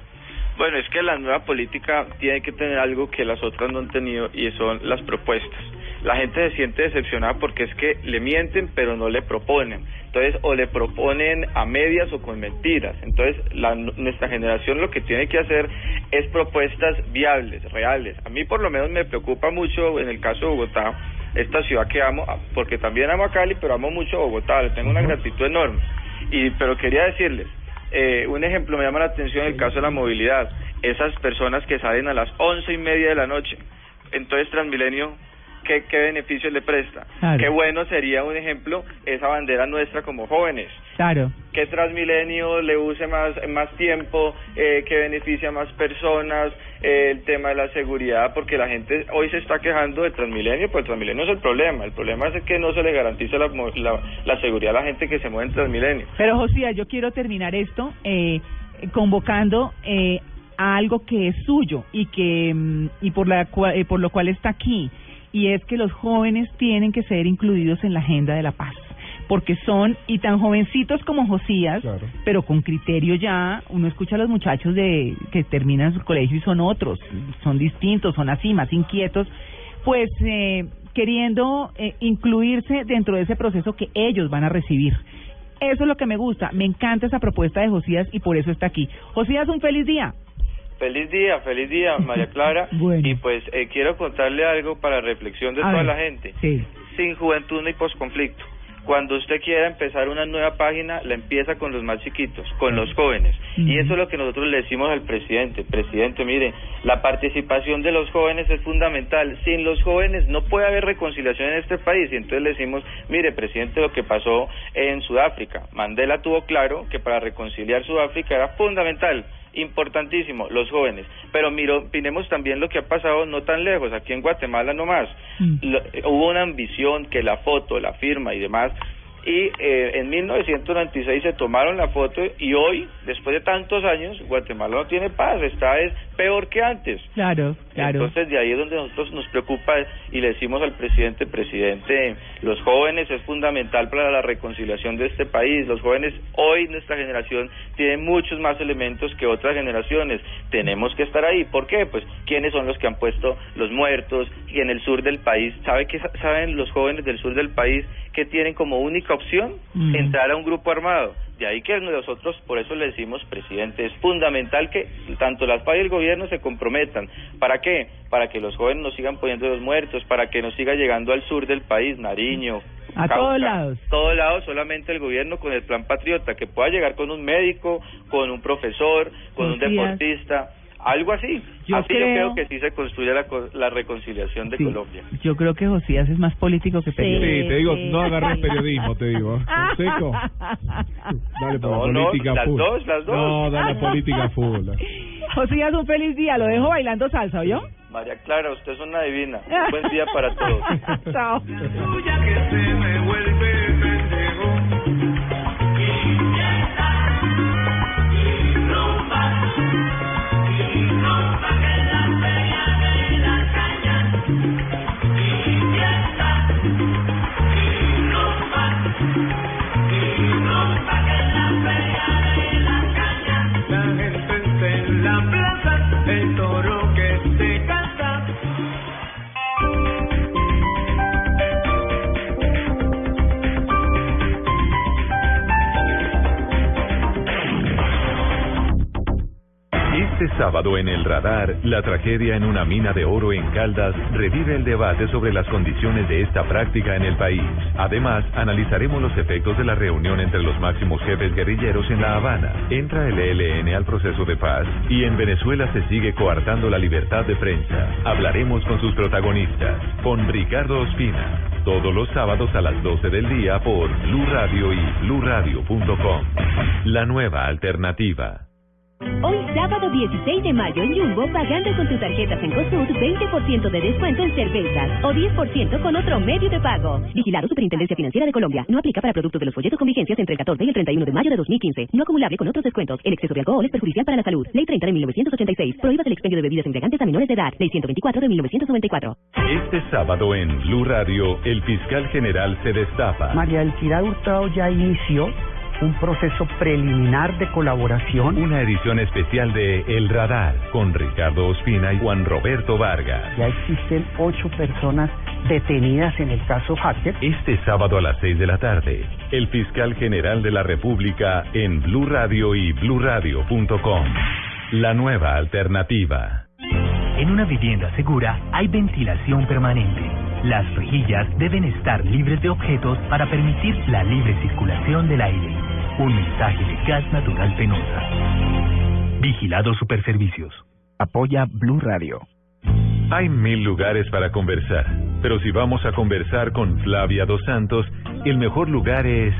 Bueno, es que la nueva política tiene que tener algo que las otras no han tenido y son las propuestas. La gente se siente decepcionada porque es que le mienten pero no le proponen. Entonces, o le proponen a medias o con mentiras. Entonces, la, nuestra generación lo que tiene que hacer es propuestas viables, reales. A mí por lo menos me preocupa mucho en el caso de Bogotá, esta ciudad que amo, porque también amo a Cali, pero amo mucho a Bogotá, le tengo una gratitud enorme. Y, pero quería decirles, eh, un ejemplo me llama la atención el caso de la movilidad. Esas personas que salen a las once y media de la noche. Entonces Transmilenio, ¿qué, qué beneficio le presta? Claro. Qué bueno sería un ejemplo esa bandera nuestra como jóvenes. Claro. Que Transmilenio le use más, más tiempo, eh, que beneficia a más personas, eh, el tema de la seguridad, porque la gente hoy se está quejando de Transmilenio, pues Transmilenio es el problema. El problema es que no se le garantiza la, la, la seguridad a la gente que se mueve en Transmilenio. Pero Josías, yo quiero terminar esto eh, convocando eh, a algo que es suyo y que mm, y por la eh, por lo cual está aquí y es que los jóvenes tienen que ser incluidos en la agenda de la paz porque son y tan jovencitos como Josías, pero con criterio ya, uno escucha a los muchachos de que terminan su colegio y son otros, son distintos, son así, más inquietos, pues eh, queriendo eh, incluirse dentro de ese proceso que ellos van a recibir. Eso es lo que me gusta, me encanta esa propuesta de Josías y por eso está aquí. Josías, un feliz día. Feliz día, feliz día, María Clara. Y pues eh, quiero contarle algo para reflexión de A toda ver. la gente. Sí. Sin juventud hay posconflicto. Cuando usted quiera empezar una nueva página, la empieza con los más chiquitos, con los jóvenes. Y eso es lo que nosotros le decimos al presidente. Presidente, mire, la participación de los jóvenes es fundamental. Sin los jóvenes no puede haber reconciliación en este país. Y entonces le decimos, mire, presidente, lo que pasó en Sudáfrica. Mandela tuvo claro que para reconciliar Sudáfrica era fundamental importantísimo, los jóvenes. Pero miro, miremos también lo que ha pasado no tan lejos, aquí en Guatemala nomás. Lo- eh, hubo una ambición que la foto, la firma y demás. Y eh, en 1996 se tomaron la foto y hoy, después de tantos años, Guatemala no tiene paz, está es peor que antes. Claro, claro. Entonces de ahí es donde nosotros nos preocupa y le decimos al presidente, presidente, los jóvenes es fundamental para la reconciliación de este país. Los jóvenes hoy, nuestra generación, tiene muchos más elementos que otras generaciones. Tenemos que estar ahí. ¿Por qué? Pues quiénes son los que han puesto los muertos y en el sur del país. ¿Sabe sa- saben los jóvenes del sur del país que tienen como única opción Mm. entrar a un grupo armado? De ahí que nosotros, por eso le decimos, presidente, es fundamental que tanto las FARC y el gobierno se comprometan. ¿Para qué? Para que los jóvenes nos sigan poniendo los muertos, para que nos siga llegando al sur del país, Nariño. A Cauca, todos lados. Todos lados, solamente el gobierno con el plan patriota, que pueda llegar con un médico, con un profesor, con un deportista, algo así. Yo así yo creo- creo que sí se construye la, co- la reconciliación de Sí. Colombia. Yo creo que Josías es más político que periodista. Sí, te digo, no agarres periodismo, te digo. Consejo, dale por No, la no, política las full. dos, las dos. No, dale la política full. Josías, un feliz día. Lo dejo bailando salsa, ¿oyó? María Clara, usted es una divina. Un buen día para todos. Chao. Este sábado en el radar, la tragedia en una mina de oro en Caldas revive el debate sobre las condiciones de esta práctica en el país. Además, analizaremos los efectos de la reunión entre los máximos jefes guerrilleros en La Habana. Entra el ELN al proceso de paz y en Venezuela se sigue coartando la libertad de prensa. Hablaremos con sus protagonistas, con Ricardo Ospina. Todos los sábados a las 12 del día por Blue Radio y bluradio.com. La nueva alternativa. Hoy sábado 16 de mayo en Jumbo, pagando con tus tarjetas en Cosud, 20% de descuento en cervezas o 10% con otro medio de pago. Vigilado Superintendencia Financiera de Colombia. No aplica para productos de los folletos con vigencias entre el 14 y el 31 de mayo de 2015. No acumulable con otros descuentos. El exceso de alcohol es perjudicial para la salud. Ley 30 de 1986. Prohíbas el expendio de bebidas embriagantes a menores de edad. Ley 124 de 1994. Este sábado en Blue Radio, el fiscal general se destapa. María del Hurtado ya inició un proceso preliminar de colaboración. Una edición especial de El Radar con Ricardo Ospina y Juan Roberto Vargas. Ya existen ocho personas detenidas en el caso Hacker. Este sábado a las 6 de la tarde, el fiscal general de la República en Blue Radio y bluradio.com. La nueva alternativa. En una vivienda segura hay ventilación permanente. Las rejillas deben estar libres de objetos para permitir la libre circulación del aire. Un mensaje de Gas Natural Penosa. Vigilado Superservicios. Apoya Blue Radio. Hay mil lugares para conversar, pero si vamos a conversar con Flavia Dos Santos, el mejor lugar es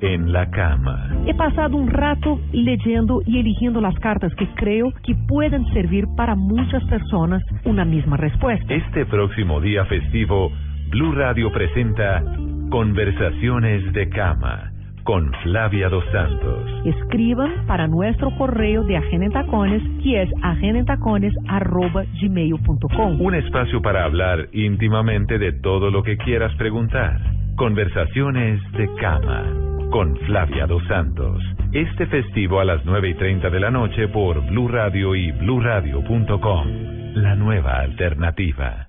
en la cama. He pasado un rato leyendo y eligiendo las cartas que creo que pueden servir para muchas personas una misma respuesta. Este próximo día festivo, Blue Radio presenta Conversaciones de Cama con Flavia Dos Santos. Escriban para nuestro correo de Agenda Tacones, que es agendatacones.gmail.com. Un espacio para hablar íntimamente de todo lo que quieras preguntar. Conversaciones de Cama con Flavia Dos Santos. Este festivo a las 9 y 30 de la noche por Blue Radio y bluradio.com. La nueva alternativa.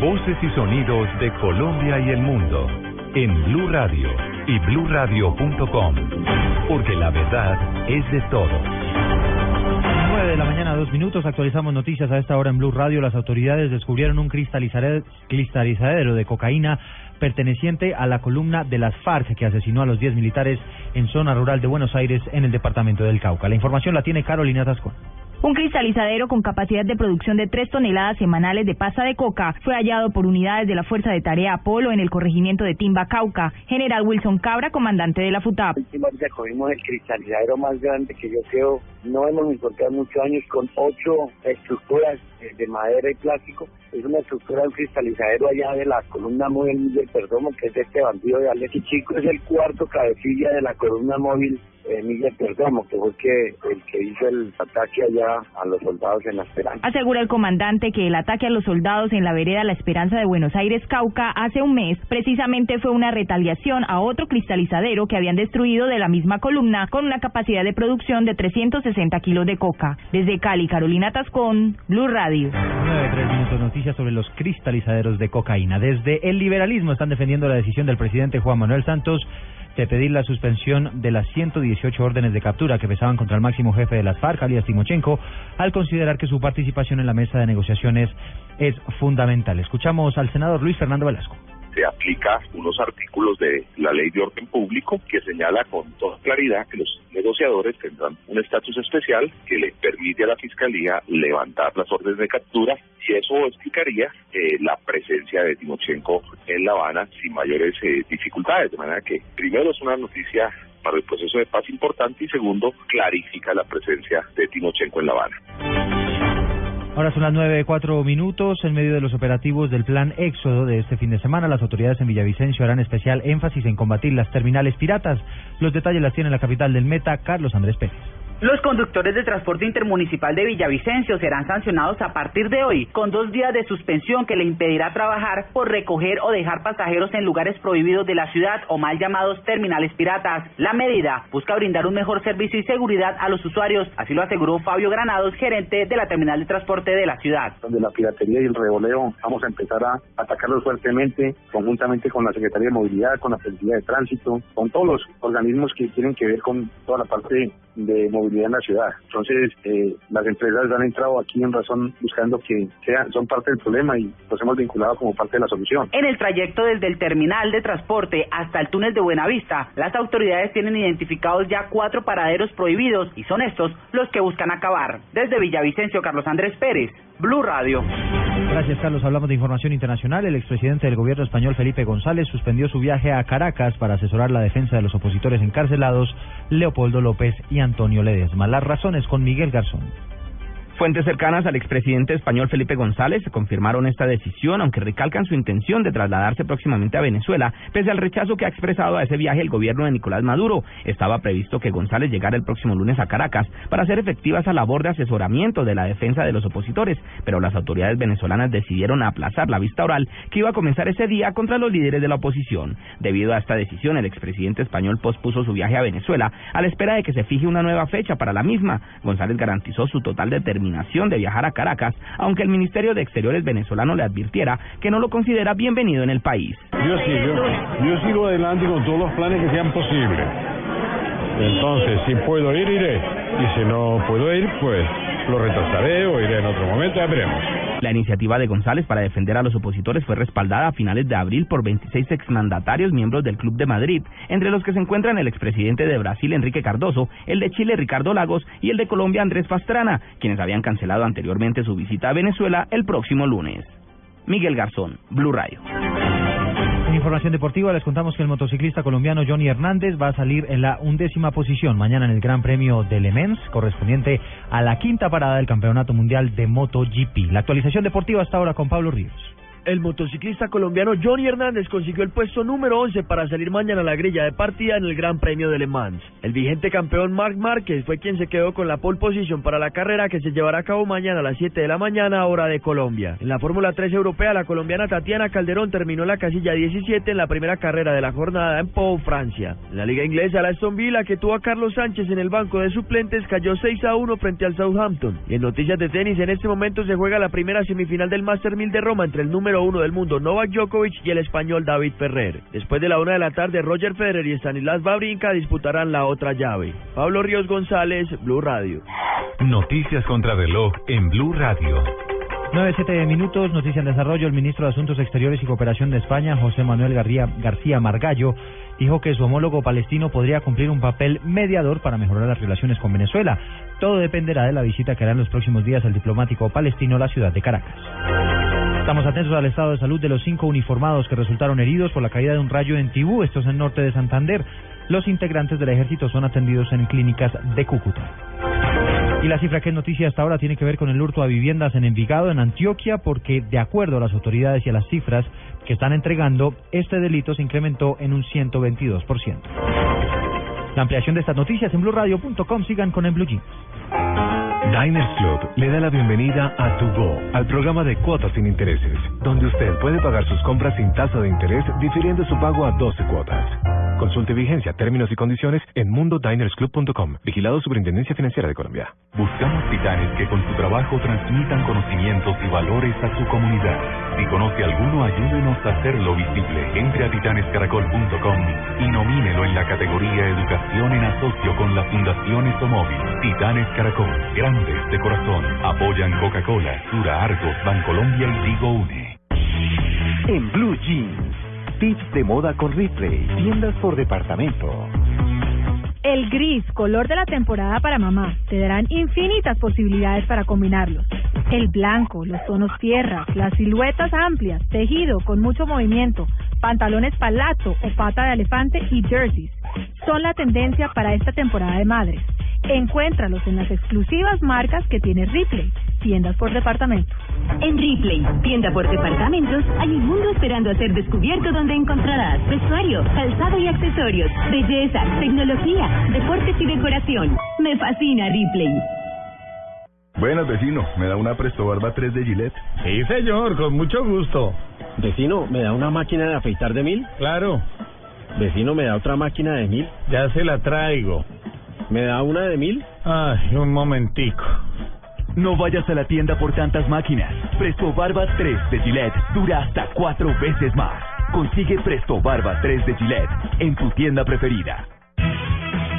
Voces y sonidos de Colombia y el mundo en Blue Radio y bluradio.com, porque la verdad es de todos. 9 de la mañana, dos minutos. Actualizamos noticias a esta hora en Blue Radio. Las autoridades descubrieron un cristalizadero de cocaína perteneciente a la columna de las FARC que asesinó a los 10 militares en zona rural de Buenos Aires en el departamento del Cauca. La información la tiene Carolina Tascón. Un cristalizadero con capacidad de producción de 3 toneladas semanales de pasta de coca fue hallado por unidades de la Fuerza de Tarea Apolo en el corregimiento de Timba, Cauca. General Wilson Cabra, comandante de la FUTAP. Últimamente cogimos el cristalizadero más grande que yo creo no hemos encontrado en muchos años con ocho estructuras de madera y plástico. Es una estructura de un cristalizadero allá de la columna móvil del Perdomo, que es este bandido de Alex. Chico es el cuarto cabecilla de la columna móvil eh, Miguel Perdomo, que fue el que, el que hizo el ataque allá a los soldados en la Esperanza. Asegura el comandante que el ataque a los soldados en la vereda La Esperanza de Buenos Aires, Cauca, hace un mes, precisamente fue una retaliación a otro cristalizadero que habían destruido de la misma columna con una capacidad de producción de 360 kilos de coca. Desde Cali, Carolina Tascón, Blue Radio. 9 tres minutos noticias sobre los cristalizaderos de cocaína. Desde el liberalismo están defendiendo la decisión del presidente Juan Manuel Santos de pedir la suspensión de las 118 órdenes de captura que pesaban contra el máximo jefe de las FARC, alias Timochenko, al considerar que su participación en la mesa de negociaciones es fundamental. Escuchamos al senador Luis Fernando Velasco. Se aplica unos artículos de la ley de orden público que señala con toda claridad que los negociadores tendrán un estatus especial que le permite a la Fiscalía levantar las órdenes de captura y eso explicaría eh, la presencia de Timochenko en La Habana sin mayores eh, dificultades. De manera que, primero, es una noticia para el proceso de paz importante y segundo, clarifica la presencia de Timochenko en La Habana. Ahora son las nueve cuatro minutos. En medio de los operativos del plan Éxodo de este fin de semana, las autoridades en Villavicencio harán especial énfasis en combatir las terminales piratas. Los detalles las tiene la capital del Meta, Carlos Andrés Pérez. Los conductores de transporte intermunicipal de Villavicencio serán sancionados a partir de hoy con dos días de suspensión que le impedirá trabajar por recoger o dejar pasajeros en lugares prohibidos de la ciudad o mal llamados terminales piratas. La medida busca brindar un mejor servicio y seguridad a los usuarios, así lo aseguró Fabio Granados, gerente de la terminal de transporte de la ciudad. Donde la piratería y el revoleo vamos a empezar a atacarlos fuertemente, conjuntamente con la Secretaría de Movilidad, con la Policía de Tránsito, con todos los organismos que tienen que ver con toda la parte de movilidad en la ciudad. Entonces, eh, las empresas han entrado aquí en razón buscando que sean, son parte del problema y los hemos vinculado como parte de la solución. En el trayecto desde el terminal de transporte hasta el túnel de Buenavista, las autoridades tienen identificados ya cuatro paraderos prohibidos y son estos los que buscan acabar. Desde Villavicencio, Carlos Andrés Pérez, Blue Radio. Gracias, Carlos. Hablamos de información internacional. El expresidente del gobierno español, Felipe González, suspendió su viaje a Caracas para asesorar la defensa de los opositores encarcelados, Leopoldo López y Antonio Ledesma. Las razones con Miguel Garzón. Fuentes cercanas al expresidente español Felipe González confirmaron esta decisión, aunque recalcan su intención de trasladarse próximamente a Venezuela, pese al rechazo que ha expresado a ese viaje el gobierno de Nicolás Maduro. Estaba previsto que González llegara el próximo lunes a Caracas para hacer efectiva esa labor de asesoramiento de la defensa de los opositores, pero las autoridades venezolanas decidieron aplazar la vista oral que iba a comenzar ese día contra los líderes de la oposición. Debido a esta decisión, el expresidente español pospuso su viaje a Venezuela a la espera de que se fije una nueva fecha para la misma. González garantizó su total determinación de viajar a Caracas, aunque el Ministerio de Exteriores venezolano le advirtiera que no lo considera bienvenido en el país. Yo sigo, yo sigo adelante con todos los planes que sean posibles. Entonces, si puedo ir, iré. Y si no puedo ir, pues lo retrasaré o iré en otro momento, ya veremos. La iniciativa de González para defender a los opositores fue respaldada a finales de abril por 26 exmandatarios miembros del Club de Madrid, entre los que se encuentran el expresidente de Brasil Enrique Cardoso, el de Chile Ricardo Lagos y el de Colombia Andrés Pastrana, quienes habían cancelado anteriormente su visita a Venezuela el próximo lunes. Miguel Garzón, Blue Radio. Información deportiva les contamos que el motociclista colombiano Johnny Hernández va a salir en la undécima posición mañana en el Gran Premio de Le Mans, correspondiente a la quinta parada del Campeonato Mundial de MotoGP. La actualización deportiva hasta ahora con Pablo Ríos. El motociclista colombiano Johnny Hernández consiguió el puesto número 11 para salir mañana a la grilla de partida en el Gran Premio de Le Mans. El vigente campeón Marc Márquez fue quien se quedó con la pole position para la carrera que se llevará a cabo mañana a las 7 de la mañana hora de Colombia. En la Fórmula 3 europea, la colombiana Tatiana Calderón terminó la casilla 17 en la primera carrera de la jornada en Pau, Francia. En la liga inglesa, la Aston Villa, que tuvo a Carlos Sánchez en el banco de suplentes, cayó 6 a 1 frente al Southampton. Y en noticias de tenis, en este momento se juega la primera semifinal del Master 1000 de Roma entre el número uno del mundo Novak Djokovic y el español David Ferrer. Después de la una de la tarde, Roger Federer y Stanislas Babrinka disputarán la otra llave. Pablo Ríos González, Blue Radio. Noticias contra reloj en Blue Radio. 9-7 minutos, noticia en desarrollo. El ministro de Asuntos Exteriores y Cooperación de España, José Manuel García, García Margallo, dijo que su homólogo palestino podría cumplir un papel mediador para mejorar las relaciones con Venezuela. Todo dependerá de la visita que hará en los próximos días el diplomático palestino a la ciudad de Caracas. Estamos atentos al estado de salud de los cinco uniformados que resultaron heridos por la caída de un rayo en Tibú, esto es en norte de Santander. Los integrantes del ejército son atendidos en clínicas de Cúcuta. Y la cifra que es noticia hasta ahora tiene que ver con el hurto a viviendas en Envigado, en Antioquia, porque de acuerdo a las autoridades y a las cifras que están entregando, este delito se incrementó en un 122%. La ampliación de estas noticias en blueradio.com. Sigan con el Blue Jeans. Diners Club le da la bienvenida a Tu Go, al programa de cuotas sin intereses, donde usted puede pagar sus compras sin tasa de interés difiriendo su pago a 12 cuotas. Consulte vigencia, términos y condiciones en mundodinersclub.com. Vigilado Superintendencia Financiera de Colombia. Buscamos titanes que con su trabajo transmitan conocimientos y valores a su comunidad. Si conoce alguno, ayúdenos a hacerlo visible. Entre a titanescaracol.com y nomínelo en la categoría Educación en asocio con la Fundación Estomóvil. Titanes Caracol, grandes de corazón. Apoyan Coca-Cola, Sura Argos, Bancolombia y Digo Une. En Blue Jeans. Tips de moda con Ripley. Tiendas por departamento. El gris, color de la temporada para mamá, te darán infinitas posibilidades para combinarlos. El blanco, los tonos tierras, las siluetas amplias, tejido con mucho movimiento, pantalones palazo o pata de elefante y jerseys son la tendencia para esta temporada de madres. Encuéntralos en las exclusivas marcas que tiene Ripley, tiendas por departamento. En Ripley, tienda por departamentos, hay un mundo esperando a ser descubierto donde encontrarás vestuario, calzado y accesorios, belleza, tecnología, deportes y decoración. Me fascina Ripley. Buenas, vecino. ¿Me da una Presto Barba 3 de Gillette? Sí, señor, con mucho gusto. Vecino, ¿me da una máquina de afeitar de mil? Claro. Vecino, ¿me da otra máquina de mil? Ya se la traigo. ¿Me da una de mil? Ay, un momentico. No vayas a la tienda por tantas máquinas. Presto Barba 3 de Gillette dura hasta cuatro veces más. Consigue Presto Barba 3 de Gillette en tu tienda preferida.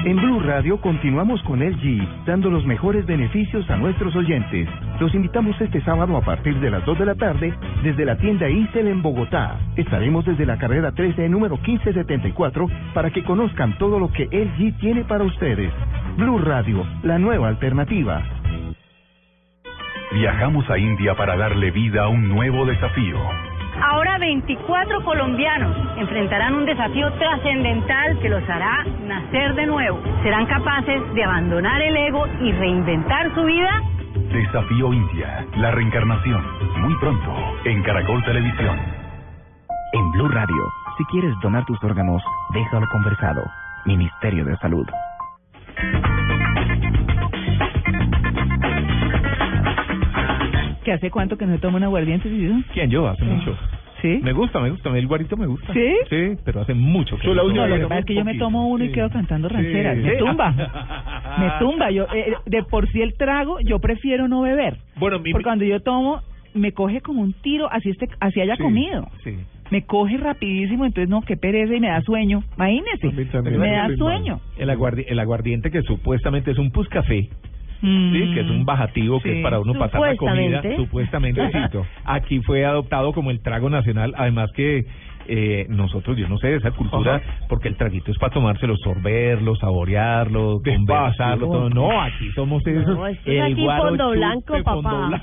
En Blue Radio continuamos con LG, dando los mejores beneficios a nuestros oyentes. Los invitamos este sábado a partir de las 2 de la tarde desde la tienda Isel en Bogotá. Estaremos desde la carrera 13, número 1574, para que conozcan todo lo que LG tiene para ustedes. Blue Radio, la nueva alternativa. Viajamos a India para darle vida a un nuevo desafío. Ahora 24 colombianos enfrentarán un desafío trascendental que los hará nacer de nuevo. ¿Serán capaces de abandonar el ego y reinventar su vida? Desafío India, la reencarnación. Muy pronto, en Caracol Televisión. En Blue Radio, si quieres donar tus órganos, déjalo conversado. Ministerio de Salud. ¿Que hace cuánto que no tomo un aguardiente, Cido? ¿Quién? Yo, hace mucho. ¿Sí? Me gusta, me gusta. El guarito me gusta. ¿Sí? Sí, pero hace mucho que Yo no la última lo que pasa es que yo me tomo uno y quedo cantando rancheras. Me Sí. tumba. Me tumba. Yo, eh, de por sí el trago, yo prefiero no beber. Bueno, mi- Porque cuando yo tomo, me coge como un tiro, así este, así haya Sí, comido. Sí. Me coge rapidísimo, entonces no, qué pereza y me da sueño. Imagínese. Me da sueño. El, aguardi- el aguardiente que supuestamente es un puscafé. Sí, que es un bajativo que Mm. Es para uno pasar la comida, Supuestamente. supuestamente. cito. Aquí fue adoptado como el trago nacional, además que eh, nosotros, yo no sé, esa cultura, porque el traguito es para tomárselo, sorberlo, saborearlo, conversarlo, todo. No, aquí somos No, esto es aquí fondo blanco, papá.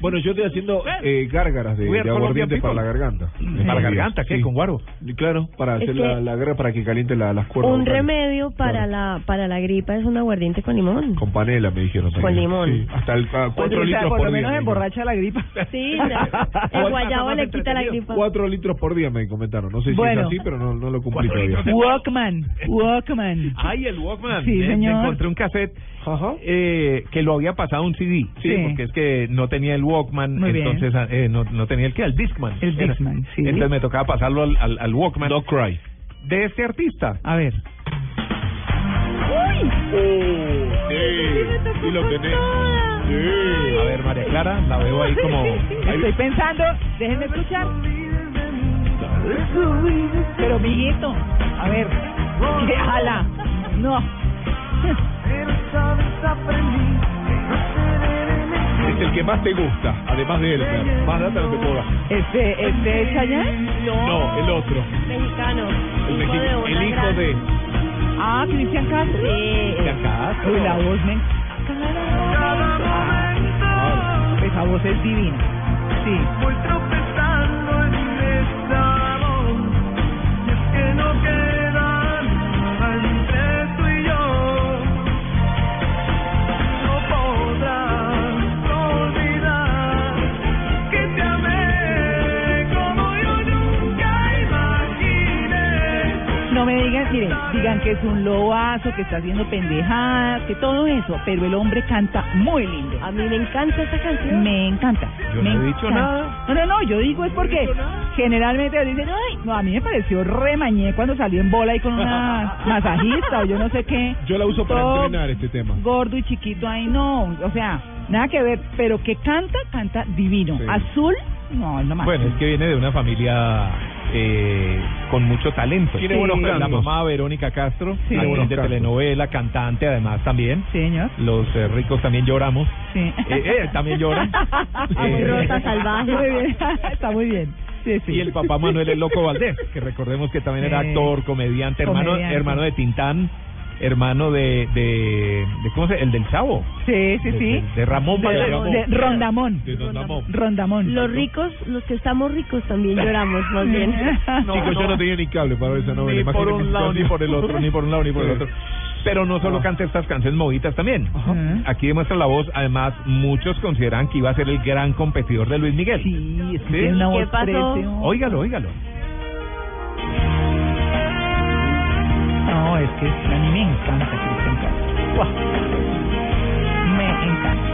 Bueno, yo estoy haciendo eh, gárgaras de, de aguardiente para la garganta. ¿Para la garganta? ¿Qué? ¿Con guaro? Claro, para Es hacer que la, la guerra para que caliente la- las cuerdas. Un vocales. remedio para la para la gripa es un aguardiente con limón. Con panela, me dijeron. también. limón. Sí, hasta el, a cuatro o sea, litros por por, lo día. menos me emborracha la gripa. Sí, el guayabo le quita la gripa. Cuatro litros por día me comentaron. No sé si Bueno. es así, pero no, no lo cumplí todavía. Walkman, Walkman. Ay, el Walkman. Sí, Me- me señor. encontré un cassette eh, que lo había pasado a un CD. Sí, Sí. porque es que no tenía el Walkman, Muy bien. entonces eh, no, no tenía el que, el Discman. El Era. Discman, sí. Entonces me tocaba pasarlo al, al, al Walkman. Don't Cry. De este artista. A ver. Sí, y lo tenés. Sí. A ver, María Clara, la veo ahí como... Estoy pensando, déjenme escuchar. Pero, amiguito, a ver, déjala. No. Es el que más te gusta, además de él. Más data no te puedo dar. ¿Este, este es Chayanne? No, el otro. Mexicano. El, hijo mexi- el de... Ah, Cristian Castro. Sí. Cristian Castro. Uy, la voz me... Ah, Esa voz es divina. Sí. Miren, digan que es un lobazo, que está haciendo pendejadas, que todo eso, pero el hombre canta muy lindo. A mí me encanta esta canción. Me encanta. Yo me no he dicho encanta. nada. No, no, no, yo digo es porque generalmente dicen, ay, no, a mí me pareció remañé cuando salió en bola ahí con una masajista o yo no sé qué. Yo la uso para Todo entrenar este tema. Gordo y chiquito ahí, no, o sea, nada que ver, pero que canta, canta divino. Sí. Azul, no, es lo más. Bueno, es que viene de una familia eh, con mucho talento. Tiene buenos La mamá Verónica Castro, Sí. actriz de cantos. telenovela, cantante además también. Señor. Los eh, ricos también lloramos. Sí. Eh, eh, también lloran. Muy Eh, rota salvaje. Muy bien, está muy bien. y el papá Manuel el Loco Valdés, que recordemos que también era Sí. actor, comediante, hermano, Comediante. hermano de Tintán, hermano de, de, de ¿cómo se El del Chavo. Sí, sí, De- sí. de- de Ramón de, Valdés. de Rondamón. De Don Ramón. Rondamón. Los ricos, los que estamos ricos también lloramos más bien. Chicos, yo no tenía ni cable para ver esa novela. Ni por un lado ni por el otro, ni por un lado ni por el Sí. otro. Pero no solo canta estas canciones movidas también. Aquí demuestra la voz, además muchos consideran que iba a ser el gran competidor de Luis Miguel. Sí, es que tiene una voz preciosa. Óigalo, óigalo. No, es que a mí me encanta Cristian Castro. ¡Buah! Me encanta.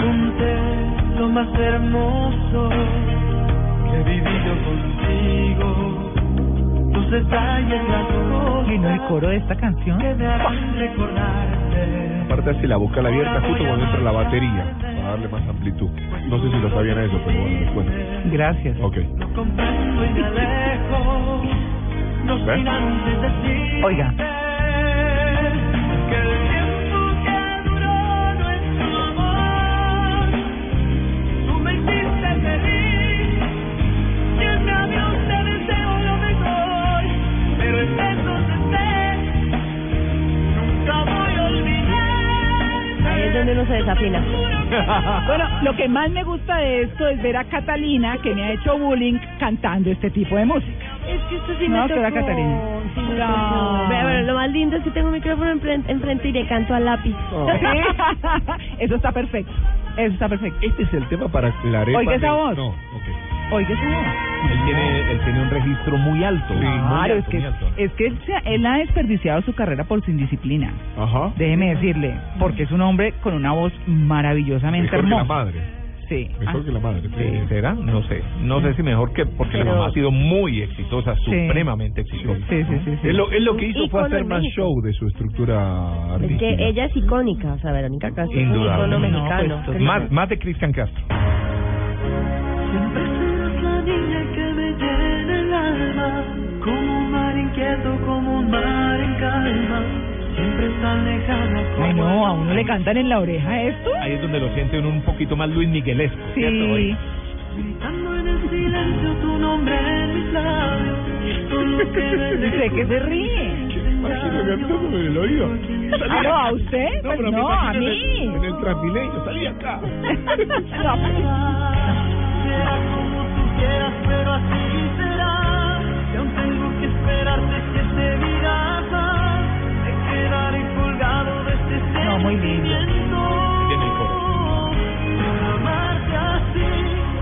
Conté lo más hermoso que he vivido contigo. Tus detalles, las cosas Y no el coro de esta canción. que me harán así la boca la abierta justo cuando entra la batería, para darle más amplitud. No sé si lo sabían eso, pero bueno, les cuento. Gracias. Ok. Comprendo es donde uno se desafina. Bueno, lo que más me gusta de esto es ver a Catalina, que me ha hecho bullying, cantando este tipo de música. Es que esto sí No, me era tocó. Catalina. Sí me No. bueno, lo más lindo es que tengo un micrófono enfrente, enfrente y le canto al lápiz. Eso está perfecto. Eso está perfecto. Este es el tema para la arepa Oiga esa voz. No, ok. Oiga voz. Él tiene, él tiene un registro muy alto. Claro, alto, es que, muy alto. es que él, se- él ha desperdiciado su carrera por su indisciplina. Ajá. Déjeme decirle, porque es un hombre con una voz maravillosamente Mejor que la hermosa. madre. Sí. Mejor Ah, que la madre. Sí, ¿Será? No sé. No sé si mejor que porque la Pero- mamá ha sido muy exitosa, supremamente exitosa. Sí, sí, sí. sí. Él lo, él lo que hizo fue hacer más México. show de su estructura Es artística. que ella es icónica, o sea, Verónica Castro es un Indudable. icono No, mexicano. pues, Creo. Más, más de Cristian Castro. Siempre me llena el alma, como un mar inquieto, como un mar en calma. Siempre tan lejana como Ay, no, a uno le cantan en la oreja esto. Ahí es donde lo siente uno un poquito más Luis Miguelesco. Sí. ¿cierto? Oye, Gritando en el silencio tu nombre en mis labios. Solo que me Sé que se ríe. Imagino el oído. Ah, no, ¿a usted? No, Pues no, a mí. En el, en el Transmilenio, salí acá. No, Será como tú quieras, pero así será. Y aún tengo que esperarte siete vidas más. Me quedaré colgado de este No, muy lindo. sentimiento. Tiene el coro. Por amarte así,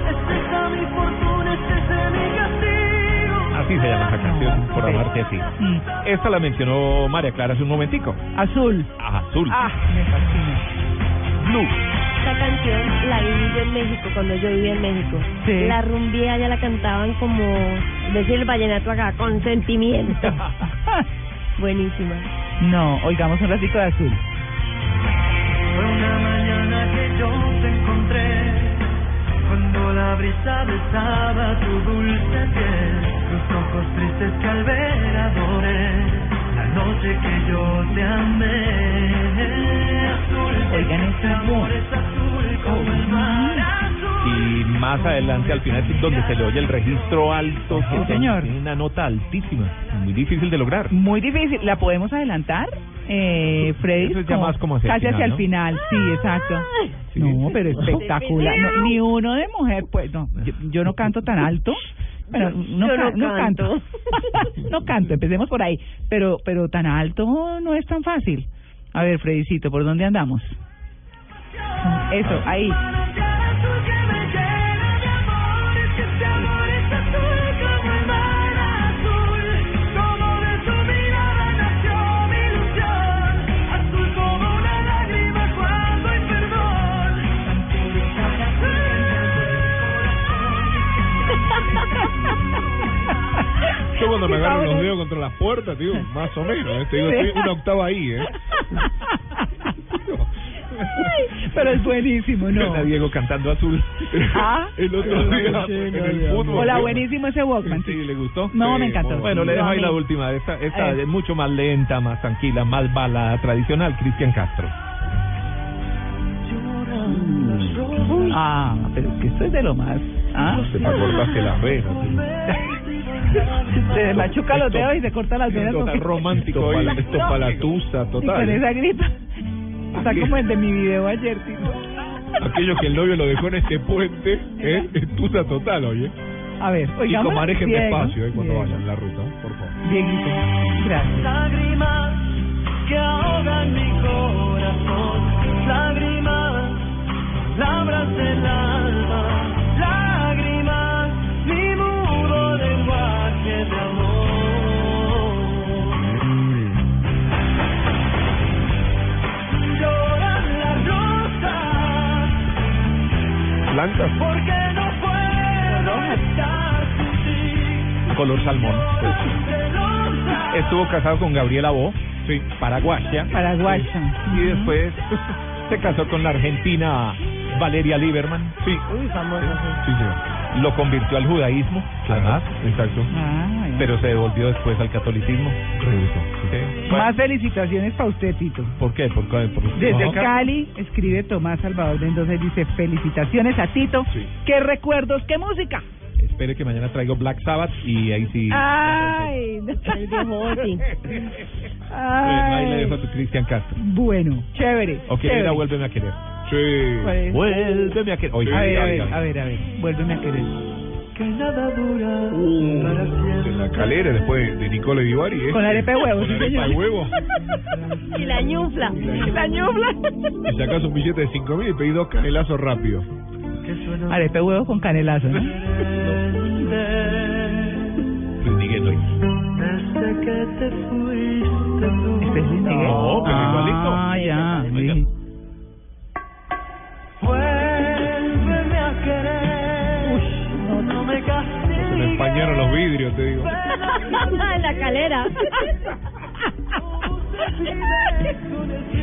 es esa mi fortuna, este es mi castigo. Así se llama esa canción, por Sí. amarte así. Mm. Esta la mencionó María Clara hace un momentico. Azul. Azul. Ah, me fascina. Blue. Esta canción la viví yo en México, cuando yo vivía en México. Sí. La rumbía ya la cantaban como, decir el vallenato acá, con sentimiento. Buenísima. No, oigamos un ratico de azul. Fue una mañana que yo te encontré Cuando la brisa besaba tu dulce piel Tus ojos tristes que al ver adoré La noche que yo te amé Azul, Oigan este amor voz. Más adelante, al final, donde se le oye el registro alto. que Sí, señor. Tiene una nota altísima. Muy difícil de lograr. Muy difícil. ¿La podemos adelantar, eh, Freddy? Eso es ya más como hacia el Casi final, hacia el ¿no? final, sí, exacto. No, pero espectacular. No, ni uno de mujer, pues no. Yo, yo no canto tan alto. Pero no, Yo ca- no no canto. canto. no canto, empecemos por ahí. Pero pero tan alto no es tan fácil. A ver, Fredicito, ¿por dónde andamos? Eso, ahí. Yo cuando me agarro los dedos contra las puertas, digo, más o menos, ¿eh? te digo, estoy una octava ahí, ¿eh? Pero es buenísimo, ¿no? Está Diego cantando azul. Ah. El otro día en el fútbol. Hola, buenísimo ese Walkman. Sí, ¿le gustó? No, Sí, me encantó. Bueno, le dejo ahí la última. Esta, esta es mucho más lenta, más tranquila, más balada tradicional. Cristian Castro. Ah, pero es que esto es de lo más. Ah, Se me cortaste las venas. se machuca los dedos y se corta las venas. Total romántico. Esto para, esto para la tusa, Y con total. esa gripa. Está como el de mi video ayer, tipo. Aquello que el novio lo dejó en este puente, ¿eh? Es tusa total, oye. A ver, Chicos, oigamos. manejen Diego, despacio, ¿eh? Cuando Diego. vayan en la ruta, por favor. Dieguito, gracias. Lágrimas que ahogan mi corazón, lágrimas, labras del alma, Blancas. porque no puedo estar sin ti. Color salmón. Celosa. Estuvo casado con Gabriela Bo, sí, paraguaya. Paraguaya. Y después se casó con la argentina Valeria Lieberman. Sí. Uy, famoso. Sí, señor. Lo convirtió al judaísmo, además. Exacto. Ah. Pero se devolvió después al catolicismo. Regresó. Más felicitaciones para usted, Tito. ¿Por qué? ¿Por qué? Por- Desde Ajá. Cali escribe Tomás Salvador Mendoza y dice felicitaciones a Tito. Sí. ¿Qué recuerdos? ¿Qué música? Espere que mañana traigo Black Sabbath y ahí sí. Ay, no. El viejo Ozzy. Pues, ahí le Ay. dejo a tu Cristian Castro. Bueno, chévere. O quiere ir chévere. a Vuélveme a querer. ¿Cuál es? Vuélveme a querer. Oye, a ver, a ver, a ver, a ver. Vuélveme a querer. que nada dura Uh, para siempre. en la calera después de Nicole Divari. ¿eh? Con arepa de huevo, Con sí, arepa señor. de huevo. Y la ñufla. La ñubla. Y sacas un billete de 5 mil y pedís dos canelazos rápido. Arepa de huevo con canelazo, ¿no? Desde que te fuiste tú. Este es Luis Miguel. No, pero igualito. Ah, ya. Oiga. Dije. Vuélveme a querer. no, me Se me castigues. empañaron los vidrios, te digo. en la calera.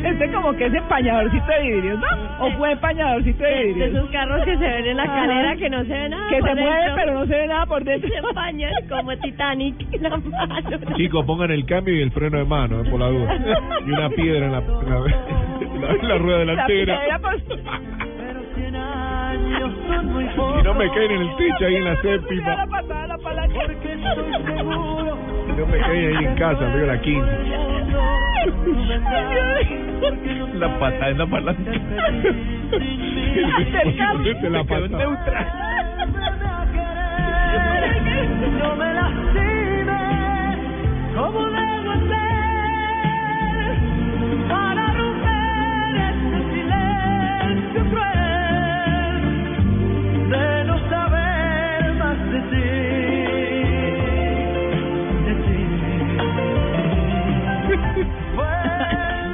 Este como que es empañadorcito de vidrios, ¿no? O fue empañadorcito de De vidrios. esos carros que se ven en la calera que no se ve nada Que por se mueve, pero no se ve nada por dentro. Se empañan como Titanic en la mano. Chicos, pongan el cambio y el freno de mano, eh, por la duda. Y una piedra en la, en la, en la- en la rueda delantera. La Y no me caen en el techo ahí en la séptima. Y no me caen ahí en casa, veo la 15. La patada en la palanca. Ponete la patada. neutral. No me lastimes como debo hacer para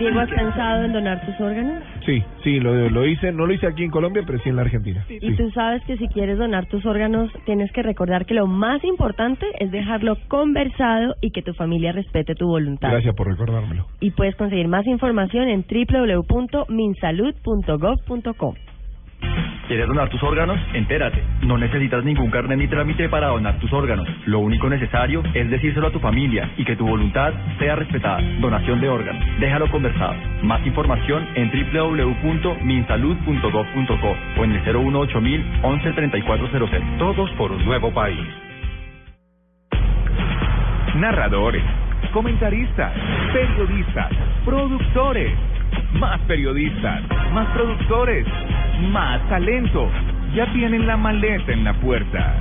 Diego, ¿has pensado en donar tus órganos? Sí, sí, lo, lo hice, no lo hice aquí en Colombia, pero sí en la Argentina. Y tú sabes que si quieres donar tus órganos, tienes que recordar que lo más importante es dejarlo conversado y que tu familia respete tu voluntad. Gracias por recordármelo. Y puedes conseguir más información en www.minsalud.gov.co. ¿Quieres donar tus órganos? Entérate. No necesitas ningún carnet ni trámite para donar tus órganos. Lo único necesario es decírselo a tu familia y que tu voluntad sea respetada. Donación de órganos. Déjalo conversado. Más información en www.minsalud.gov.co o en el 018 11 3400. Todos por un nuevo país. Narradores, comentaristas, periodistas, productores, más periodistas, más productores, más talento. Ya tienen la maleta en la puerta.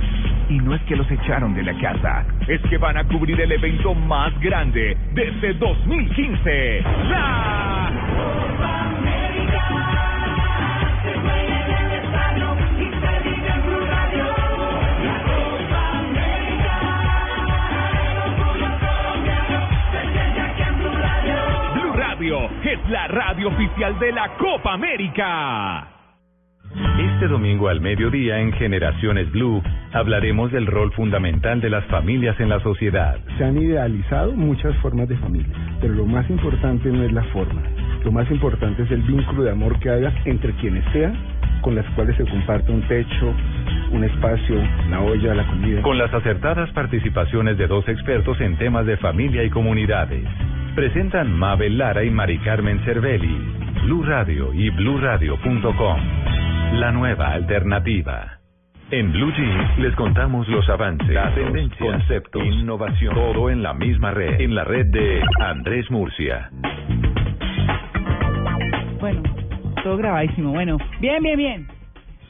Y no es que los echaron de la casa, es que van a cubrir el evento más grande desde 2015. ¡La Blue Radio es la radio oficial de la Copa América. Este domingo al mediodía en Generaciones Blue hablaremos del rol fundamental de las familias en la sociedad. Se han idealizado muchas formas de familia, pero lo más importante no es la forma. Lo más importante es el vínculo de amor que haya entre quienes sean, con las cuales se comparte un techo, un espacio, la olla, la comida. Con las acertadas participaciones de dos expertos en temas de familia y comunidades. Presentan Mabel Lara y Mari Carmen Cervelli. Blue Radio y bluradio.com. la nueva alternativa. En Blue Jeans les contamos los avances, las tendencias, conceptos, innovación, todo en la misma red, en la red de Andrés Murcia. Bueno, todo grabadísimo. Bueno, bien, bien, bien.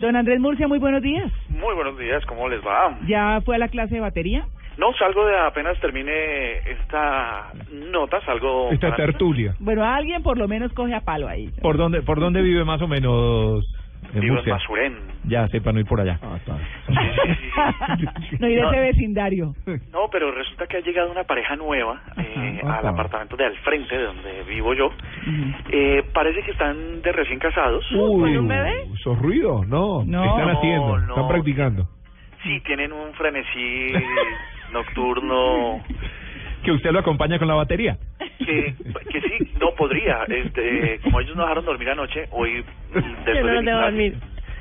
Don Andrés Murcia, muy buenos días. Muy buenos días, ¿cómo les va? ¿Ya fue a la clase de batería? No, salgo de apenas termine esta nota, salgo... Esta tertulia. Bueno, alguien por lo menos coge a palo ahí. ¿Por dónde, por dónde vive más o menos en Vivo en Murcia? Basurén. Ya sé, para no ir por allá. no ir a ese vecindario. No, pero resulta que ha llegado una pareja nueva eh, al apartamento de al frente, de donde vivo yo. Eh, parece que están de recién casados. Uy, ¿Esos ruidos? No, No. están haciendo, No, están practicando. Sí, tienen un frenesí nocturno Que usted lo acompaña con la batería. que, que sí, no podría. Este, como ellos no dejaron dormir anoche, hoy Yo no de dormir.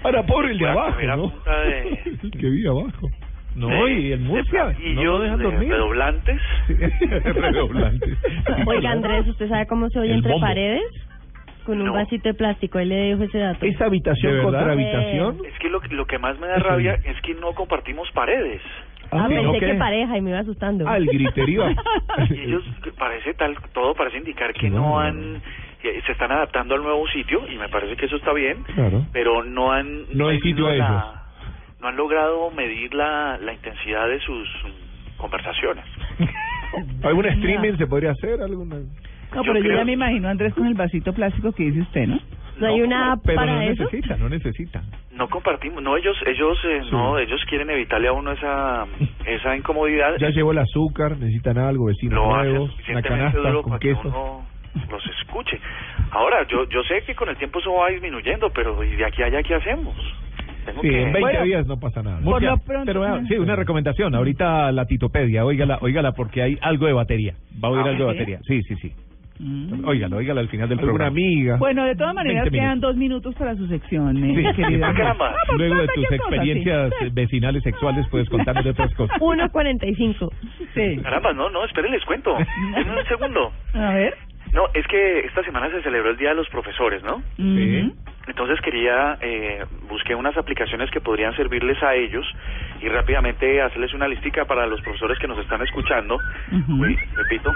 Ahora, pobre el de abajo, ¿no? de- El que vive abajo. No, de- y en Murcia, de no platillos, lo dejan de dormir. redoblantes. Redoblantes. Oiga, Andrés, ¿usted sabe cómo se oye El entre bombo. paredes? Con un No. vasito de plástico, él le dejo ese dato. ¿Esa habitación contra habitación? Es que lo, lo que más me da rabia es que no compartimos paredes. Ah, sí, pensé ¿no que qué? pareja y me iba asustando. Ah, el griterío. Y ellos parece tal, todo parece indicar que no han, se están adaptando al nuevo sitio y me parece que eso está bien, Claro. pero no han No hay sitio a no han logrado medir la, la intensidad de sus conversaciones. ¿Algún streaming se podría hacer? ¿Alguna? No, pero yo ya me imagino a Andrés con el vasito plástico que dice usted, ¿no? ¿No hay una app Pero para no eso? necesita, no necesita. No compartimos, no ellos, ellos, eh, no, ellos quieren evitarle a uno esa, esa incomodidad. Ya llevó el azúcar, necesitan algo, vecinos hace nuevos, una suficientemente canasta duro con para que queso. uno los escuche. Ahora, yo yo sé que con el tiempo eso va disminuyendo, pero ¿y de aquí a allá qué hacemos? Tengo Sí, que... en 20 Bueno, días no pasa nada. Por Murcia, lo pronto- pero ah, sí, una recomendación. Ahorita la titopedia, óigala, óigala porque hay algo de batería. Va a oír Ah, algo de ¿sí? batería. Sí, sí, sí. Mm. Óigala, óigala al final del ¿Alguna programa. amiga? Bueno, de todas maneras 20 quedan minutos. dos minutos para su sección, eh, Sí. querida. Ah, caramba. Luego de tus cosa, sí. experiencias vecinales sexuales puedes contarnos de otras cosas. 1.45. Sí. Caramba, no, no, esperen, les cuento. En un segundo. A ver. No, es que esta semana se celebró el Día de los Profesores, ¿no? Mm. Entonces quería, eh, busqué unas aplicaciones que podrían servirles a ellos y rápidamente hacerles una listica para los profesores que nos están escuchando. Ujú. Uy, repito.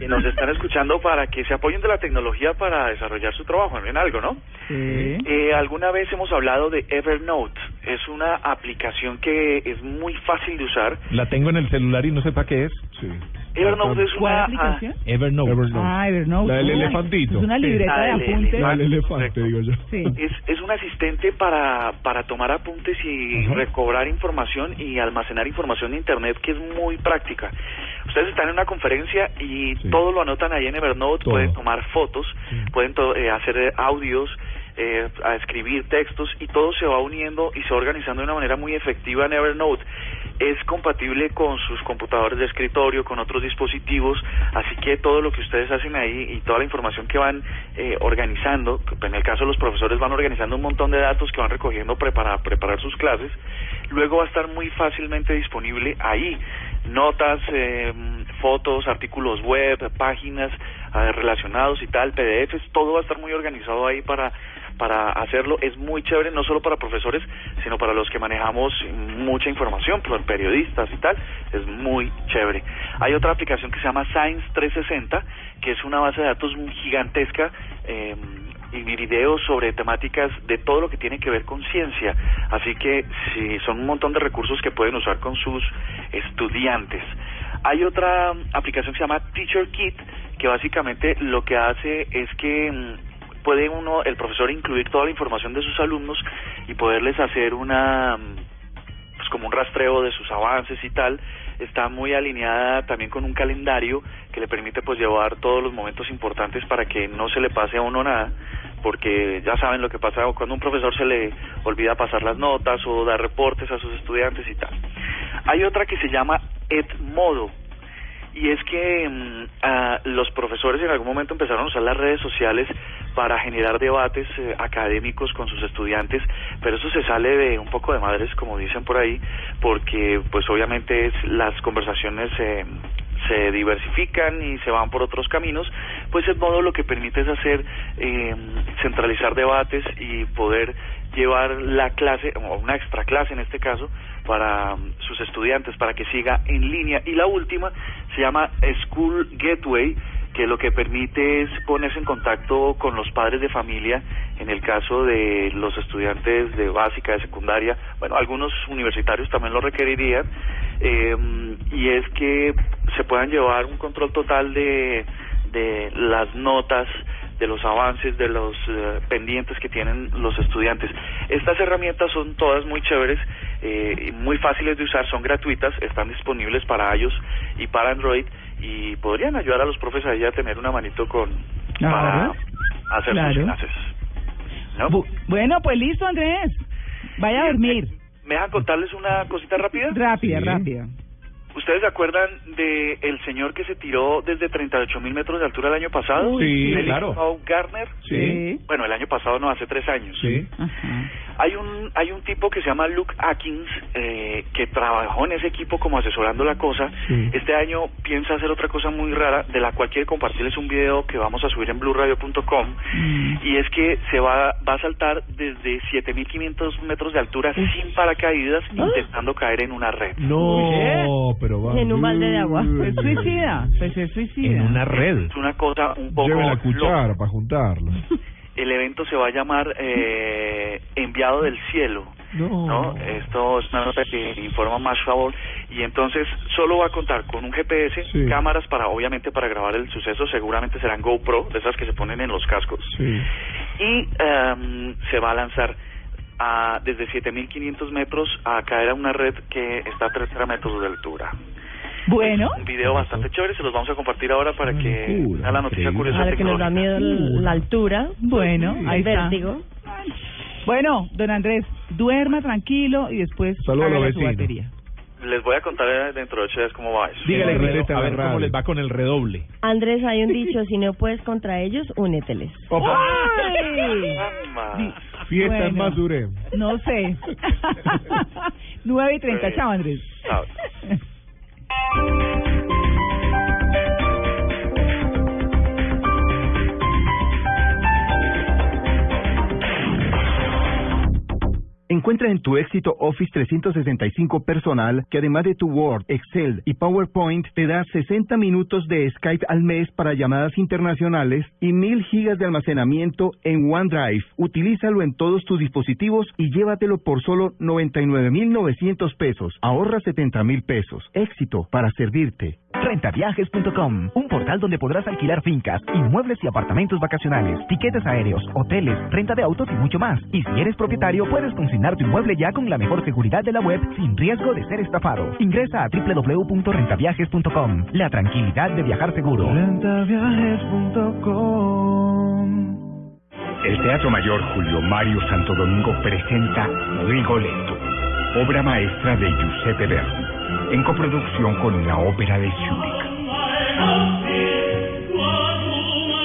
Y nos están escuchando para que se apoyen de la tecnología para desarrollar su trabajo en algo, ¿no? Sí. Eh, alguna vez hemos hablado de Evernote. Es una aplicación que es muy fácil de usar. La tengo en el celular y no sé para qué es. Sí. Evernote es ¿Cuál una... aplicación? Evernote. Ah, Evernote. La del elefantito. Es una libreta Ah, de apuntes. No, el elefante, digo yo. Sí. Es, es un asistente para, para tomar apuntes y Ajá. recobrar información y almacenar información de Internet que es muy práctica. Ustedes están en una conferencia y Sí. todo lo anotan ahí en Evernote, Todo. pueden tomar fotos, pueden to- eh, hacer eh, audios, eh, a escribir textos y todo se va uniendo y se va organizando de una manera muy efectiva en Evernote. Es compatible con sus computadores de escritorio, con otros dispositivos, así que todo lo que ustedes hacen ahí y toda la información que van eh, organizando, en el caso de los profesores van organizando un montón de datos que van recogiendo para preparar sus clases, luego va a estar muy fácilmente disponible ahí. Notas, eh, fotos, artículos web, páginas relacionados y tal, PDFs, todo va a estar muy organizado ahí para para hacerlo. Es muy chévere no solo para profesores sino para los que manejamos mucha información por periodistas y tal. Es muy chévere. Hay otra aplicación que se llama Science 360 que es una base de datos gigantesca eh, y videos sobre temáticas de todo lo que tiene que ver con ciencia. Así que sí, son un montón de recursos que pueden usar con sus estudiantes. Hay otra aplicación que se llama Teacher Kit que básicamente lo que hace es que mm, puede uno, el profesor, incluir toda la información de sus alumnos y poderles hacer una, mm, pues como un rastreo de sus avances y tal. Está muy alineada también con un calendario que le permite pues llevar todos los momentos importantes para que no se le pase a uno nada, porque ya saben lo que pasa cuando un profesor se le olvida pasar las notas o dar reportes a sus estudiantes y tal. Hay otra que se llama Edmodo, y es que mm, los profesores en algún momento empezaron a usar las redes sociales para generar debates eh, académicos con sus estudiantes, pero eso se sale de un poco de madres, como dicen por ahí, porque pues obviamente es- las conversaciones eh, se diversifican y se van por otros caminos, pues el modo lo que permite es hacer, eh, centralizar debates y poder llevar la clase, o una extra clase en este caso, para mm, sus estudiantes, para que siga en línea. Y la última se llama School Gateway, que lo que permite es ponerse en contacto con los padres de familia, en el caso de los estudiantes de básica, de secundaria, bueno, algunos universitarios también lo requerirían, eh, y es que se puedan llevar un control total de, de las notas, de los avances, de los eh, pendientes que tienen los estudiantes. Estas herramientas son todas muy chéveres, eh, muy fáciles de usar, son gratuitas, están disponibles para iOS y para Android y podrían ayudar a los profes ahí a tener una manito con para hacer sus clases. Bu- Bueno, pues listo, Andrés. Vaya a dormir. ¿Me dejan contarles una cosita rápida? Rápida, Sí. rápida. ¿Ustedes se acuerdan de el señor que se tiró desde 38 mil metros de altura el año pasado? Uy, sí, claro. Paul Garner. Sí. Bueno, el año pasado no, hace tres años. Sí. Hay un hay un tipo que se llama Luke Atkins eh, que trabajó en ese equipo como asesorando la cosa. Sí. Este año piensa hacer otra cosa muy rara de la cual quiere compartirles un video que vamos a subir en blueradio.com y es que se va va a saltar desde 7500 metros de altura sin paracaídas intentando caer en una red. No, pero va. En un balde de agua. Es suicida, pues es suicida. red. Es una cosa un poco Lleve la loca. cuchara para juntarlo. El evento se va a llamar eh, Enviado del Cielo. No. Esto es una nota que informa más favor y entonces solo va a contar con un GPS, Sí. cámaras para obviamente para grabar el suceso, seguramente serán GoPro, de esas que se ponen en los cascos Sí. y em, se va a lanzar a, desde 7.500 metros a caer a una red que está a 3 metros de altura. Bueno. Un video bastante chévere, se los vamos a compartir ahora para que a la noticia curiosa Ahora que nos da miedo la altura. Bueno, ahí está. vértigo. Bueno, don Andrés, duerma tranquilo y después Saludos a los hágale su batería. Les voy a contar eh, dentro de ocho días cómo va eso. Dígale, Rebeca, a ver cómo les va con el redoble. Andrés, hay un dicho, si no puedes contra ellos, úneteles. Fiesta en Bueno. más dure. No sé. 9 y 30, chao Andrés. Chao. Encuentra en tu éxito Office 365 personal que además de tu Word, Excel y PowerPoint te da 60 minutos de Skype al mes para llamadas internacionales y 1000 gigas de almacenamiento en OneDrive. Utilízalo en todos tus dispositivos y llévatelo por solo 99,900 pesos. Ahorra 70,000 pesos. Éxito para servirte. Rentaviajes.com, un portal donde podrás alquilar fincas, inmuebles y apartamentos vacacionales, tiquetes aéreos, hoteles, renta de autos y mucho más. Y si eres propietario, puedes consignar tu inmueble ya con la mejor seguridad de la web sin riesgo de ser estafado. Ingresa a www.rentaviajes.com. La tranquilidad de viajar seguro. El Teatro Mayor Julio Mario Santo Domingo presenta Rigoletto, obra maestra de Giuseppe Verdi, en coproducción con la Ópera de Zúrich.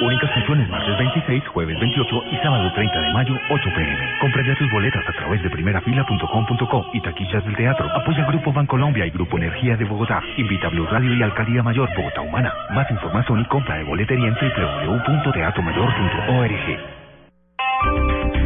Únicas funciones martes 26, jueves 28 y sábado 30 de mayo, 8 pm. Compra ya tus boletas a través de primerafila.com.co y taquillas del teatro. Apoya Grupo Bancolombia y Grupo Energía de Bogotá. Invita a Blue Radio y Alcaldía Mayor Bogotá Humana. Más información y compra de boletería en www.teatromayor.org.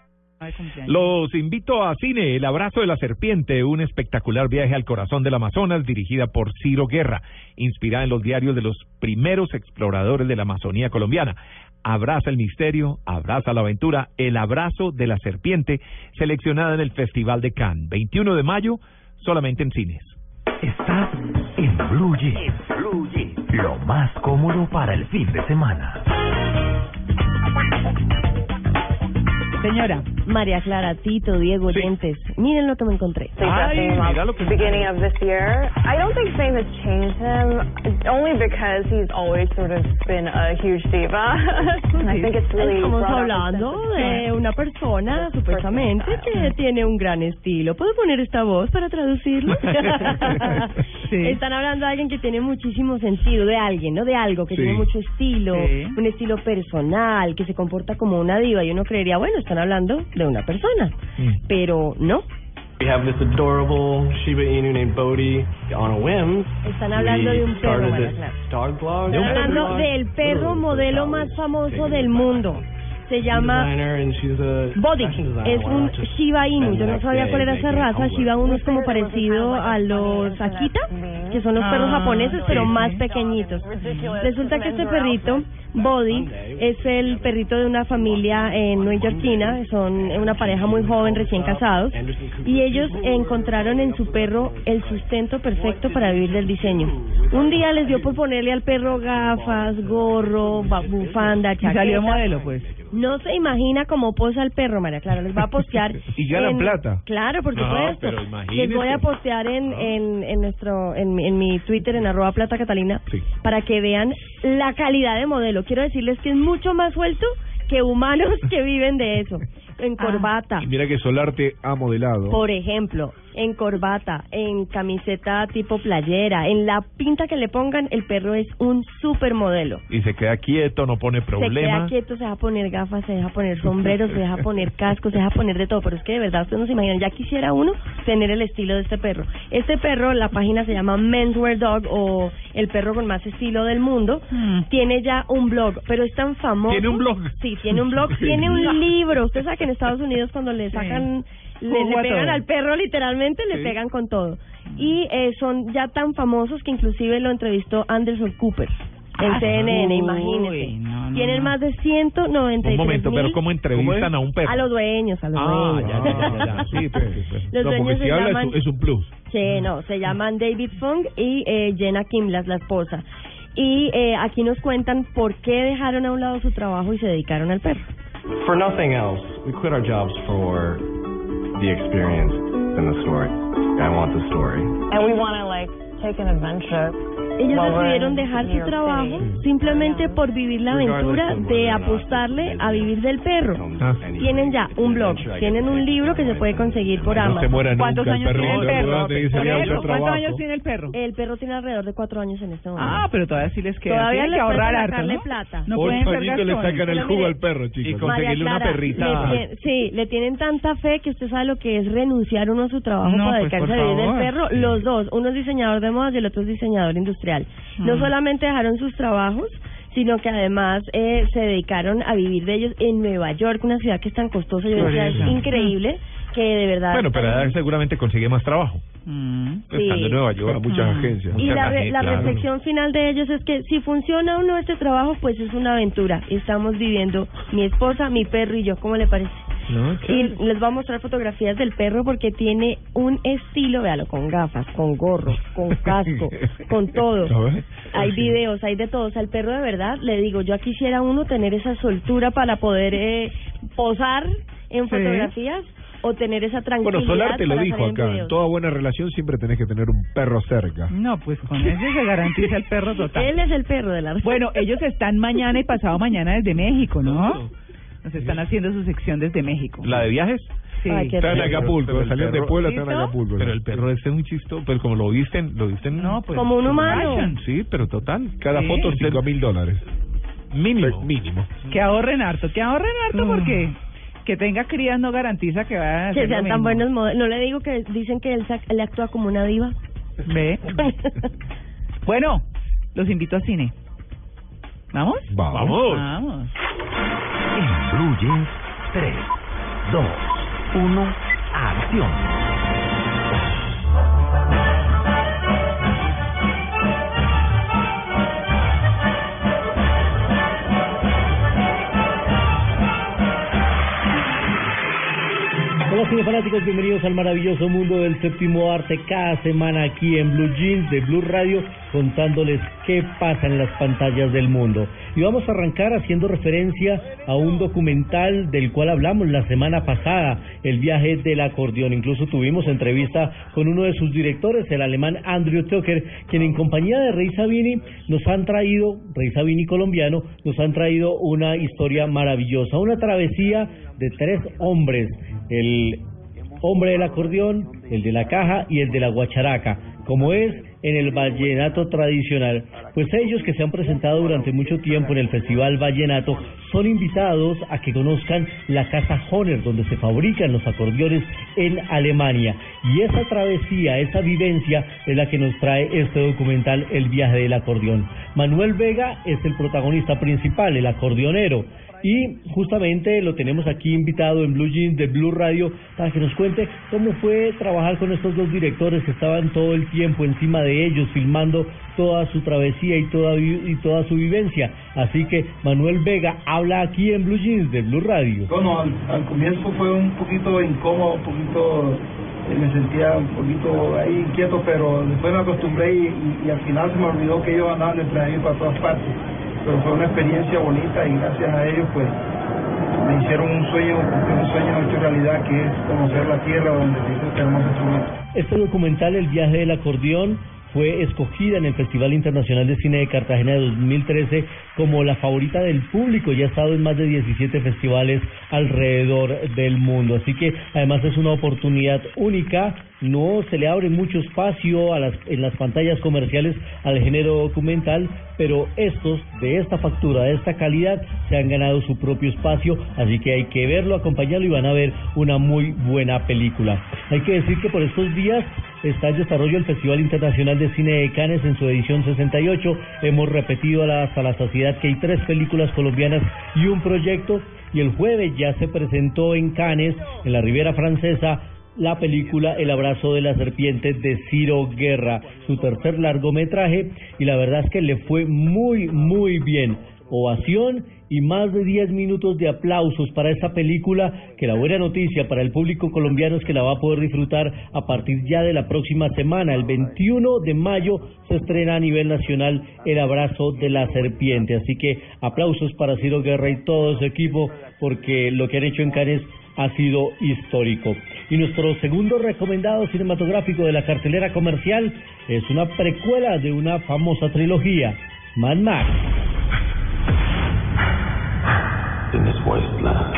Los invito a Cine, El Abrazo de la Serpiente, un espectacular viaje al corazón del Amazonas dirigida por Ciro Guerra, inspirada en los diarios de los primeros exploradores de la Amazonía colombiana. Abraza el misterio, abraza la aventura, El Abrazo de la Serpiente, seleccionada en el Festival de Cannes, 21 de mayo, solamente en cines. Estás en Blue Jeans. Lo más cómodo para el fin de semana. Señora. María Clara, Tito, Diego, oyentes. Miren lo que me encontré. Ay, mira lo que beginning of this year. I don't think fame has changed him, only because he's always sort of been a huge diva. I think it's really Estamos hablando de una persona, supuestamente, que tiene un gran estilo. ¿Puedo poner esta voz para traducirlo? Están hablando de alguien que tiene muchísimo sentido, de alguien, ¿no? De algo, que Sí. tiene mucho estilo, Sí. un estilo personal, que se comporta como una diva. Y uno creería, bueno, están hablando de una persona. Pero no, We have this adorable Shiba Inu named Bodhi. On a whim, están hablando de un perro, dog blog. Están hablando del perro modelo más famoso del mundo. Se llama Body. Es un Shiba Inu. Yo no sabía cuál era esa raza. Shiba Inu es como parecido a los Akita, que son los perros Ah, japoneses, pero más pequeñitos. Resulta que este perrito, Body, es el perrito de una familia en neoyorquina. Son una pareja muy joven, recién casados. Y ellos encontraron en su perro el sustento perfecto para vivir del diseño. Un día les dio por ponerle al perro gafas, gorro, bufanda, Y chaqueta. salió modelo, pues. No se imagina cómo posa el perro, María Clara. Les va a postear. Y ganan en- plata. Claro, por No, supuesto. pero imagínese. Les voy a postear en, en, en nuestro en, mi- en mi Twitter, en arroba plata catalina, para que vean la calidad de modelo. Quiero decirles que es mucho más suelto que humanos que viven de eso. En corbata. Y mira que Solarte ha modelado. Por ejemplo, en corbata, en camiseta tipo playera, en la pinta que le pongan, el perro es un supermodelo. Y se queda quieto, no pone Se queda quieto, se deja poner gafas, se deja poner sombreros, se deja poner cascos, se deja poner de todo. Pero es que de verdad ustedes no se imaginan, ya quisiera uno tener el estilo de este perro. Este perro, la página se llama Menswear Dog o el perro con más estilo del mundo. Tiene ya un blog, pero es tan famoso. ¿Tiene un blog? Sí, tiene un blog, tiene un libro. Usted sabe que en Estados Unidos cuando le sacan, le, le a pegan al perro literalmente, le Sí. pegan con todo. Y eh, son ya tan famosos que inclusive lo entrevistó Anderson Cooper en Ah, CNN, imagínense. no, no, Tienen no. más de 193 Un momento, pero ¿cómo entrevistan a un perro? A los dueños, a los Ah, dueños. ya, ya, ya. Sí, pues, sí, pues. Los dueños si se es llaman- es un plus. Sí, no, se llaman David Fung y eh, Jenna Kimlas, la esposa. Y eh, aquí nos cuentan por qué dejaron a un lado su trabajo y se dedicaron al perro. For nothing else, we quit our jobs for the experience and the story. I want the story. And we want to like. Ellos decidieron dejar su trabajo simplemente por vivir la aventura de apostarle a vivir del perro. Tienen ya un blog, tienen un libro que se puede conseguir por Amazon. ¿Cuántos nunca años perro. tiene el perro? Seguramente dice, Por "Ya, eso, otro ¿Cuántos trabajo". años tiene el perro? El perro tiene alrededor de cuatro años en este momento. Ah, pero todavía sí les queda. Todavía les que ahorrar harto, ¿no? plata. No Ocho pueden ser le sacan el jugo al perro, chicos. y conseguirle una perrita. le sí, le tienen tanta fe que usted sabe lo que es renunciar uno a su trabajo No, para pues, dedicarse a vivir del perro. Los dos, uno es diseñador de modas y el otro es diseñador industrial. No Mm. solamente dejaron sus trabajos, sino que además eh, se dedicaron a vivir de ellos en Nueva York, una ciudad que es tan costosa. Yo decía, es increíble que de verdad... Bueno, pero él seguramente consigue más trabajo. Sí. Estando en Nueva York. muchas Mm. agencias. Y Muchas la, re- la claro. reflexión final de ellos es que si funciona o no este trabajo, pues es una aventura. Estamos viviendo mi esposa, mi perro y yo. ¿Cómo le parece? No, Y les voy a mostrar fotografías del perro porque tiene un estilo, véalo, con gafas, con gorro, con casco, con todo. Hay videos, hay de todo. O sea, el perro de verdad, le digo, yo quisiera uno tener esa soltura para poder eh, posar en Sí. fotografías o tener esa tranquilidad. Bueno, Solar te lo dijo acá. En toda buena relación siempre tenés que tener un perro cerca. No, pues con ese se garantiza el perro total. Él es el perro de la Bueno, ellos están mañana y pasado mañana desde México, ¿no? Nos están haciendo su sección desde México. ¿La de viajes? Sí. Ay, qué Está en. Acapulco, Pero el salieron de perro- Puebla, están en. Acapulco. Pero el perro este es un chisto, pero como lo visten, lo visten No, pues, Como un humano. fashion. Sí, pero total. Cada Sí. foto cinco mil dólares. Mínimo. Mínimo. Que ahorren harto, que ahorren harto porque que tenga crías no garantiza que vayan a Mm. que sean tan buenos modelos. No le digo que dicen que él, él actúa como una diva. Ve. Bueno, los invito a cine. ¿Vamos? Vamos. Vamos. Jeans, 3, 2, 1, acción. Hola cinefanáticos, bienvenidos al maravilloso mundo del séptimo arte cada semana aquí en Blue Jeans de Blue Radio contándoles qué pasa en las pantallas del mundo. Y vamos a arrancar haciendo referencia a un documental del cual hablamos la semana pasada, El viaje del acordeón. Incluso tuvimos entrevista con uno de sus directores, el alemán Andrew Tucker, quien en compañía de Rey Sabini nos han traído, Rey Sabini colombiano, nos han traído una historia maravillosa, una travesía de tres hombres, el hombre del acordeón, el de la caja y el de la guacharaca, como es en el vallenato tradicional. Pues ellos que se han presentado durante mucho tiempo en el Festival Vallenato son invitados a que conozcan la casa Honer, donde se fabrican los acordeones en Alemania. Y esa travesía, esa vivencia es la que nos trae este documental El viaje del acordeón. Manuel Vega es el protagonista principal, el acordeonero y justamente lo tenemos aquí invitado en Blue Jeans de Blue Radio para que nos cuente cómo fue trabajar con estos dos directores que estaban todo el tiempo encima de ellos filmando toda su travesía y toda y toda su vivencia. Así que Manuel Vega habla aquí en Blue Jeans de Blue Radio. Bueno, al, comienzo fue un poquito incómodo, un poquito eh, me sentía un poquito ahí inquieto, pero después me acostumbré y, al final se me olvidó que ellos andaban entre ellos para todas partes pero fue una experiencia bonita y gracias a ellos pues me hicieron un sueño, un sueño hecho realidad que es conocer la tierra donde se hizo este hermoso Este documental, El viaje del acordeón, fue escogida en el Festival Internacional de Cine de Cartagena de 2013 como la favorita del público y ha estado en más de 17 festivales alrededor del mundo. Así que además es una oportunidad única no se le abre mucho espacio a las, en las pantallas comerciales al género documental, pero estos de esta factura, de esta calidad, se han ganado su propio espacio, así que hay que verlo, acompañarlo y van a ver una muy buena película. Hay que decir que por estos días está en desarrollo el Festival Internacional de Cine de Cannes en su edición 68. Hemos repetido hasta la saciedad que hay tres películas colombianas y un proyecto y el jueves ya se presentó en Cannes, en la Riviera Francesa, la película El abrazo de la serpiente de Ciro Guerra, su tercer largometraje, y la verdad es que le fue muy, muy bien. Ovación y más de 10 minutos de aplausos para esta película, que la buena noticia para el público colombiano es que la va a poder disfrutar a partir ya de la próxima semana. El 21 de mayo se estrena a nivel nacional El abrazo de la serpiente. Así que aplausos para Ciro Guerra y todo su equipo, porque lo que han hecho en Cannes ha sido histórico. Y nuestro segundo recomendado cinematográfico de la cartelera comercial es una precuela de una famosa trilogía, Mad Max. In this wasteland,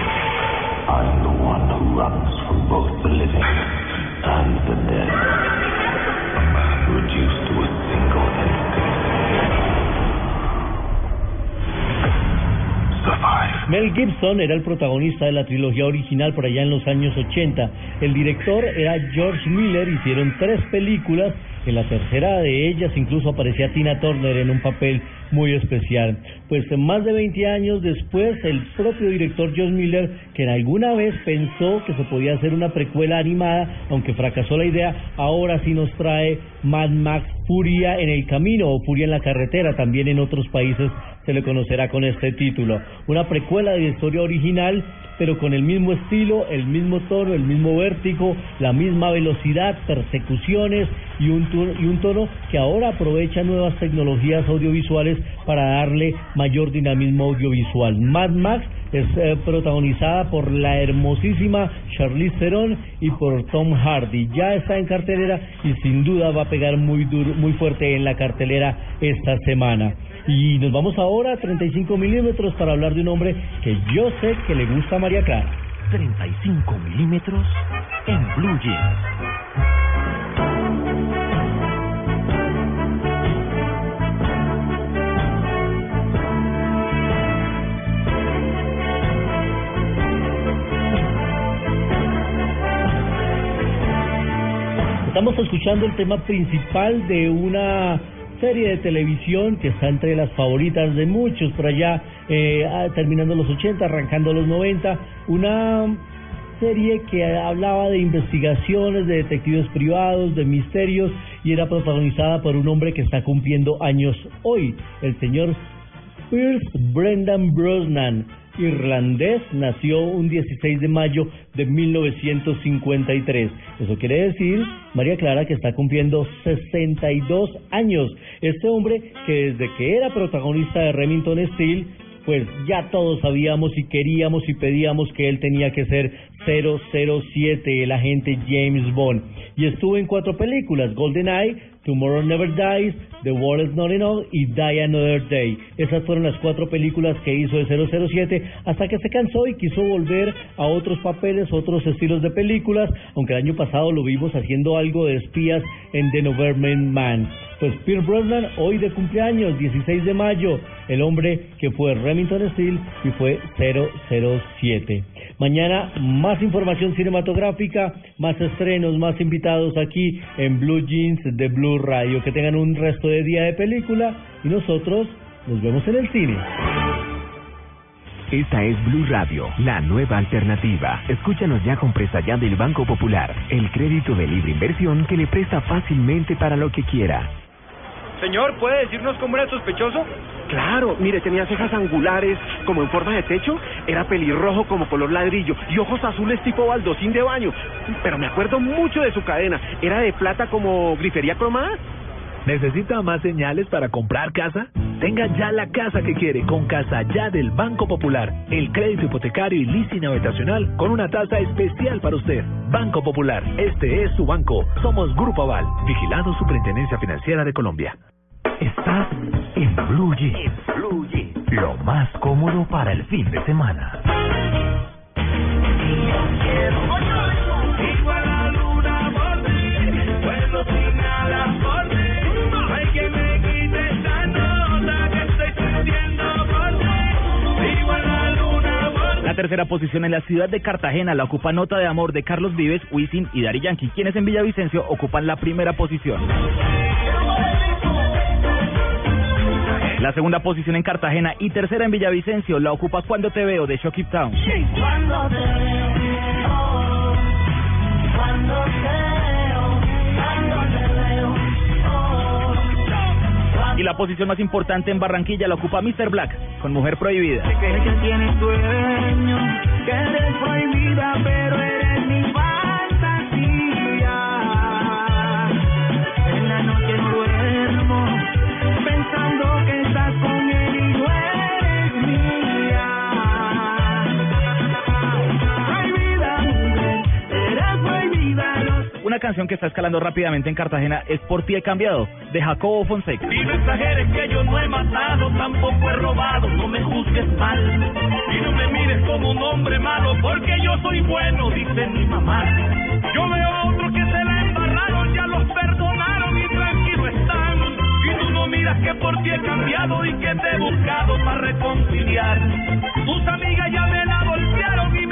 I'm the one who runs from both the living and the dead, reduced to a single Mel Gibson era el protagonista de la trilogía original por allá en los años 80. El director era George Miller, hicieron tres películas, en la tercera de ellas incluso aparecía Tina Turner en un papel muy especial. Pues más de 20 años después, el propio director George Miller, que en alguna vez pensó que se podía hacer una precuela animada, aunque fracasó la idea, ahora sí nos trae Mad Max Furia en el camino o Furia en la carretera, también en otros países se le conocerá con este título. Una precuela de historia original, pero con el mismo estilo, el mismo tono, el mismo vértigo, la misma velocidad, persecuciones y un, tono, y un tono que ahora aprovecha nuevas tecnologías audiovisuales para darle mayor dinamismo audiovisual. Mad Max es eh, protagonizada por la hermosísima Charlize Theron y por Tom Hardy. Ya está en cartelera y sin duda va a pegar muy duro, muy fuerte en la cartelera esta semana. Y nos vamos ahora a 35 milímetros para hablar de un hombre que yo sé que le gusta a María Clara. 35 milímetros en Blue Jeans. Estamos escuchando el tema principal de una serie de televisión que está entre las favoritas de muchos por allá, eh, ah, terminando los 80, arrancando los 90, una serie que hablaba de investigaciones, de detectives privados, de misterios y era protagonizada por un hombre que está cumpliendo años hoy, el señor Pierce Brendan Brosnan. Irlandés, nació un 16 de mayo de 1953. Eso quiere decir, María Clara, que está cumpliendo 62 años. Este hombre que desde que era protagonista de Remington Steel, pues ya todos sabíamos y queríamos y pedíamos que él tenía que ser 007, el agente James Bond. Y estuvo en cuatro películas, GoldenEye, Tomorrow Never Dies, The World Is Not Enough y Die Another Day. Esas fueron las cuatro películas que hizo de 007 hasta que se cansó y quiso volver a otros papeles, otros estilos de películas, aunque el año pasado lo vimos haciendo algo de espías en The November Man. Pues Pierce Brosnan hoy de cumpleaños, 16 de mayo, el hombre que fue Remington Steel y fue 007. Mañana más información cinematográfica, más estrenos, más invitados aquí en Blue Jeans de Blue Radio. Que tengan un resto de día de película y nosotros nos vemos en el cine. Esta es Blue Radio, la nueva alternativa. Escúchanos ya con presta ya del Banco Popular, el crédito de libre inversión que le presta fácilmente para lo que quiera. Señor, ¿puede decirnos cómo era el sospechoso? Claro, mire, tenía cejas angulares como en forma de techo, era pelirrojo como color ladrillo y ojos azules tipo baldocín de baño. Pero me acuerdo mucho de su cadena, era de plata como grifería cromada. ¿Necesita más señales para comprar casa? Tenga ya la casa que quiere con Casa Ya del Banco Popular. El crédito hipotecario y leasing habitacional con una tasa especial para usted. Banco Popular, este es su banco. Somos Grupo Aval, vigilado Superintendencia Financiera de Colombia. Estás en Blue Jeans. Lo más cómodo para el fin de semana. La tercera posición en la ciudad de Cartagena la ocupa Nota de Amor de Carlos Vives, Wisin y Dari Yankee, quienes en Villavicencio ocupan la primera posición. La segunda posición en Cartagena y tercera en Villavicencio la ocupa Cuando te veo de Shocky Town. Cuando te veo, cuando te veo, cuando te veo, oh. Y la posición más importante en Barranquilla la ocupa Mr. Black con Mujer Prohibida. Una canción que está escalando rápidamente en Cartagena es Por ti he cambiado de Jacobo Fonseca. Y no exageres que yo no he matado, tampoco he robado, no me juzgues mal. Y no me mires como un hombre malo, porque yo soy bueno, dice mi mamá. Yo veo a otros que se la embarraron, ya los perdonaron y tranquilo están. Y tú no miras que por ti he cambiado y que te he buscado para reconciliar. Tus amigas ya me la golpearon y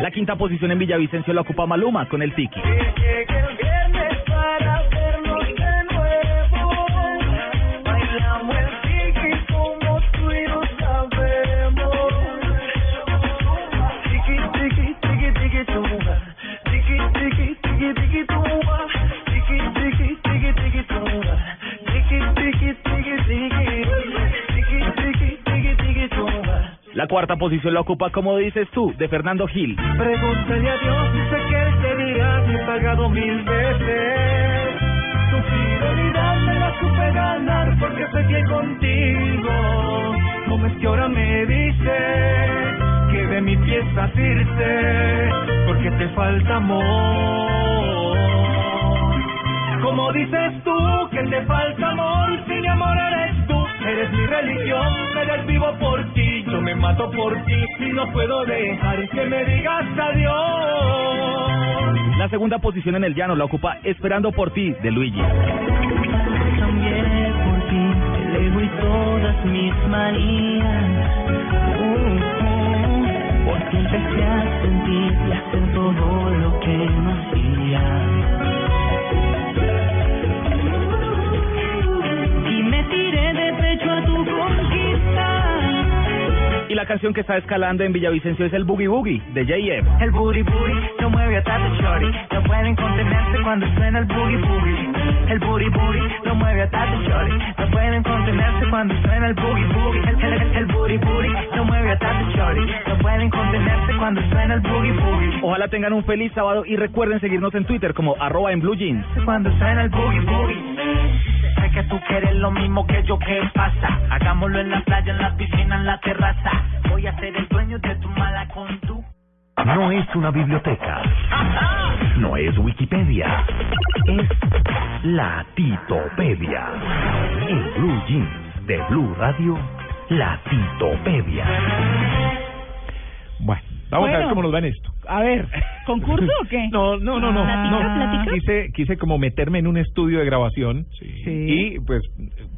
La quinta posición en Villavicencio la ocupa Maluma con el Tiki. Tiki. Tiki, tiki, tiki, tiki. Tiki, tiki. Tiki, La cuarta posición la ocupa Como dices tú de Fernando Gil. Pregúntale a Dios sé que él te dirá he pagado mil veces. Tu fidelidad me la supe ganar porque sé que contigo. ¿Cómo es que ahora me dices que de mi pieza irse? Porque te falta amor. Como dices tú que te falta amor, si mi amor eres eres mi religión, me desvivo por ti, yo me mato por ti y no puedo dejar que me digas adiós. La segunda posición en el llano la ocupa Esperando por ti de Luigi. Por ti, el ego y todas mis manías. Uh, uh, porque empecé a sentir y hacer todo lo que no tiré de pecho a tu conquista. Y la canción que está escalando en Villavicencio es el Boogie Boogie de JF. El booty booty lo mueve a tato shorty. No pueden contenerse cuando suena el boogie boogie. El booty booty lo mueve a tato shorty. No pueden contenerse cuando suena el boogie boogie. El, el, el, el boogie party. No pueden contenerse cuando suena el boogie boogie. Ojalá tengan un feliz sábado y recuerden seguirnos en Twitter como arroba en blue jeans. Cuando suena el boogie boogie. Sé que tú quieres lo mismo que yo, ¿qué pasa? Hagámoslo en la playa, en la piscina, en la terraza. Voy a ser el dueño de tu mala con tu. No es una biblioteca. No es Wikipedia. Es la Titopedia. En Blue Jeans de Blue Radio, la Titopedia. Bueno, vamos a ver cómo nos va en esto. A ver, ¿concurso o qué? No, no, no, no. Platica, no. platica. Quise, quise como meterme en un estudio de grabación y pues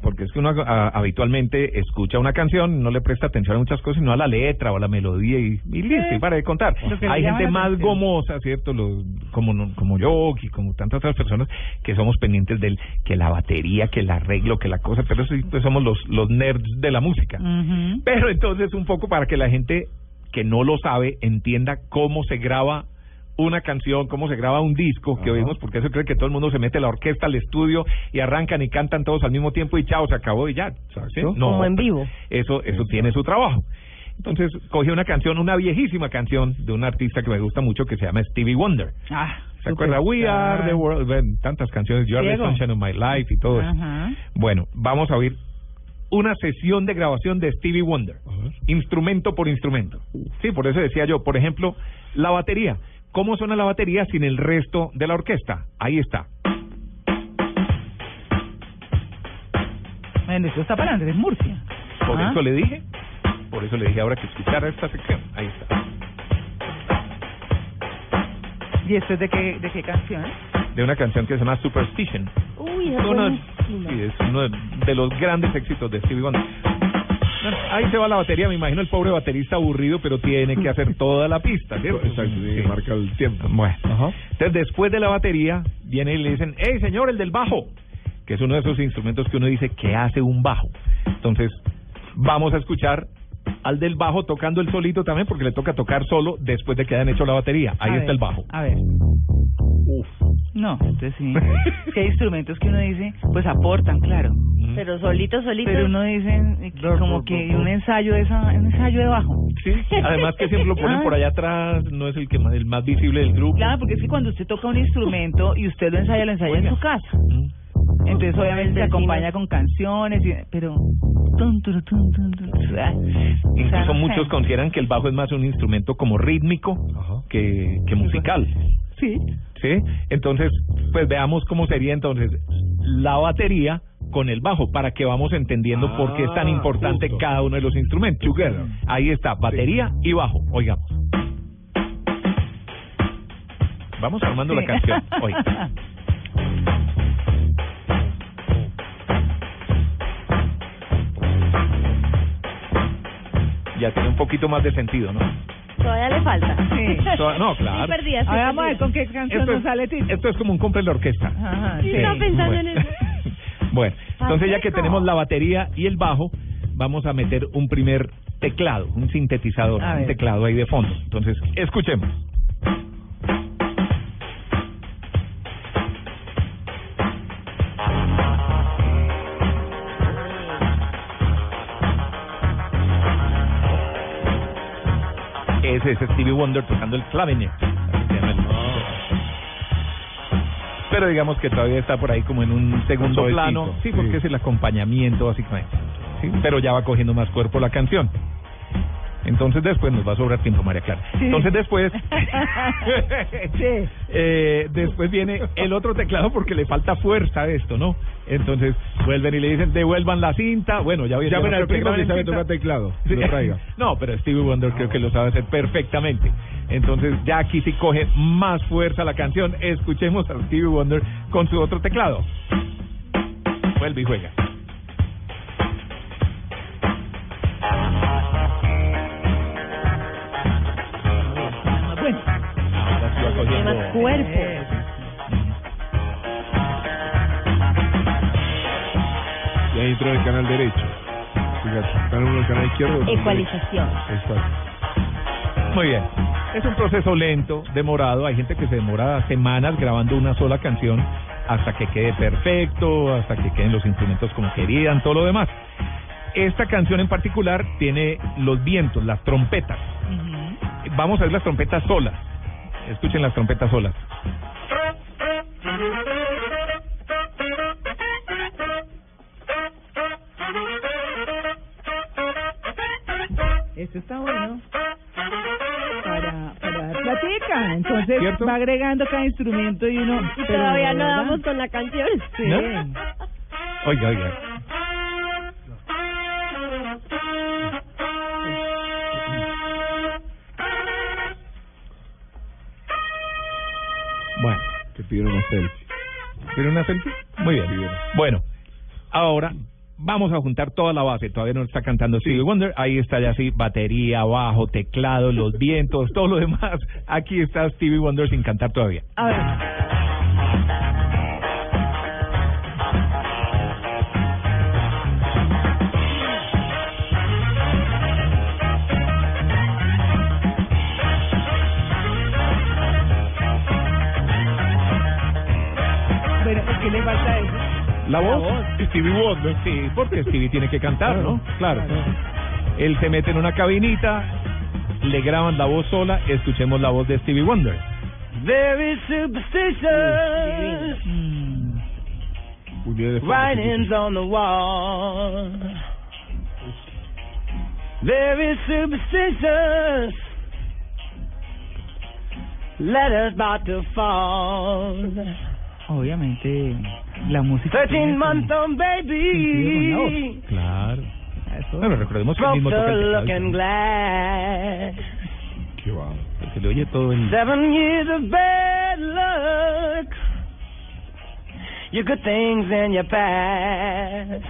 porque es que uno a- habitualmente escucha una canción, no le presta atención a muchas cosas, sino a la letra o a la melodía y, y listo, y para de contar. Hay gente más atención. gomosa, ¿cierto? Los, como, como yo y como tantas otras personas que somos pendientes del que la batería, que el arreglo, que la cosa, pero sí, pues somos los, los nerds de la música. Pero entonces un poco para que la gente que no lo sabe entienda cómo se graba una canción, cómo se graba un disco que oímos, porque eso cree que todo el mundo se mete la orquesta al estudio y arrancan y cantan todos al mismo tiempo y chao, se acabó y ya. ¿sí? No, Como en vivo. Eso, eso tiene su trabajo. Entonces cogí una canción, una viejísima canción de un artista que me gusta mucho que se llama Stevie Wonder. Ah, ¿Se acuerda? We are the world, ven, tantas canciones, You are the sunshine of my life y todo eso. Ajá. Bueno, vamos a oír una sesión de grabación de Stevie Wonder, instrumento por instrumento. Sí, por eso decía yo, por ejemplo, la batería. ¿Cómo suena la batería sin el resto de la orquesta? Ahí está. Bueno, esto está para Andrés Murcia. Por Ah. eso le dije, por eso le dije ahora que escuchara esta sección. Ahí está. ¿Y esto es de qué, de qué canción? De una canción que se llama Superstition. Uy, es Uno- sí, es uno de los grandes éxitos de Stevie Wonder. Ahí se va la batería, me imagino el pobre baterista aburrido, pero tiene que hacer toda la pista, ¿cierto? Exacto, sí, marca el tiempo. Bueno, entonces después de la batería viene y le dicen, hey señor, el del bajo, que es uno de esos instrumentos que uno dice que hace un bajo. Entonces vamos a escuchar al del bajo tocando el solito también, porque le toca tocar solo después de que hayan hecho la batería. Ahí A está ver, el bajo. A ver. No, entonces sí. Es que hay instrumentos que uno dice, pues aportan, claro. Pero solito, solito. Pero uno dice eh, que como que un ensayo de esa, un ensayo de bajo. Sí, además que siempre lo ponen Ah. por allá atrás, no es el que más, el más visible del grupo. Claro, porque es que cuando usted toca un instrumento y usted lo ensaya, lo ensaya en su casa. Mm. Entonces obviamente se acompaña con canciones, y- pero... ah, Incluso muchos consideran que el bajo es más un instrumento como rítmico que, que musical. Sí. ¿Sí? Entonces, pues veamos cómo sería entonces la batería con el bajo para que vamos entendiendo por qué es tan Ah, importante justo. cada uno de los instrumentos. Together. Ahí está, batería y bajo. Oigamos. Vamos armando la canción. Oiga. Ya tiene un poquito más de sentido, ¿no? Todavía le falta. Sí. Toda- no, claro. Sí, perdida, sí, vamos a ver con qué canción Esto nos es, sale Tito. esto es como un cumple de la orquesta. Ajá, Sí, sí. estaba pensando bueno. en eso. Bueno, entonces ya que tenemos la batería y el bajo, vamos a meter un primer teclado, un sintetizador, A un ver. teclado ahí de fondo. Entonces, escuchemos. Ese es Stevie Wonder tocando el clavinet. el- Pero digamos que todavía está por ahí como en un segundo plano. Sí, sí. porque es el acompañamiento básicamente. Sí, pero ya va cogiendo más cuerpo la canción. Entonces después nos va a sobrar tiempo, María Clara. Sí. Entonces después, Sí. eh, después viene el otro teclado porque le falta fuerza a esto, ¿no? Entonces vuelven y le dicen devuelvan la cinta. Bueno, ya Llamen no al primo que sabe tocar teclado. Sí. Lo traiga. No, pero Stevie Wonder creo que lo sabe hacer perfectamente. Entonces ya aquí sí coge más fuerza la canción. Escuchemos a Stevie Wonder con su otro teclado. Vuelve y juega. Cogiendo. más cuerpo. Y ahí entró en el canal derecho. Fíjate, uno en el canal izquierdo. Ecualización. Exacto. Muy bien. Es un proceso lento, demorado. Hay gente que se demora semanas grabando una sola canción hasta que quede perfecto, hasta que queden los instrumentos como querían, todo lo demás. Esta canción en particular tiene los vientos, las trompetas. Vamos a ver las trompetas solas. Escuchen las trompetas solas. Esto está bueno. Para, para dar platica. Entonces ¿Cierto? va agregando cada instrumento y uno. Y todavía no verdad. damos con la canción. Sí. ¿No? Oiga, oiga. Bueno, que pidieron una selfie. ¿Quieren una selfie? Muy bien. Bueno, ahora vamos a juntar toda la base. Todavía no está cantando Stevie Wonder. Ahí está ya así, batería, bajo, teclado, los vientos, todo lo demás. Aquí está Stevie Wonder sin cantar todavía. A ver. ¿La voz? Stevie Wonder. Sí, porque Stevie tiene que cantar, ¿no? Claro. Él se mete en una cabinita, le graban la voz sola, escuchemos la voz de Stevie Wonder. Very superstitious. Fondo. Writings on the wall. Very superstitious. Letters about to fall. Obviamente, la música. Thirteen tiene month su- old baby. Claro. Eso. Bueno, recordemos que él mismo toca the el teclado. looking glass. Qué va. Se le oye todo el... Seven years of bad luck. Your good things and your past.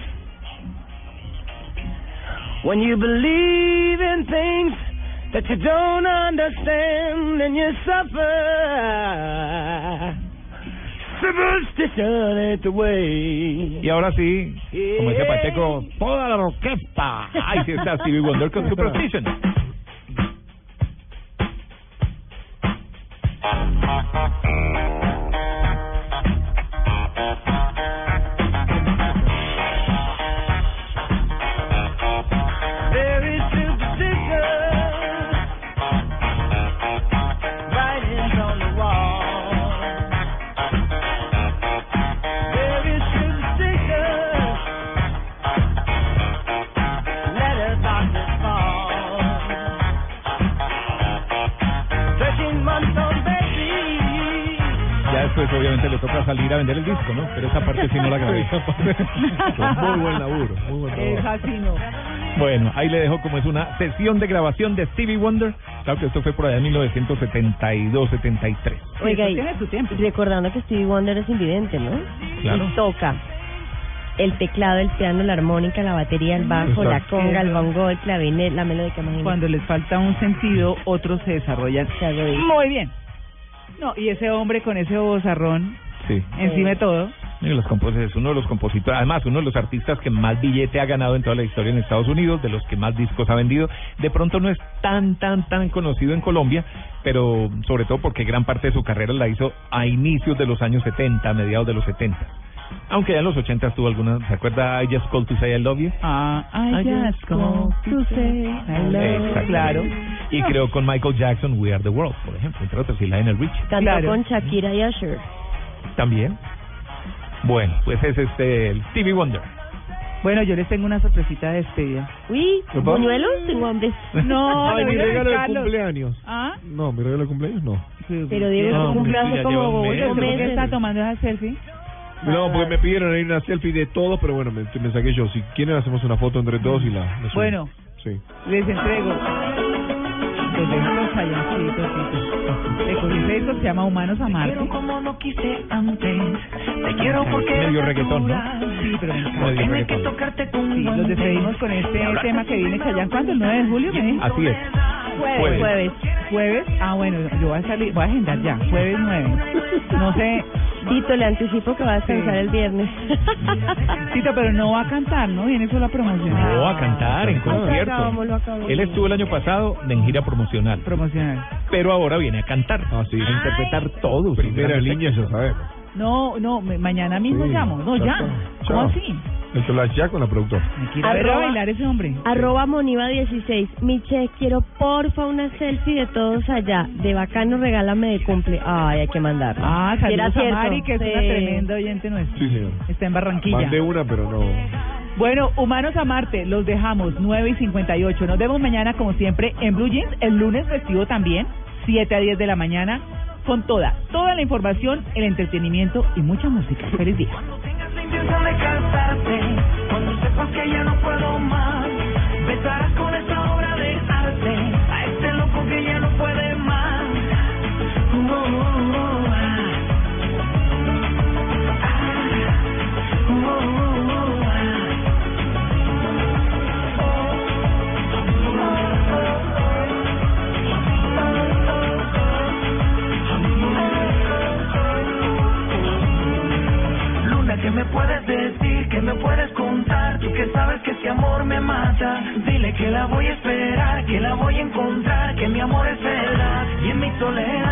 When you believe in things that you don't understand and you suffer. Y ahora sí, como dice Pacheco, toda la orquesta. Ahí sí está Stevie Wonder con Superstition. Very Después obviamente le toca salir a vender el disco, ¿no? Pero esa parte sí no la grabé. Muy buen laburo, muy buen laburo. Es así, no. Bueno, ahí le dejo como es una sesión de grabación de Stevie Wonder. Claro que esto fue por allá en 1972-73. Oiga, eso y tiene su tiempo. recordando que Stevie Wonder es invidente, ¿no? Claro. Y toca el teclado, el piano, la armónica, la batería, el bajo, la Exacto. conga, el bongo, el clavinet, la melódica, imagínate. Cuando les falta un sentido, otros se desarrollan muy bien. No, y ese hombre con ese vozarrón Sí. encima de todo. Los es uno de los compositores, además uno de los artistas que más billete ha ganado en toda la historia en Estados Unidos, de los que más discos ha vendido. De pronto no es tan, tan, tan conocido en Colombia, pero sobre todo porque gran parte de su carrera la hizo a inicios de los años 70, a mediados de los 70. Aunque ya en los 80 tuvo alguna, ¿se acuerda I Just Called to Say I Love You? Ah, I just called to say I love you. Exacto. Claro. Y creó con Michael Jackson We Are the World, por ejemplo, entre otros, y Lionel Richie. Cantó Claro. con Shakira y Usher. También. Bueno, pues es este el Stevie Wonder. Bueno, yo les tengo una sorpresita de despedida. Uy. ¿buñuelos? Tengo hambre. No, Ay, le mi regalo de cumpleaños. ¿Ah? No, mi regalo de cumpleaños no. Pero Diego No, se hombre, cumple sí, hace ya como ¿Por qué meses. está tomando esa selfie? No, porque me pidieron ahí una selfie de todos, pero bueno, me, me saqué yo. Si quieren, hacemos una foto entre todos y la. Bueno, Sí. les entrego. Les dejo los ese disco que se llama Humanos a Marte. como no quise antes. Te quiero porque Medio reggaetón, ¿no? Sí, pero me encanta. Que tocarte con Sí, los despedimos con este tema que viene Chayanne. ¿Cuándo? ¿El 9 de julio? Me dijo? Así es. Jueves, Jueves. jueves. Ah, bueno, yo voy a salir, voy a agendar ya. Jueves 9. No sé, Tito, le anticipo que va a descansar Sí. el viernes. Tito, pero no va a cantar, ¿no? Viene solo a promocionar. No, a cantar en Lo concierto. acabamos, lo acabamos. Él estuvo el año pasado en gira promocional, Promocional. pero ahora viene a cantar, Ah, sí. a interpretar todo. sus Primera línea, ya sabemos. No, no, me- mañana mismo Sí, llamo. No, ya ya. está. ¿Cómo así? Entonces ya con la productora. Quiero ver a bailar ese hombre. Arroba Moniva16. Miche, quiero porfa una selfie de todos allá. De bacano, regálame de cumple. Ay, hay que mandar. Ah, saludos a Mari, que es una tremenda oyente nuestra. Sí, señor. Está en Barranquilla. Mandé una, pero no. Bueno, Humanos a Marte, los dejamos 9 y 58. Nos vemos mañana, como siempre, en Blue Jeans. El lunes festivo también, 7 a 10 de la mañana, con toda, toda la información, el entretenimiento y mucha música. Feliz día. Dile que la voy a esperar, que la voy a encontrar, que mi amor es verdad y en mi soledad.